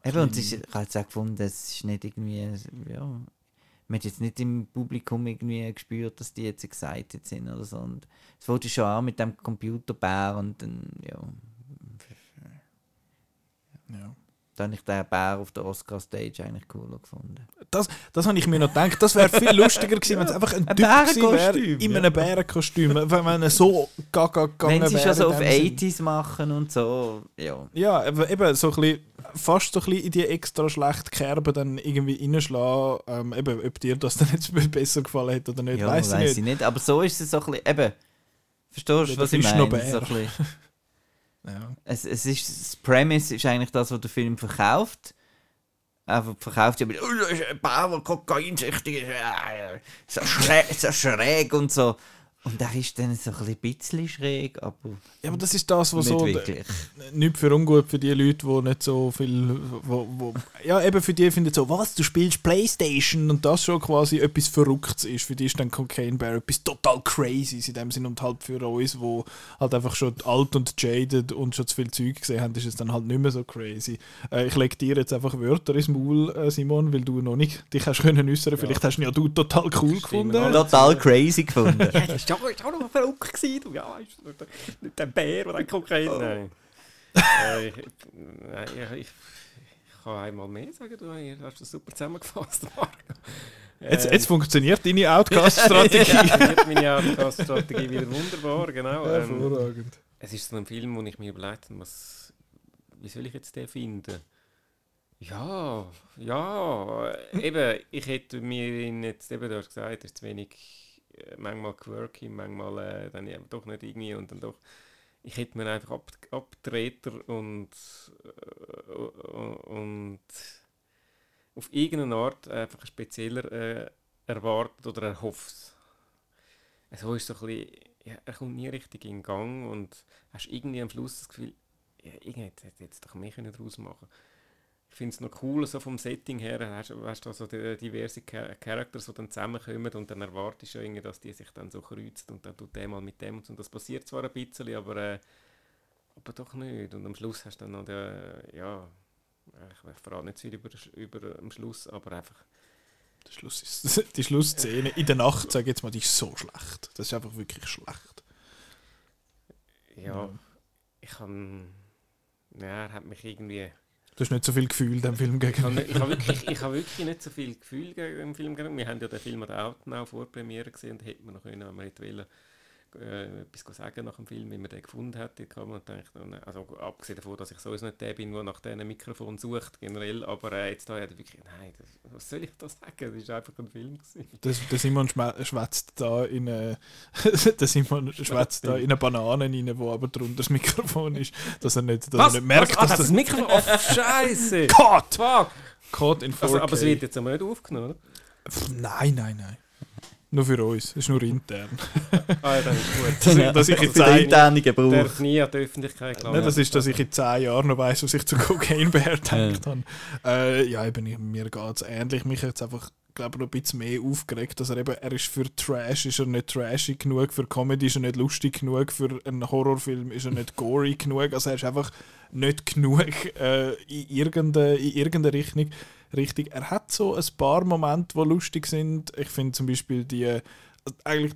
eben, und ist, ich habe jetzt auch gefunden, es ist nicht irgendwie, ja, man hat jetzt nicht im Publikum irgendwie gespürt, dass die jetzt excited sind oder so. Und es wurde schon an mit dem Computerbär und dann, ja, Ja. Da habe ich den Bär auf der Oscar-Stage eigentlich cooler gefunden. Das, das habe ich mir noch gedacht. Das wäre viel lustiger gewesen, wenn es einfach ein, Ein Typ gewesen wäre in einem Bärenkostüm. Wenn man so gaga gegangen Wenn sie schon so auf wäre in dem 80s machen und so, ja. Ja, aber eben so ein bisschen, fast so ein bisschen in die extra schlechte Kerbe dann irgendwie reinschlagen. Ähm, eben, ob dir das dann jetzt besser gefallen hat oder nicht, Ja, weiß ich nicht. nicht. Aber so ist es so ein bisschen, eben, verstehst du, was ich meine? So ein bisschen, Es, es ist, das Premise ist eigentlich das, was der Film verkauft. Einfach verkauft ja mit, oh, das ist ein Bär, der kokainsüchtig äh, so schräg, so schräg und so. Und der ist dann so ein bisschen schräg, aber ja, aber das ist das, was nicht so... wirklich. nicht für ungut für die Leute, die nicht so viel. Wo, wo, ja, eben für die finden so, was, du spielst Playstation und das schon quasi etwas Verrücktes ist. Für die ist dann Cocaine Bear etwas total crazy in dem Sinn und halt für uns, wo halt einfach schon alt und jaded und schon zu viel Zeug gesehen haben, ist es dann halt nicht mehr so crazy. Äh, ich lege dir jetzt einfach Wörter ins Maul, äh, Simon, weil du noch nicht dich hast können äußern. Vielleicht hast du ihn ja du total cool Stimmt, gefunden. ja. Total crazy gefunden. Ja, das war ja auch noch verrückt. Gewesen. Du, ja, ist nicht der, nicht der Bär, der dann Kokain... Nein. äh, ich, nein, ich, ich, ich kann einmal mehr sagen, du hast das super zusammengefasst, Marco. Jetzt, Ähm, jetzt funktioniert deine Outcast-Strategie. funktioniert meine Outcast-Strategie wieder wunderbar, genau. Ähm, Hervorragend. es ist so ein Film, wo ich mir überlegt habe, was, wie soll ich jetzt den finden? Ja, ja, eben, ich hätte mir ihn jetzt eben, du hast gesagt, er ist zu wenig, manchmal quirky, manchmal äh, dann eben doch nicht irgendwie und dann doch, ich hätte mir einfach ab, Abtreter und, äh, und auf irgendeine Art einfach spezieller äh, erwartet oder erhofft. So ist so ein bisschen, ja, er kommt nie richtig in Gang und hast irgendwie am Schluss das Gefühl, ja, irgendwie hätte jetzt doch mehr können daraus machen Ich finde es noch cool, so vom Setting her, hast, hast du so die, diverse Cha- Characters, die dann zusammenkommen und dann erwartest du ja irgendwie, dass die sich dann so kreuzen und dann tut der mal mit dem und das passiert zwar ein bisschen, aber, äh, aber doch nicht. Und am Schluss hast du dann noch den, ja, ich, verrate nicht viel über, über am Schluss, aber einfach Der Schluss ist, die Schlussszene in der Nacht, sage ich jetzt mal, die ist so schlecht. Das ist einfach wirklich schlecht. Ja, ich kann. Ja, er hat mich irgendwie. Du hast nicht so viel Gefühl dem Film Ich habe gegenüber. ich hab wirklich, ich wirklich nicht so viel Gefühl gegen den Film gehabt. Wir haben ja den Film an der Outnow Vorpremiere gesehen und hätten wir noch können, wenn wir hätten wollen, äh, etwas sagen nach dem Film, wie man den gefunden hat. Ich dachte, oh nein, also abgesehen davon, dass ich sowieso nicht der bin, der nach diesem Mikrofon sucht, generell, aber äh, jetzt da hat er wirklich, nein, das, was soll ich da sagen? Das war einfach ein Film. Gewesen. Der Simon schwätzt da in eine, der Simon schwätzt da in eine Banane rein, wo aber drunter das Mikrofon ist, dass er nicht, dass er nicht merkt, Ah, dass das das Mikrofon? Oh, Scheiße! Cut! Fuck! Caught in 4K. Also, aber es wird jetzt aber nicht aufgenommen, oder? Nein, nein, nein. Nur für uns. Es ist nur intern. Ah, ja, dann ist gut. Dass ich, dass ich in zehn, Gebrauch. Darf nie an die Öffentlichkeit gelangen. Nicht, das ist, dass ich in zehn Jahren noch weiss, was ich zu Cocaine Bear gedacht habe. Äh, ja, eben, ich- mir geht es ähnlich. Mich jetzt einfach, glaube noch ein bisschen mehr aufgeregt, dass er eben, er ist für Trash ist er nicht trashig genug, für Comedy ist er nicht lustig genug, für einen Horrorfilm ist er nicht gory genug. Also er ist einfach nicht genug äh, in, irgendeine, in irgendeine Richtung. Richtung. Er hat so ein paar Momente, die lustig sind. Ich finde zum Beispiel die, äh, eigentlich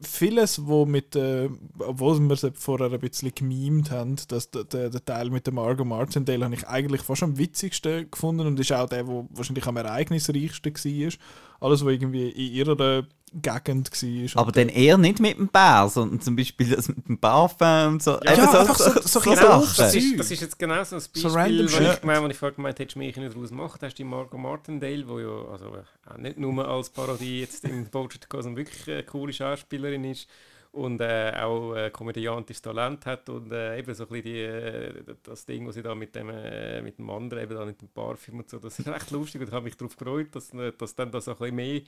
vieles, wo mit, äh, obwohl wir es vorher ein bisschen gemimt haben, dass der, der, der Teil mit dem Margot Martindale habe ich eigentlich fast am witzigsten gefunden und ist auch der, wo wahrscheinlich am ereignisreichsten war. Alles, was irgendwie in ihrer Gegend war. Aber dann eher nicht mit dem Bär, sondern zum Beispiel das mit dem Parfum und so. Ja, Eben einfach so- so so genau, Das Sachen. ist, das ist jetzt genau so ein Beispiel, So shit. ich gemeint, wo ich vorher gemeint hätte, mich nicht daraus. Da hast du die Margot Martindale, die ja also, auch nicht nur als Parodie jetzt im Bojack Horseman wirklich eine coole Schauspielerin ist und äh, auch äh, komödiantisches Talent hat und äh, eben so ein bisschen die, äh, das Ding, was sie da mit dem, äh, mit dem anderen, eben da mit dem Parfüm und so, das ist recht lustig und ich habe mich darauf gefreut, dass, äh, dass dann da so ein bisschen mehr,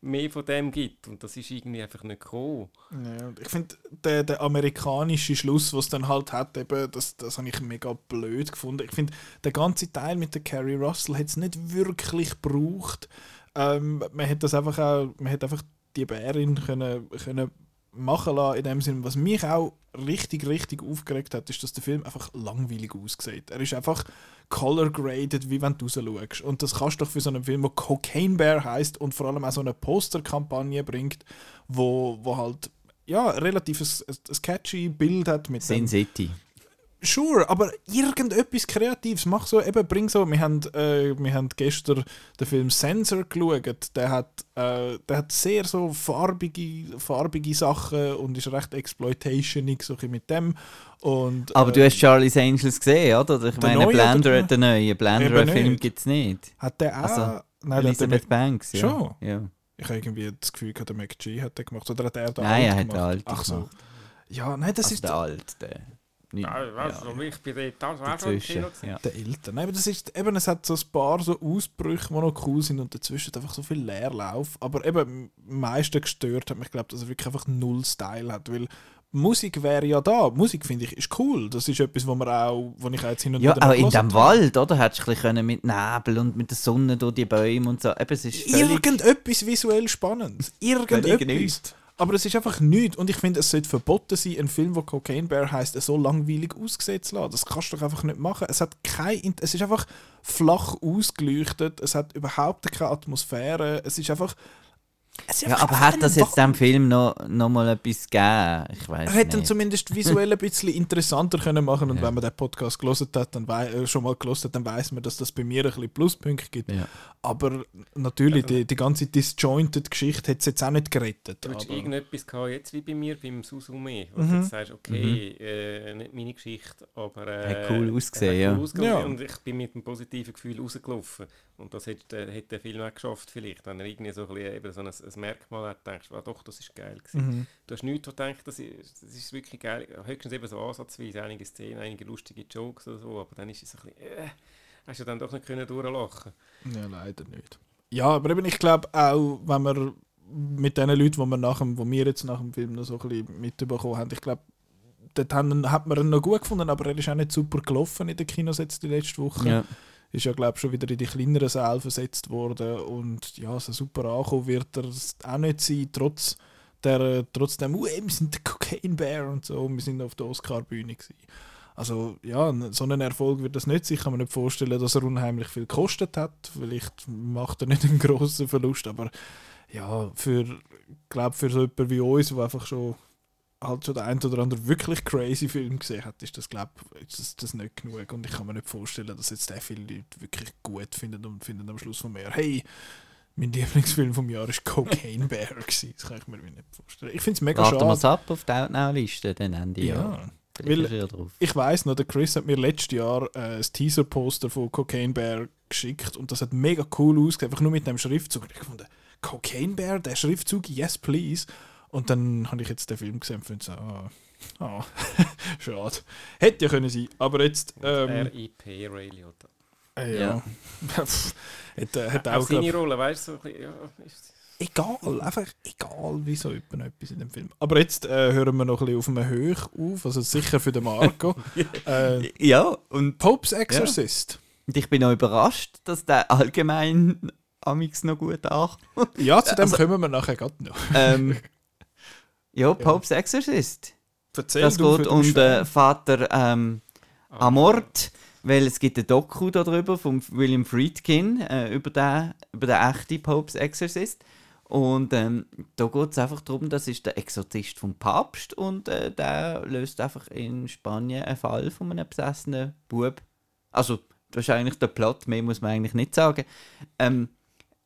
mehr von dem gibt und das ist irgendwie einfach nicht gekommen. Ja, ich finde, der, der amerikanische Schluss, was es dann halt hat, eben, das, das habe ich mega blöd gefunden. Ich finde, der ganze Teil mit der Carrie Russell hat es nicht wirklich gebraucht. Ähm, man hätte das einfach auch, man hätte einfach die Bärin können, können machen lassen, in dem Sinne. Was mich auch richtig, richtig aufgeregt hat, ist, dass der Film einfach langweilig aussieht. Er ist einfach color graded, wie wenn du rausschaust. Und das kannst du doch für so einen Film, der Cocaine Bear heißt und vor allem auch so eine Posterkampagne bringt, wo, wo halt ja, relativ ein, ein, catchy Bild hat mit Sin City. Sure, aber irgendetwas Kreatives. Mach so, eben, bring so. Wir haben, äh, wir haben gestern den Film Sensor geschaut. Der hat, äh, der hat sehr so farbige, farbige Sachen und ist recht exploitationig so mit dem. Und, Aber äh, du hast Charlie's Angels gesehen, oder? Ich Der meine, neue Blender, den neuen Blender Eben Film nicht. gibt es nicht. Hat der auch. Also, nein, der der Elizabeth Mac, Banks, ja. Schon? Ja. ich habe irgendwie das Gefühl, der McG hat den gemacht. Oder hat er den Nein, er alt hat den gemacht? alten Ach so. gemacht. Ja, nein, das Also ist der alt, der. Nicht, Ja, ja, ich bin dort das auch schon im dazwischen. Kino gewesen. Ja. der Eltern. Nein, aber das ist eben, es hat so ein paar so Ausbrüche, die noch cool sind und dazwischen einfach so viel Leerlauf. Aber eben am meisten gestört hat mich, glaube dass er wirklich einfach null Style hat, weil Musik wäre ja da. Musik finde ich ist cool. Das ist etwas, wo man auch, wo ich auch jetzt hin und Ja, wieder aber noch in dem. Wald, oder? Hättest du ein bisschen mit Nebel und mit der Sonne durch die Bäume und so. Eben, es ist. Irgendetwas visuell Spannendes. Irgendetwas. Aber es ist einfach nichts. Und ich finde, es sollte verboten sein, einen Film, der Cocaine Bear heisst, so langweilig ausgesehen zu lassen. Das kannst du doch einfach nicht machen. Es, hat kein, es ist einfach flach ausgeleuchtet. Es hat überhaupt keine Atmosphäre. Es ist einfach. Ja, aber hat das jetzt dem Film noch, noch mal etwas gegeben? Ich weiß er hätte ihn nicht. zumindest visuell ein bisschen interessanter können machen und Ja. wenn man den Podcast gelesen hat, dann äh, schon mal gelesen hat, dann weiß man, dass das bei mir ein bisschen Pluspunkte gibt. Ja. Aber natürlich, die, die ganze disjointed Geschichte hat es jetzt auch nicht gerettet. Du hättest aber- irgendetwas gehabt, jetzt wie bei mir, beim Susume, wo Mhm. du jetzt sagst, okay, äh, nicht meine Geschichte, aber... Äh, Hat cool ausgesehen, hat ja. cool ausgesehen Ja. Und ich bin mit einem positiven Gefühl rausgelaufen. Und das hätte, äh, hätte der Film auch geschafft vielleicht, wenn er irgendwie so ein, bisschen, eben so ein, ein Merkmal hat, denkst du, ah, doch, das ist geil gewesen. Mhm. Du hast nichts, wo du denkst, das ist, das ist wirklich geil. Höchstens eben so ansatzweise einige Szenen, einige lustige Jokes oder so, aber dann ist es ein bisschen, äh, hast du dann doch nicht können durchlachen Ja, leider nicht. Ja, aber eben, ich glaube auch, wenn wir mit den Leuten, die wir, nach dem, wo wir jetzt nach dem Film noch so ein bisschen mitbekommen haben, ich glaube, dort haben, hat man ihn noch gut gefunden, aber er ist auch nicht super gelaufen in den Kinos jetzt die letzte Woche. Ja. Ist ja, glaube schon wieder in die kleineren Säle versetzt worden und ja, so super angekommen wird er auch nicht sein, trotz der, trotzdem, uh, wir sind der Cocaine Bear und so, wir sind auf der Oscar-Bühne. Also ja, so einen Erfolg wird das nicht sein. Ich kann mir nicht vorstellen, dass er unheimlich viel gekostet hat. Vielleicht macht er nicht einen grossen Verlust, aber ja, für, glaub, für so jemanden wie uns, der einfach schon halt schon der ein oder andere wirklich crazy Film gesehen hat, ist das, glaube ist das, das nicht genug. Und ich kann mir nicht vorstellen, dass jetzt der viele Leute wirklich gut finden und finden am Schluss von mir, hey, Mein Lieblingsfilm vom Jahr war Cocaine Bear. gewesen. Das kann ich mir nicht vorstellen. Ich finde es mega Warten wir es schade. ab auf die Outnow-Liste, dann Ende Ja. Jahr. Weil-. Ich weiß noch, der Chris hat mir letztes Jahr äh, ein Teaser-Poster von Cocaine Bear geschickt und das hat mega cool ausgesehen, einfach nur mit dem Schriftzug. Und ich fand, Cocaine Bear, der Schriftzug, yes please. Und dann habe ich jetzt den Film gesehen und finde so, ah, ah, schade. Hätte ja können sein, aber jetzt, ähm, R.I.P. Ray Liotta. äh, Ja. ja, Pff, hat, äh, hat Auch auch, seine glaub, Rolle, weißt du, so ein bisschen, ja, egal, einfach egal, wie so etwa etwas in dem Film. Aber jetzt äh, hören wir noch ein bisschen auf einem Höch auf, also sicher für den Marco. äh, Ja, und, Popes Exorcist. und ich bin auch überrascht, dass der allgemein amix noch gut ankommt. Ja, zu dem Also- kommen wir nachher gerade noch. ähm, ja, Popes Exorcist. Erzähl Das geht um den. Vater ähm, Amort, weil es gibt ein Doku darüber von William Friedkin äh, über, den, über den echten Popes Exorcist. Und ähm, da geht es einfach darum, das ist der Exorzist vom Papst und äh, der löst einfach in Spanien einen Fall von einem besessenen Bub. Also, das ist eigentlich der Plot, mehr muss man eigentlich nicht sagen. Ähm,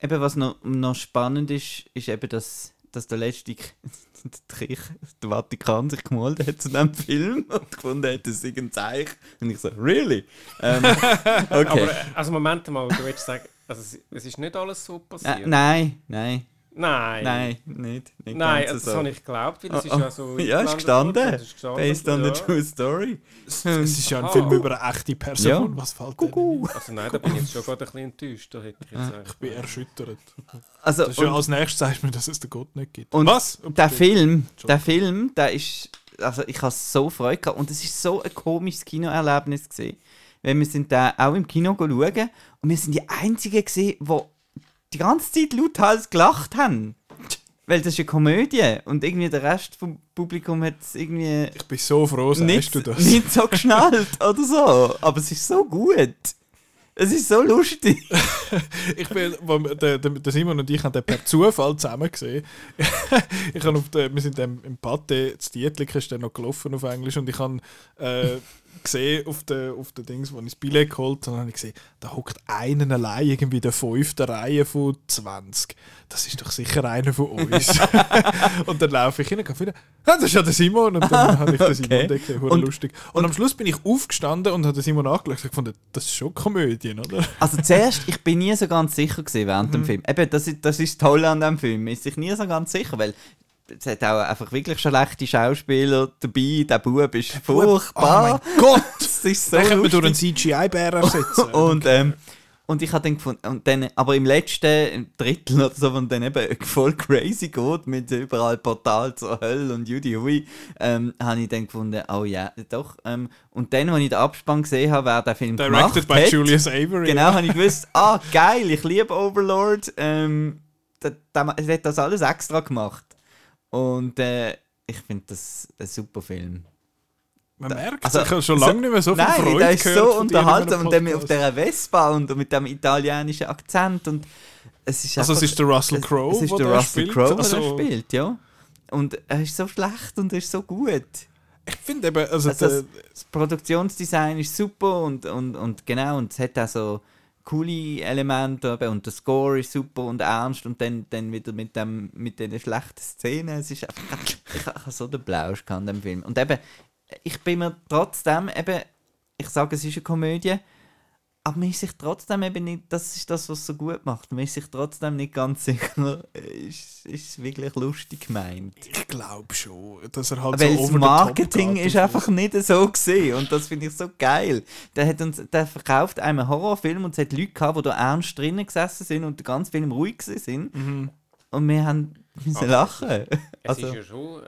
eben, was noch, noch spannend ist, ist eben, dass, dass der letzte Kirche, der Vatikan sich gemalt hat zu diesem Film und gefunden hat, das sei ein Zeichen. Und ich so, really? Ähm, okay. Aber, äh, also Moment mal, du willst sagen, also es, es ist nicht alles so passiert? nein, nein, Nein. nein, nicht. nicht Nein, ganz also das so. habe ich geglaubt, weil es ist Oh, oh. ja so... Ja, ist gestanden. worden, es ist gestanden, Based on ja. the true story. Es ist ja ein Aha. Film über eine echte Person. Ja. Was fällt dir? Also nein, da bin ich jetzt schon gerade ein bisschen enttäuscht. Da hätte ich jetzt Ich bin erschüttert. Also, Das ist ja und- als nächstes sagst du mir, dass es den Gott nicht gibt. Und Was? der Film, der Film, der ist, also ich habe so Freude gehabt und es ist so ein komisches Kinoerlebnis gesehen, weil wir sind da auch im Kino schauen und wir sind die einzigen gesehen, die die ganze Zeit lauthals gelacht haben, weil das ist eine Komödie und irgendwie der Rest vom Publikum hat es irgendwie Ich bin so froh, sagst nicht, du das. nicht so geschnallt oder so, aber es ist so gut. Es ist so lustig. Ich bin, der, der, Simon und ich haben den per Zufall zusammen gesehen. ich habe auf der, wir sind dann im Pate, das Dietlik ist dann noch gelaufen auf Englisch und ich habe äh, gesehen auf den auf den Dings, wo ich das Billett geholt habe, habe ich gesehen, da hockt einer allein irgendwie in der fünften Reihe von 20. Das ist doch sicher einer von uns. und dann laufe ich hin und gehe wieder, ah, das ist ja der Simon und dann habe ich den Simon Okay. gesehen, hure Und- lustig. Und, am Schluss bin ich aufgestanden und habe den Simon angeschaut und gefunden, das ist schon Komödien, oder? Also zuerst, ich bin nie so ganz sicher gewesen während dem Film. Eben, das ist, das ist das Tolle an dem Film. Man ist sich nie so ganz sicher, weil es hat auch einfach wirklich schlechte Schauspieler dabei. Der Bub ist furchtbar. Oh mein Gott! das ist so Den können wir durch einen. CGI-Bär ersetzen. Und, ähm, und ich habe dann gefunden, und dann, aber im letzten Drittel oder so, wenn dann eben voll crazy geht, mit überall Portal zur Hölle und Judy Hui, ähm, habe ich dann gefunden, oh ja, doch. Ähm, und dann, als ich den Abspann gesehen habe, wer der Film Directed gemacht by hat, Julius Avery. Genau, habe ich gewusst, ah, geil, ich liebe Overlord. Ähm, der, der, der hat das alles extra gemacht. Und äh, ich finde das ein super Film. Man merkt Also, ich habe schon lange nicht mehr so viel Nein, Freude der ist so unterhaltsam und dann auf dieser Vespa und mit dem italienischen Akzent und es ist Also es ist der Russell es- Crowe, Es ist wo der der Russell. Crowe, der Also- spielt, ja. Und er ist so schlecht und er ist so gut. Ich finde eben, also, Also der, das, das Produktionsdesign ist super und, und, und genau, und es hat auch so coole Elemente und der Score ist super und ernst und dann, dann wieder mit, dem, mit den schlechten Szenen. Es ist einfach, ich habe so den Blausch an dem Film. Und eben, ich bin mir trotzdem eben, ich sage, es ist eine Komödie, aber man ist sich trotzdem eben nicht, das ist das, was so gut macht, man ist sich trotzdem nicht ganz sicher, ist ist wirklich lustig gemeint. ich glaube schon, dass er halt Weil so das Marketing ist einfach nicht so gesehen und das finde ich so geil. Der, hat uns, der verkauft einem Horrorfilm und es hat Leute gehabt, die da ernst drinnen gesessen sind und den ganzen Film ruhig sind Mhm. und wir haben müssen Also, lachen. Es Also, ist ja schon...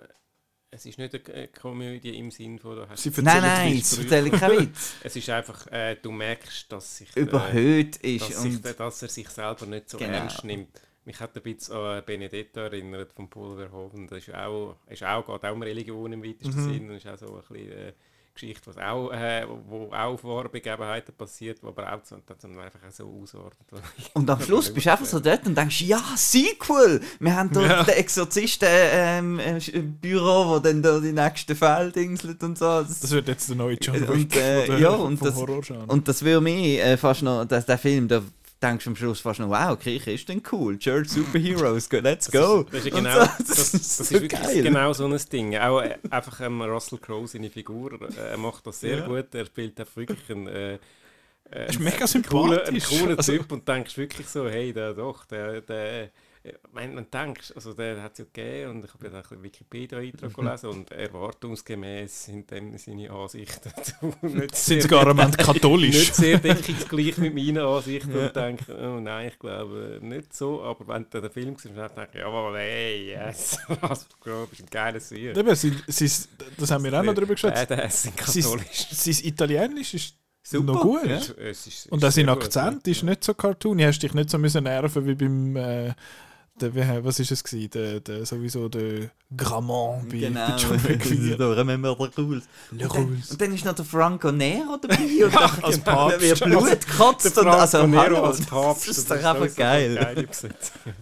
Es ist nicht eine Komödie im Sinn von... Du hast Sie erzählen nein, nein, Witze. das erzähle ich keinen Witz. es ist einfach... Äh, du merkst, dass sich... äh, Überhöht ist dass, sich, und dass er sich selber nicht so Genau. ernst nimmt. Mich hat ein bisschen an Benedetto erinnert von Paul Verhoeven. Das ist auch, ist auch, geht auch um Religion im weitesten Mhm. Sinn und ist auch so ein bisschen äh, Geschichte, was auch, äh, wo auch auf wahre Begebenheiten passiert, wo aber auch so, das dann einfach so ausordnet. Und am Schluss bist du einfach so dort und denkst, ja, Sequel! Wir haben dort Ja. den Exorzisten ähm, äh, Büro, wo dann da die nächsten Fälle dingselt und so. Das, Das wird jetzt der neue John Und, Wick äh, von der- ja, und vom das- und das würde mich äh, fast noch, dass der Film, der denkst du am Schluss fast noch, wow, Kirche ist denn cool. Church Superheroes, let's go. Das ist ja Und genau, so, das, das, ist so wirklich geil. genau so ein Ding. Auch äh, einfach ähm, Russell Crowe, seine Figur, äh, er macht das sehr Ja. gut. Er spielt einfach wirklich einen, äh, äh, ist mega einen coolen, einen sympathisch. coolen Also- Typ und denkst wirklich so, hey, der doch, der, der äh, man, man denkt, also der hat es ja gegeben und ich habe ja dann ein bisschen Wikipedia-Eintrag gelesen und erwartungsgemäß sind dem seine Ansichten dazu nicht Sind sogar am Ende nicht katholisch. sehr deckungsgleich mit meinen Ansichten und denke, oh nein, ich glaube nicht so. Aber wenn du den Film siehst, dann denke ich, jawohl, hey, yes, was du bist ein geiler Sieg. Eben, sie, sie, das haben wir auch noch drüber geschätzt. Badass sind katholisch. sein Italienisch ist Super, noch gut. ja. Es ist- es ist Und auch sein Akzent ja. ist nicht so cartoony. Hast dich nicht so müssen nerven wie beim. Äh, der, wie, was ist es gewesen? Der, der, sowieso der Gramont bei, Genau, bei John 4. da remember der Rules. Le Und dann, Rules. und dann ist noch der Franco Nero dabei und dann als Papst. wird Blut gekotzt und Franco also Nero als Papst. Das ist doch einfach geil.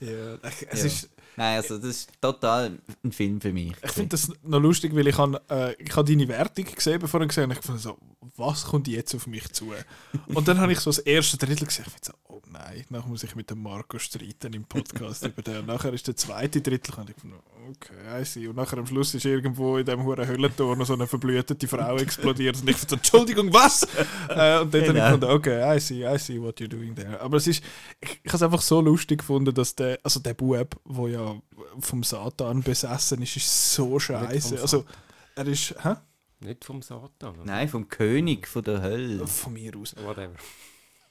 Ja, es Ja. ist, Nein, also das ist total ein Film für mich. ich finde das noch lustig, weil ich habe äh, ich habe deine Wertung gesehen, bevor ich gesehen habe. Ich fand so, was kommt jetzt auf mich zu? Und dann habe ich so das erste Drittel gesehen. Ich so, oh nein, nachher muss ich mit dem Marco streiten im Podcast über den. Und nachher ist der zweite Drittel und ich fand, okay, I see. Und nachher am Schluss ist irgendwo in dem hohen Höllentor noch so eine verblühte Frau explodiert und ich fand so, Entschuldigung, was? äh, und dann habe ich Genau. gefunden, okay, I see, I see what you're doing there. Aber es ist, ich, ich habe es einfach so lustig gefunden, dass der, also der Bub, der ja vom Satan besessen ist, ist so scheiße. Also, er ist, hä? Nicht vom Satan. oder? Nein, vom König von der Hölle. Von mir aus. Whatever.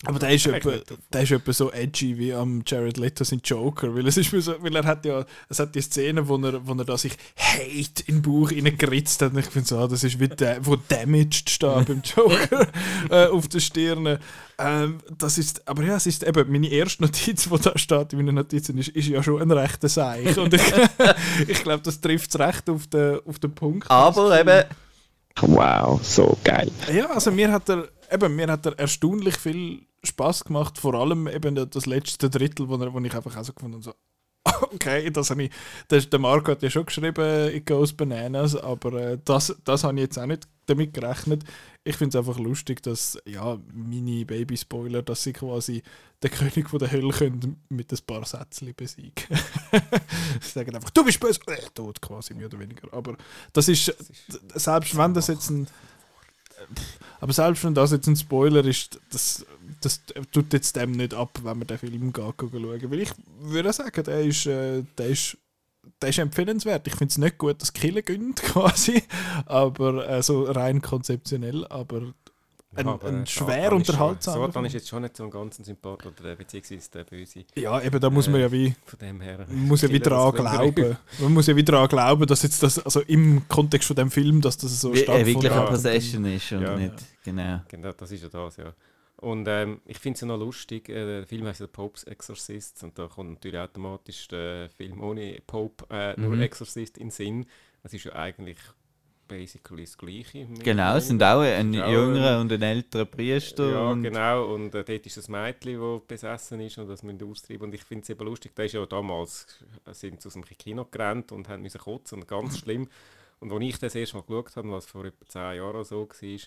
Aber der ist, etwa, der ist etwa so edgy wie am Jared Leto sein Joker, weil es ist mir so, weil er hat ja, es hat die Szene, wo er, wo er da sich Hate in den Bauch reingeritzt hat und ich finde so, ah, das ist wie der, wo Damaged steht beim Joker äh, auf der Stirn. Ähm, das ist, aber ja, es ist eben, meine erste Notiz, die da steht in meinen Notizen, ist, ist ja schon ein rechter Seich und ich, ich glaube, das trifft es recht auf den, auf den Punkt. Aber eben, Wow, so geil. Ja, also mir hat er eben, mir hat er erstaunlich viel Spaß gemacht, vor allem eben das letzte Drittel, wo, wo ich einfach auch so gefunden habe, so, okay, das habe ich, das, der Marco hat ja schon geschrieben, it goes bananas, aber äh, das, das habe ich jetzt auch nicht damit gerechnet. Ich finde es einfach lustig, dass, ja, meine Baby-Spoiler, dass sie quasi den König von der Hölle können mit ein paar Sätzchen besiegen. sie sagen einfach, du bist böse, äh, tot quasi, mehr oder weniger. Aber das ist, selbst wenn das jetzt ein aber selbst wenn das jetzt ein Spoiler ist, das, das tut jetzt dem nicht ab, wenn man den Film geht, schauen. Weil ich würde sagen, der ist, äh, der ist, der ist empfehlenswert. Ich finde es nicht gut, dass Kille gönnt, quasi, aber äh, so rein konzeptionell, aber ein, aber, ein äh, schwer unterhaltsamer Satan ist jetzt schon nicht so ein ganz Sympath oder äh, beziehungsweise der Böse. Ja, eben, da muss man äh, ja wie Von dem her. man muss ja wie dran glauben. Man muss ja wie dran glauben, dass jetzt das, also im Kontext von dem Film, dass das so wie, äh, stattfindet. wirklich eine Ja. Possession ist und Ja. nicht, genau. Genau, das ist ja das, ja. Und ähm, ich finde es ja noch lustig, äh, der Film heißt ja Pope's Exorcist und da kommt natürlich automatisch der Film ohne Pope, äh, nur Mhm. Exorcist in den Sinn. Das ist ja eigentlich basically das Gleiche. Genau, es sind auch ein auch jüngerer und ein älterer Priester. Ja, und genau. Und äh, dort ist das Mädchen, das besessen ist und das müssen austreiben. Und ich finde es eben lustig, da ist ja damals, äh, sind sie aus dem Kino gerannt und haben müssen kotzen und ganz schlimm. Und als ich das erste Mal geschaut habe, was vor etwa 10 Jahren so war,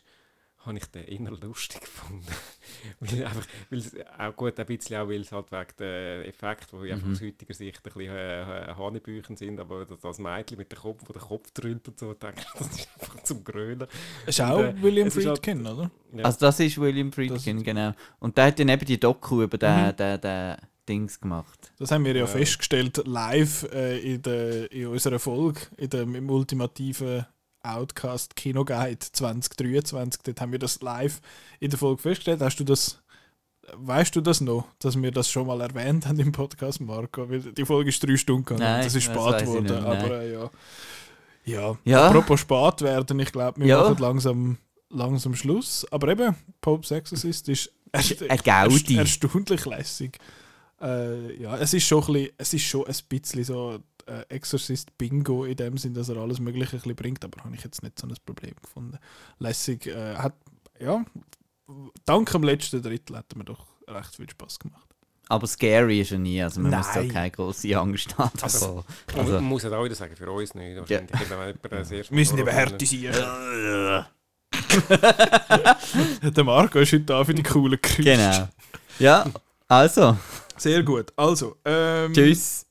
habe ich den eher lustig gefunden. weil einfach, weil es auch gut, ein bisschen auch, weil es halt wegen der Effekte, die einfach Mhm. aus heutiger Sicht ein bisschen äh, Hanebüchen sind, aber das, das Mädchen mit dem Kopf, wo der Kopf drüllt und so, denke ich, das ist einfach zum Grölen. Ist auch Und, äh, William halt- Friedkin, oder? Ja. Also das ist William Friedkin, genau. Und der hat dann eben die Doku über den, Mhm. den, den Dings gemacht. Das haben wir ja, Ja. festgestellt live äh, in, der, in unserer Folge, in dem, im ultimativen Outcast Kino Guide 2023. Dort haben wir das live in der Folge festgestellt. Hast du das, weißt du das noch, dass wir das schon mal erwähnt haben im Podcast, Marco? Weil die Folge ist drei Stunden gegangen. Nein, das ist spät geworden. aber äh, ja. ja. Ja. Apropos spät werden, ich glaube, wir Ja. machen langsam, langsam Schluss. Aber eben, Pope's Exorcist ist erst, erstaunlich lässig. Äh, ja, es ist schon ein bisschen, es ist schon ein bisschen so äh, Exorcist Bingo in dem Sinn, dass er alles Mögliche ein bisschen bringt, aber habe ich jetzt nicht so ein Problem gefunden. Lässig, äh, hat, ja, dank dem letzten Drittel hat mir doch recht viel Spaß gemacht. Aber scary ist er nie, also man muss da Nein. keine grosse Angst haben. Also, davor. Man Also, man muss es auch wieder sagen, für uns nicht. Das erste Müssen eben Härte sein. Der Marco ist heute da für die coolen Geräusche. genau. Ja, Also, Sehr gut. Also, ähm, tschüss.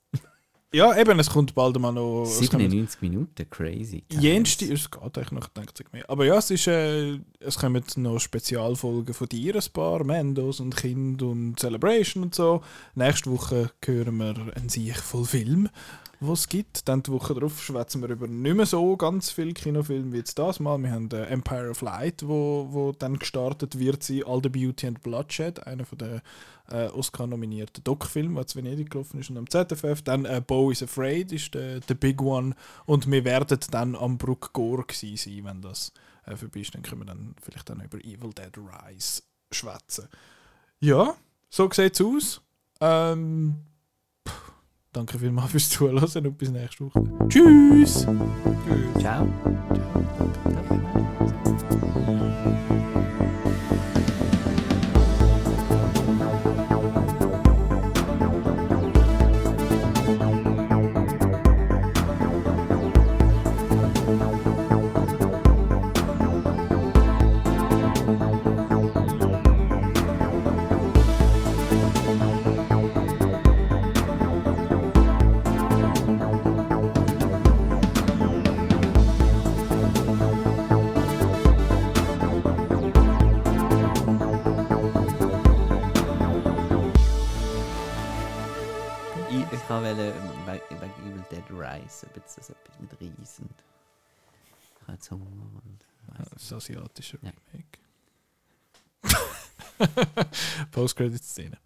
Ja, eben, es kommt bald mal noch. es kommen- 97 Minuten, crazy. Jenste, es geht eigentlich noch, denke ich mehr. Aber ja, es ist, äh, es kommen noch Spezialfolgen von dir, ein paar, Mendos und Kind und Celebration und so. Nächste Woche hören wir einen Sieg voll Film, was es gibt. Dann die Woche darauf schwätzen wir über nicht mehr so ganz viele Kinofilme wie jetzt das Mal. Wir haben äh, Empire of Light, wo, wo dann gestartet wird sein, All the Beauty and Bloodshed, einer von der äh, Oscar-nominierten Doc-Film, der zu Venedig gelaufen ist und am ZFF. Dann äh, Bo is Afraid ist der, der Big One und wir werden dann am Brook Gore sein, wenn das äh, vorbei ist. Dann können wir dann vielleicht dann über Evil Dead Rise schwätzen. Ja, so sieht es aus. Ähm, danke vielmals fürs Zuhören und bis nächste Woche. Tschüss! Tschüss. Ciao. Ich, Post-credit scene.